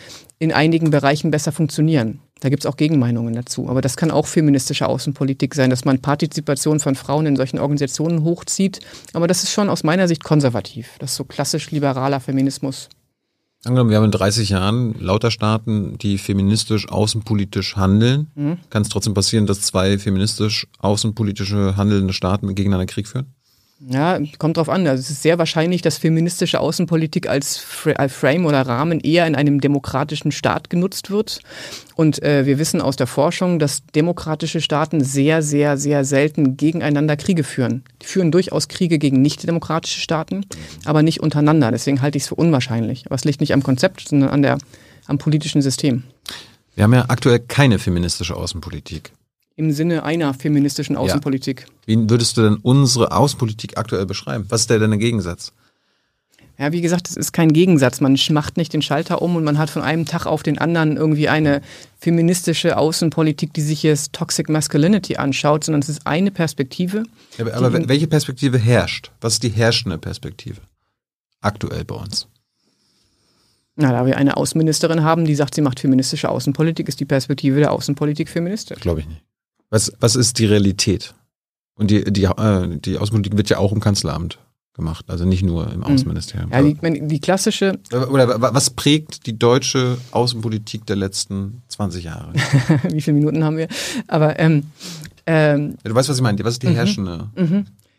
in einigen Bereichen besser funktionieren. Da gibt es auch Gegenmeinungen dazu. Aber das kann auch feministische Außenpolitik sein, dass man Partizipation von Frauen in solchen Organisationen hochzieht. Aber das ist schon aus meiner Sicht konservativ. Das ist so klassisch liberaler Feminismus. Angenommen, wir haben in 30 Jahren lauter Staaten, die feministisch außenpolitisch handeln. Mhm. Kann es trotzdem passieren, dass zwei feministisch außenpolitische handelnde Staaten gegeneinander Krieg führen? Ja, kommt drauf an. Also es ist sehr wahrscheinlich, dass feministische Außenpolitik als Fra- als Frame oder Rahmen eher in einem demokratischen Staat genutzt wird. Und äh, wir wissen aus der Forschung, dass demokratische Staaten sehr, sehr, sehr selten gegeneinander Kriege führen. Die führen durchaus Kriege gegen nicht-demokratische Staaten, aber nicht untereinander. Deswegen halte ich es für unwahrscheinlich. Aber es liegt nicht am Konzept, sondern an der, am politischen System. Wir haben ja aktuell keine feministische Außenpolitik. Im Sinne einer feministischen Außenpolitik. Wie würdest du denn unsere Außenpolitik aktuell beschreiben? Was ist der denn der Gegensatz? Ja, wie gesagt, es ist kein Gegensatz. Man macht nicht den Schalter um und man hat von einem Tag auf den anderen irgendwie eine feministische Außenpolitik, die sich jetzt Toxic Masculinity anschaut, sondern es ist eine Perspektive. Ja, aber aber welche Perspektive herrscht? Was ist die herrschende Perspektive? Aktuell bei uns. Na, da wir eine Außenministerin haben, die sagt, sie macht feministische Außenpolitik, ist die Perspektive der Außenpolitik feministisch. Glaube ich nicht. Was, was ist die Realität? Und die, die, äh, die Außenpolitik wird ja auch im Kanzleramt gemacht, also nicht nur im Außenministerium. Ja, die, die klassische, Oder wa- was prägt die deutsche Außenpolitik der letzten 20 Jahre? wie viele Minuten haben wir? Aber ähm, ähm, Du weißt, was ich meine. Was ist die herrschende?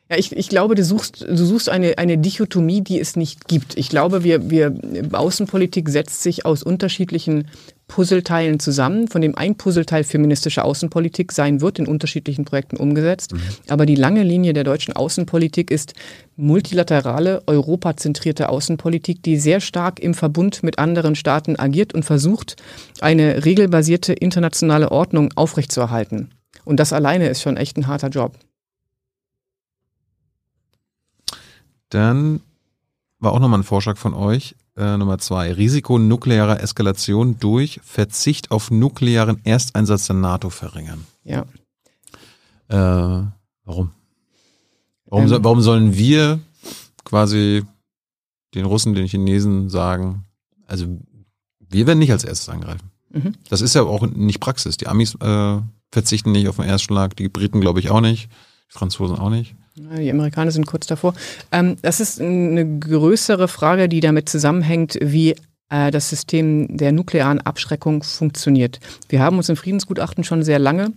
Ja, ich, ich glaube, du suchst, du suchst eine, eine Dichotomie, die es nicht gibt. Ich glaube, wir, wir, Außenpolitik setzt sich aus unterschiedlichen Puzzleteilen zusammen, von dem ein Puzzleteil feministische Außenpolitik sein wird, in unterschiedlichen Projekten umgesetzt. Aber die lange Linie der deutschen Außenpolitik ist multilaterale, europazentrierte Außenpolitik, die sehr stark im Verbund mit anderen Staaten agiert und versucht, eine regelbasierte internationale Ordnung aufrechtzuerhalten. Und das alleine ist schon echt ein harter Job. Dann war auch nochmal ein Vorschlag von euch. Äh, Nummer zwei. Risiko nuklearer Eskalation durch Verzicht auf nuklearen Ersteinsatz der NATO verringern. Ja. Äh, warum? Warum, Ähm. so, warum sollen wir quasi den Russen, den Chinesen sagen, also wir werden nicht als erstes angreifen. Mhm. Das ist ja auch nicht Praxis. Die Amis äh, verzichten nicht auf den Erstschlag, die Briten glaube ich auch nicht, die Franzosen auch nicht. Die Amerikaner sind kurz davor. Ähm, das ist eine größere Frage, die damit zusammenhängt, wie äh, das System der nuklearen Abschreckung funktioniert. Wir haben uns im Friedensgutachten schon sehr lange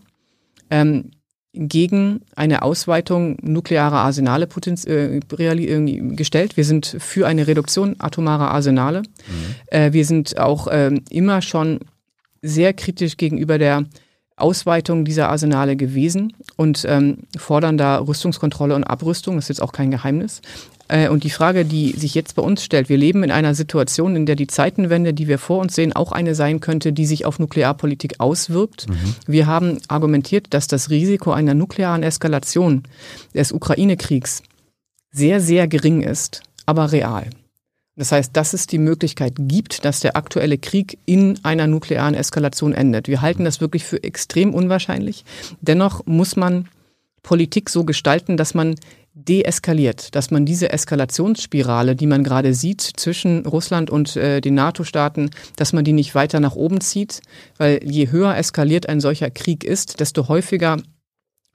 ähm, gegen eine Ausweitung nuklearer Arsenale äh, gestellt. Wir sind für eine Reduktion atomarer Arsenale. Äh, wir sind auch ähm, immer schon sehr kritisch gegenüber der Ausweitung dieser Arsenale gewesen und ähm, fordern da Rüstungskontrolle und Abrüstung. Das ist jetzt auch kein Geheimnis. Äh, und die Frage, die sich jetzt bei uns stellt, wir leben in einer Situation, in der die Zeitenwende, die wir vor uns sehen, auch eine sein könnte, die sich auf Nuklearpolitik auswirkt. Wir haben argumentiert, dass das Risiko einer nuklearen Eskalation des Ukraine-Kriegs sehr, sehr gering ist, aber real. Das heißt, dass es die Möglichkeit gibt, dass der aktuelle Krieg in einer nuklearen Eskalation endet. Wir halten das wirklich für extrem unwahrscheinlich. Dennoch muss man Politik so gestalten, dass man deeskaliert, dass man diese Eskalationsspirale, die man gerade sieht zwischen Russland und äh, den NATO-Staaten, dass man die nicht weiter nach oben zieht, weil je höher eskaliert ein solcher Krieg ist, desto häufiger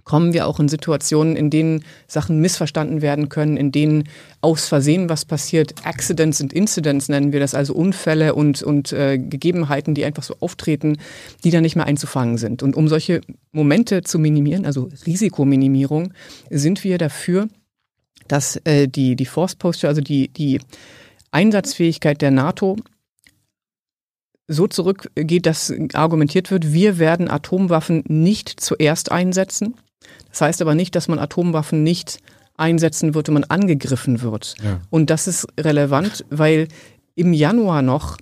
kommen wir auch in Situationen, in denen Sachen missverstanden werden können, in denen aus Versehen was passiert. Accidents und Incidents nennen wir das, also Unfälle und, und äh, Gegebenheiten, die einfach so auftreten, die dann nicht mehr einzufangen sind. Und um solche Momente zu minimieren, also Risikominimierung, sind wir dafür, dass äh, die, die Force Posture, also die, die Einsatzfähigkeit der NATO so zurückgeht, dass argumentiert wird, wir werden Atomwaffen nicht zuerst einsetzen. Das heißt aber nicht, dass man Atomwaffen nicht einsetzen wird, wenn man angegriffen wird. Ja. Und das ist relevant, weil im Januar noch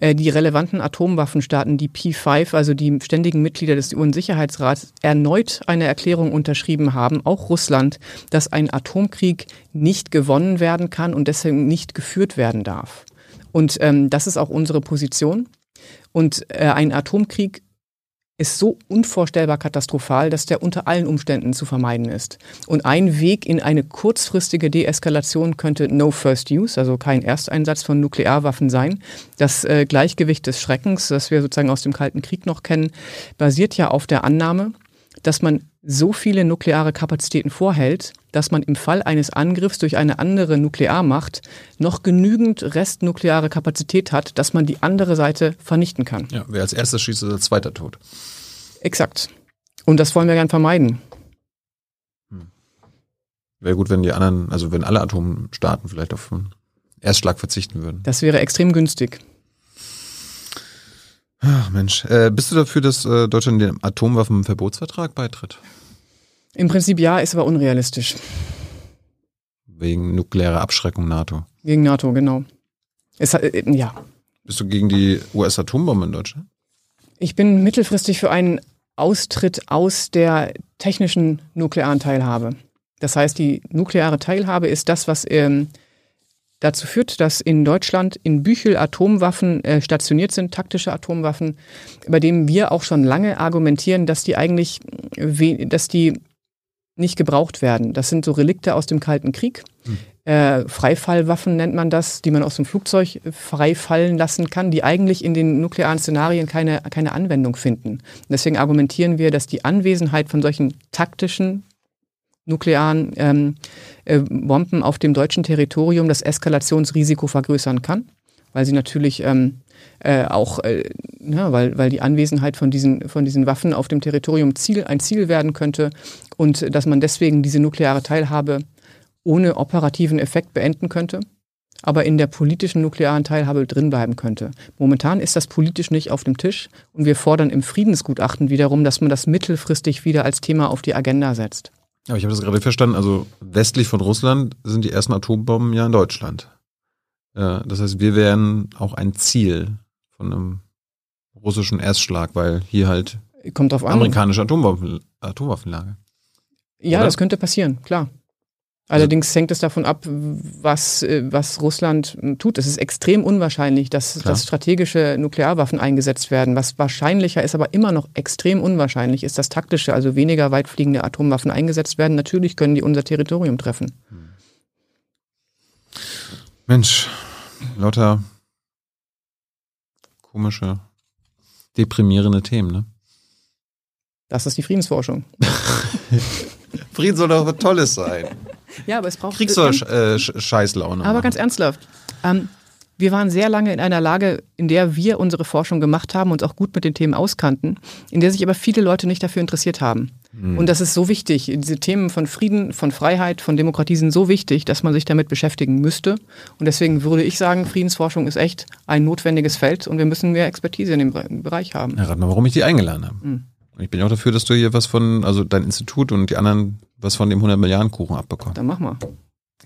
äh, die relevanten Atomwaffenstaaten, die P5, also die ständigen Mitglieder des UN-Sicherheitsrats, erneut eine Erklärung unterschrieben haben, auch Russland, dass ein Atomkrieg nicht gewonnen werden kann und deswegen nicht geführt werden darf. Und ähm, das ist auch unsere Position. Und äh, ein Atomkrieg ist so unvorstellbar katastrophal, dass der unter allen Umständen zu vermeiden ist. Und ein Weg in eine kurzfristige Deeskalation könnte No First Use, also kein Ersteinsatz von Nuklearwaffen sein. Das äh, Gleichgewicht des Schreckens, das wir sozusagen aus dem Kalten Krieg noch kennen, basiert ja auf der Annahme, dass man so viele nukleare Kapazitäten vorhält, dass man im Fall eines Angriffs durch eine andere Nuklearmacht noch genügend restnukleare Kapazität hat, dass man die andere Seite vernichten kann. Ja, wer als erstes schießt, ist als zweiter tot. Exakt. Und das wollen wir gern vermeiden. Wäre gut, wenn die anderen, also wenn alle Atomstaaten vielleicht auf einen Erstschlag verzichten würden. Das wäre extrem günstig. Ach Mensch, äh, bist du dafür, dass äh, Deutschland dem Atomwaffenverbotsvertrag beitritt? Im Prinzip ja, ist aber unrealistisch. Wegen nuklearer Abschreckung NATO. Gegen NATO, genau. Es, äh, ja, Bist du gegen die US-Atombombe in Deutschland? Ich bin mittelfristig für einen Austritt aus der technischen nuklearen Teilhabe. Das heißt, die nukleare Teilhabe ist das, was ähm, dazu führt, dass in Deutschland in Büchel Atomwaffen äh, stationiert sind, taktische Atomwaffen, bei denen wir auch schon lange argumentieren, dass die eigentlich, we dass die nicht gebraucht werden. Das sind so Relikte aus dem Kalten Krieg. Äh, Freifallwaffen nennt man das, die man aus dem Flugzeug freifallen lassen kann, die eigentlich in den nuklearen Szenarien keine, keine Anwendung finden. Deswegen argumentieren wir, dass die Anwesenheit von solchen taktischen nuklearen ähm, äh, Bomben auf dem deutschen Territorium das Eskalationsrisiko vergrößern kann, weil sie natürlich ähm, äh, auch, äh, ja, weil, weil die Anwesenheit von diesen, von diesen Waffen auf dem Territorium Ziel, ein Ziel werden könnte und dass man deswegen diese nukleare Teilhabe ohne operativen Effekt beenden könnte, aber in der politischen nuklearen Teilhabe drinbleiben könnte. Momentan ist das politisch nicht auf dem Tisch und wir fordern im Friedensgutachten wiederum, dass man das mittelfristig wieder als Thema auf die Agenda setzt. Aber ich habe das gerade verstanden. Also westlich von Russland sind die ersten Atombomben ja in Deutschland. Ja, das heißt, wir wären auch ein Ziel von einem russischen Erstschlag, weil hier halt Kommt drauf an. amerikanische Atombomben, Atomwaffenlager. Ja, oder? das könnte passieren, klar. Allerdings hängt es davon ab, was, äh, was Russland äh, tut. Es ist extrem unwahrscheinlich, dass, Klar. dass strategische Nuklearwaffen eingesetzt werden. Was wahrscheinlicher ist, aber immer noch extrem unwahrscheinlich, ist, dass taktische, also weniger weit fliegende Atomwaffen eingesetzt werden. Natürlich können die unser Territorium treffen. Mensch, lauter komische, deprimierende Themen, ne? Das ist die Friedensforschung. Frieden soll doch was Tolles sein. Ja, aber es braucht. Kriegst du äh, Sch- Scheißlaune. Aber ganz ernsthaft, ähm, wir waren sehr lange in einer Lage, in der wir unsere Forschung gemacht haben und auch gut mit den Themen auskannten, in der sich aber viele Leute nicht dafür interessiert haben. Und das ist so wichtig. Diese Themen von Frieden, von Freiheit, von Demokratie sind so wichtig, dass man sich damit beschäftigen müsste. Und deswegen würde ich sagen, Friedensforschung ist echt ein notwendiges Feld und wir müssen mehr Expertise in dem Bere- Bereich haben. Ja, rat mal, warum ich die eingeladen habe. Und ich bin ja auch dafür, dass du hier was von, also dein Institut und die anderen was von dem 100 Milliarden Kuchen abbekommen. Dann mach mal.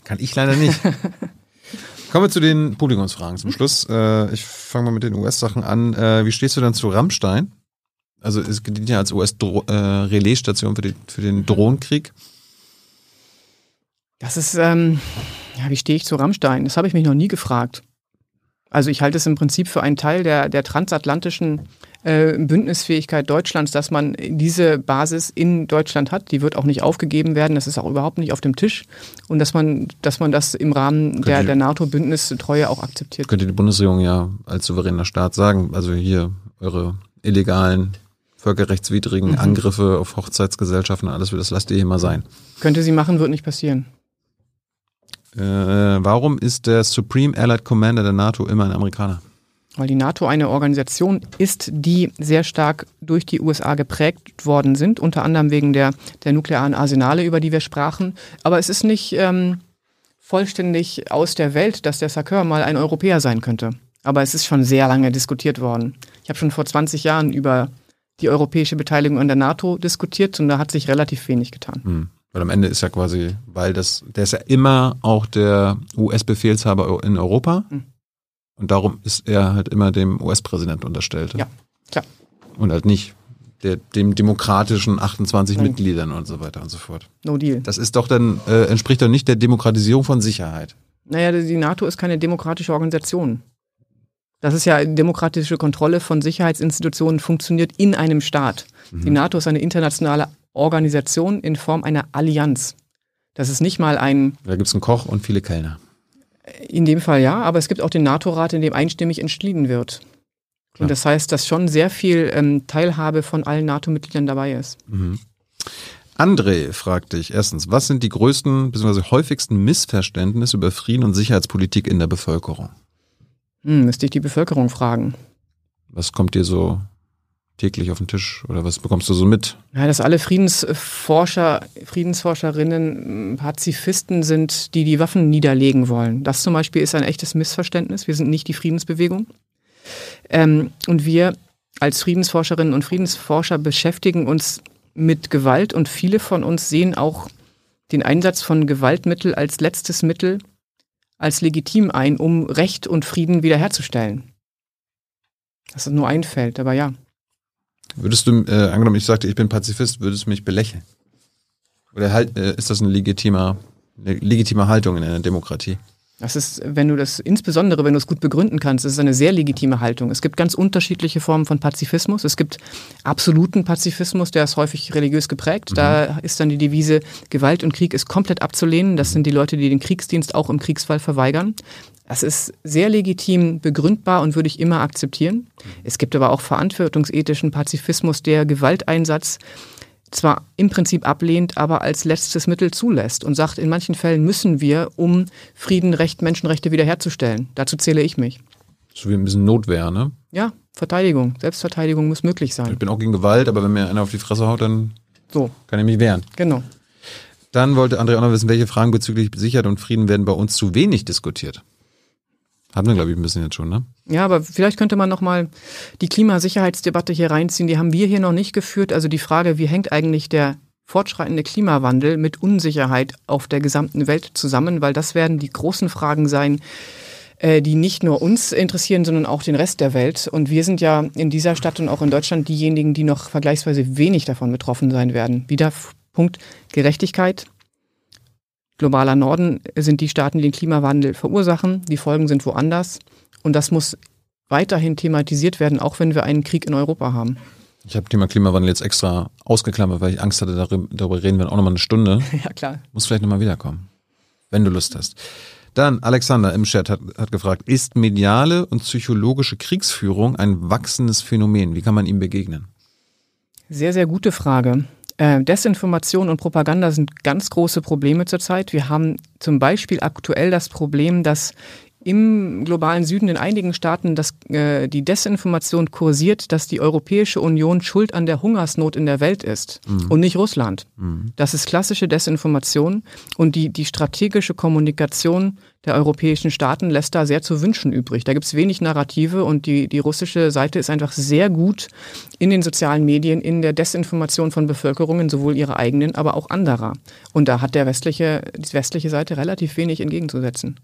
Kann ich leider nicht. Kommen wir zu den Publikumsfragen zum Schluss. Äh, ich fange mal mit den US-Sachen an. Äh, wie stehst du dann zu Rammstein? Also es dient ja als US-Relaisstation für, den- für den Drohnenkrieg. Das ist, ähm, ja, wie stehe ich zu Rammstein? Das habe ich mich noch nie gefragt. Also ich halte es im Prinzip für einen Teil der, der transatlantischen äh, Bündnisfähigkeit Deutschlands, dass man diese Basis in Deutschland hat. Die wird auch nicht aufgegeben werden. Das ist auch überhaupt nicht auf dem Tisch. Und dass man, dass man das im Rahmen der, der NATO-Bündnistreue auch akzeptiert. Könnte die Bundesregierung ja als souveräner Staat sagen. Also hier eure illegalen, völkerrechtswidrigen Mhm. Angriffe auf Hochzeitsgesellschaften, alles, das lasst ihr hier mal sein. Könnte sie machen, wird nicht passieren. Äh, warum ist der Supreme Allied Commander der NATO immer ein Amerikaner? Weil die NATO eine Organisation ist, die sehr stark durch die USA geprägt worden sind, unter anderem wegen der, der nuklearen Arsenale, über die wir sprachen. Aber es ist nicht ähm, vollständig aus der Welt, dass der Sakur mal ein Europäer sein könnte. Aber es ist schon sehr lange diskutiert worden. Ich habe schon vor 20 Jahren über die europäische Beteiligung an der NATO diskutiert und da hat sich relativ wenig getan. Hm. Weil am Ende ist ja quasi, weil das, der ist ja immer auch der US-Befehlshaber in Europa. Mhm. Und darum ist er halt immer dem US-Präsidenten unterstellt. Ja, klar. Und halt nicht der, dem demokratischen 28 Nein. Mitgliedern und so weiter und so fort. No deal. Das ist doch dann, äh, entspricht doch nicht der Demokratisierung von Sicherheit. Naja, die NATO ist keine demokratische Organisation. Das ist ja demokratische Kontrolle von Sicherheitsinstitutionen funktioniert in einem Staat. Die NATO ist eine internationale Organisation in Form einer Allianz. Das ist nicht mal ein, Da gibt's einen Koch und viele Kellner. in dem Fall ja, aber es gibt auch den NATO-Rat, in dem einstimmig entschieden wird. Klar. Und das heißt, dass schon sehr viel ähm, Teilhabe von allen NATO-Mitgliedern dabei ist. Mhm. André fragt dich erstens, was sind die größten bzw. häufigsten Missverständnisse über Frieden und Sicherheitspolitik in der Bevölkerung? Hm, müsste ich die Bevölkerung fragen. Was kommt dir so täglich auf den Tisch oder was bekommst du so mit? Ja, dass alle Friedensforscher, Friedensforscherinnen Pazifisten sind, die die Waffen niederlegen wollen. Das zum Beispiel ist ein echtes Missverständnis. Wir sind nicht die Friedensbewegung. Ähm, und wir als Friedensforscherinnen und Friedensforscher beschäftigen uns mit Gewalt und viele von uns sehen auch den Einsatz von Gewaltmittel als letztes Mittel als legitim ein, um Recht und Frieden wiederherzustellen. Das ist nur ein Feld, aber ja. Würdest du, äh, angenommen, ich sagte, ich bin Pazifist, würdest du mich belächeln? Oder halt, äh, ist das eine legitime, eine legitime Haltung in einer Demokratie? Das ist, wenn du das, insbesondere wenn du es gut begründen kannst, das ist eine sehr legitime Haltung. Es gibt ganz unterschiedliche Formen von Pazifismus. Es gibt absoluten Pazifismus, der ist häufig religiös geprägt. Mhm. Da ist dann die Devise, Gewalt und Krieg ist komplett abzulehnen. Das sind die Leute, die den Kriegsdienst auch im Kriegsfall verweigern. Das ist sehr legitim begründbar und würde ich immer akzeptieren. Es gibt aber auch verantwortungsethischen Pazifismus, der Gewalteinsatz zwar im Prinzip ablehnt, aber als letztes Mittel zulässt und sagt, in manchen Fällen müssen wir, um Frieden, Recht, Menschenrechte wiederherzustellen. Dazu zähle ich mich. So wie ein bisschen Notwehr, ne? Ja, Verteidigung. Selbstverteidigung muss möglich sein. Ich bin auch gegen Gewalt, aber wenn mir einer auf die Fresse haut, dann so. kann ich mich wehren. Genau. Dann wollte André auch noch wissen, welche Fragen bezüglich Sicherheit und Frieden werden bei uns zu wenig diskutiert. Haben wir, glaube ich, ein bisschen jetzt schon, ne? Ja, aber vielleicht könnte man nochmal die Klimasicherheitsdebatte hier reinziehen. Die haben wir hier noch nicht geführt. Also die Frage, wie hängt eigentlich der fortschreitende Klimawandel mit Unsicherheit auf der gesamten Welt zusammen? Weil das werden die großen Fragen sein, äh, die nicht nur uns interessieren, sondern auch den Rest der Welt. Und wir sind ja in dieser Stadt und auch in Deutschland diejenigen, die noch vergleichsweise wenig davon betroffen sein werden. Wieder Punkt Gerechtigkeit, globaler Norden sind die Staaten, die den Klimawandel verursachen. Die Folgen sind woanders. Und das muss weiterhin thematisiert werden, auch wenn wir einen Krieg in Europa haben. Ich habe Thema Klimawandel jetzt extra ausgeklammert, weil ich Angst hatte, darüber reden wir auch nochmal eine Stunde. Ja, klar. Muss vielleicht nochmal wiederkommen, wenn du Lust hast. Dann, Alexander im Chat hat, hat gefragt, ist mediale und psychologische Kriegsführung ein wachsendes Phänomen? Wie kann man ihm begegnen? Sehr, sehr gute Frage. Äh, Desinformation und Propaganda sind ganz große Probleme zurzeit. Wir haben zum Beispiel aktuell das Problem, dass im globalen Süden in einigen Staaten dass, äh, die Desinformation kursiert, dass die Europäische Union schuld an der Hungersnot in der Welt ist mhm. und nicht Russland. Mhm. Das ist klassische Desinformation und die, die strategische Kommunikation der europäischen Staaten lässt da sehr zu wünschen übrig. Da gibt es wenig Narrative und die, die russische Seite ist einfach sehr gut in den sozialen Medien, in der Desinformation von Bevölkerungen, sowohl ihrer eigenen, aber auch anderer. Und da hat der westliche, die westliche Seite relativ wenig entgegenzusetzen.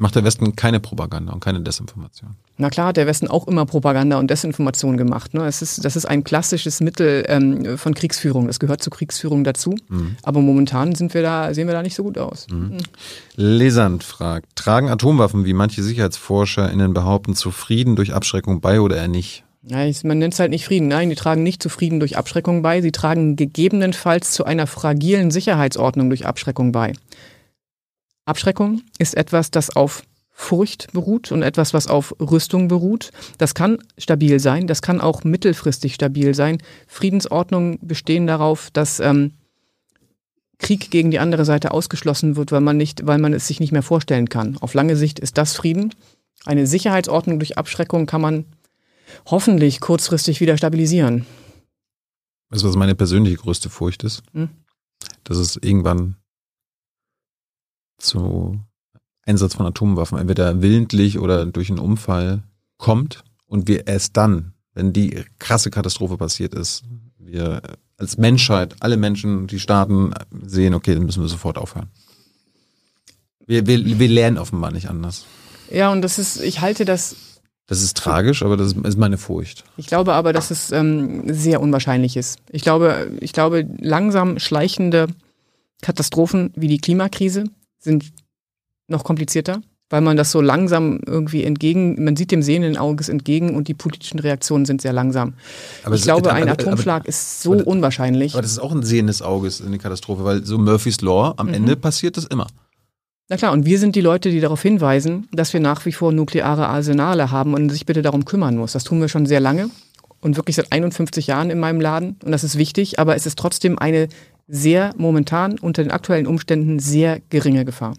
Macht der Westen keine Propaganda und keine Desinformation? Na klar hat der Westen auch immer Propaganda und Desinformation gemacht. Ne? Es ist, das ist ein klassisches Mittel ähm, von Kriegsführung. Das gehört zur Kriegsführung dazu. Mhm. Aber momentan sind wir da, sehen wir da nicht so gut aus. Mhm. Mhm. Lesand fragt, tragen Atomwaffen, wie manche SicherheitsforscherInnen behaupten, zu Frieden durch Abschreckung bei oder eher nicht? Ja, man nennt es halt nicht Frieden. Nein, die tragen nicht zu Frieden durch Abschreckung bei. Sie tragen gegebenenfalls zu einer fragilen Sicherheitsordnung durch Abschreckung bei. Abschreckung ist etwas, das auf Furcht beruht und etwas, was auf Rüstung beruht. Das kann stabil sein, das kann auch mittelfristig stabil sein. Friedensordnungen bestehen darauf, dass ähm, Krieg gegen die andere Seite ausgeschlossen wird, weil man nicht, weil man es sich nicht mehr vorstellen kann. Auf lange Sicht ist das Frieden. Eine Sicherheitsordnung durch Abschreckung kann man hoffentlich kurzfristig wieder stabilisieren. Weißt du, was meine persönliche größte Furcht ist? Hm? Dass es irgendwann zu Einsatz von Atomwaffen entweder willentlich oder durch einen Unfall kommt und wir erst dann, wenn die krasse Katastrophe passiert ist, wir als Menschheit, alle Menschen, die Staaten sehen, okay, dann müssen wir sofort aufhören. Wir, wir, wir lernen offenbar nicht anders. Ja, und das ist, ich halte das. Das ist tragisch, aber das ist meine Furcht. Ich glaube aber, dass es ähm, sehr unwahrscheinlich ist. Ich glaube, ich glaube, langsam schleichende Katastrophen wie die Klimakrise sind noch komplizierter, weil man das so langsam irgendwie entgegen, man sieht dem sehenden Auges entgegen und die politischen Reaktionen sind sehr langsam. Aber ich glaube, ein Atomschlag aber, ist so aber, unwahrscheinlich. Aber das ist auch ein sehendes Auges in die Katastrophe, weil so Murphy's Law, am mhm. Ende passiert das immer. Na klar, und wir sind die Leute, die darauf hinweisen, dass wir nach wie vor nukleare Arsenale haben und sich bitte darum kümmern muss. Das tun wir schon sehr lange und wirklich seit 51 Jahren in meinem Laden und das ist wichtig, aber es ist trotzdem eine sehr momentan unter den aktuellen Umständen sehr geringe Gefahr.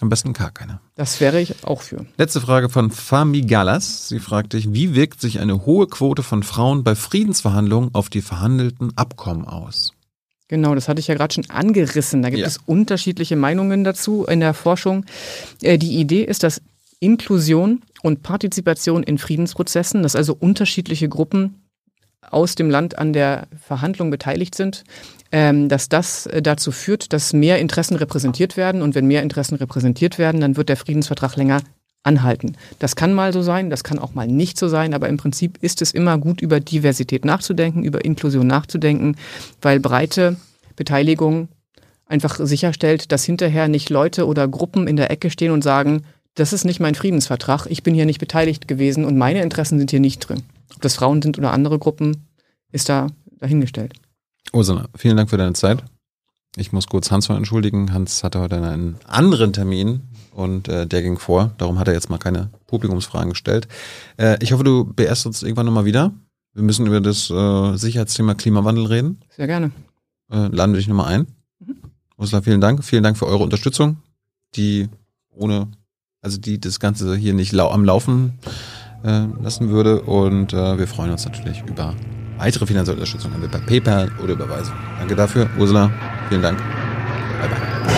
Am besten gar keine. Das wäre ich auch für. Letzte Frage von Fami Gallas. Sie fragt dich, wie wirkt sich eine hohe Quote von Frauen bei Friedensverhandlungen auf die verhandelten Abkommen aus? Genau, das hatte ich ja gerade schon angerissen. Da gibt Ja. es unterschiedliche Meinungen dazu in der Forschung. Äh, Die Idee ist, dass Inklusion und Partizipation in Friedensprozessen, dass also unterschiedliche Gruppen aus dem Land an der Verhandlung beteiligt sind, ähm, dass das äh, dazu führt, dass mehr Interessen repräsentiert werden. Und wenn mehr Interessen repräsentiert werden, dann wird der Friedensvertrag länger anhalten. Das kann mal so sein, das kann auch mal nicht so sein, aber im Prinzip ist es immer gut, über Diversität nachzudenken, über Inklusion nachzudenken, weil breite Beteiligung einfach sicherstellt, dass hinterher nicht Leute oder Gruppen in der Ecke stehen und sagen, das ist nicht mein Friedensvertrag, ich bin hier nicht beteiligt gewesen und meine Interessen sind hier nicht drin. Ob das Frauen sind oder andere Gruppen, ist da dahingestellt. Ursula, vielen Dank für deine Zeit. Ich muss kurz Hans noch entschuldigen. Hans hatte heute einen anderen Termin und äh, der ging vor. Darum hat er jetzt mal keine Publikumsfragen gestellt. Äh, ich hoffe, du beehrst uns irgendwann nochmal wieder. Wir müssen über das äh, Sicherheitsthema Klimawandel reden. Sehr gerne. Äh, laden wir dich nochmal ein. Ursula, vielen Dank. Vielen Dank für eure Unterstützung, die ohne, also die das Ganze hier nicht lau am Laufen äh, lassen würde. Und äh, wir freuen uns natürlich über weitere finanzielle Unterstützung, entweder per PayPal oder Überweisung. Danke dafür. Ursula, vielen Dank. Bye bye.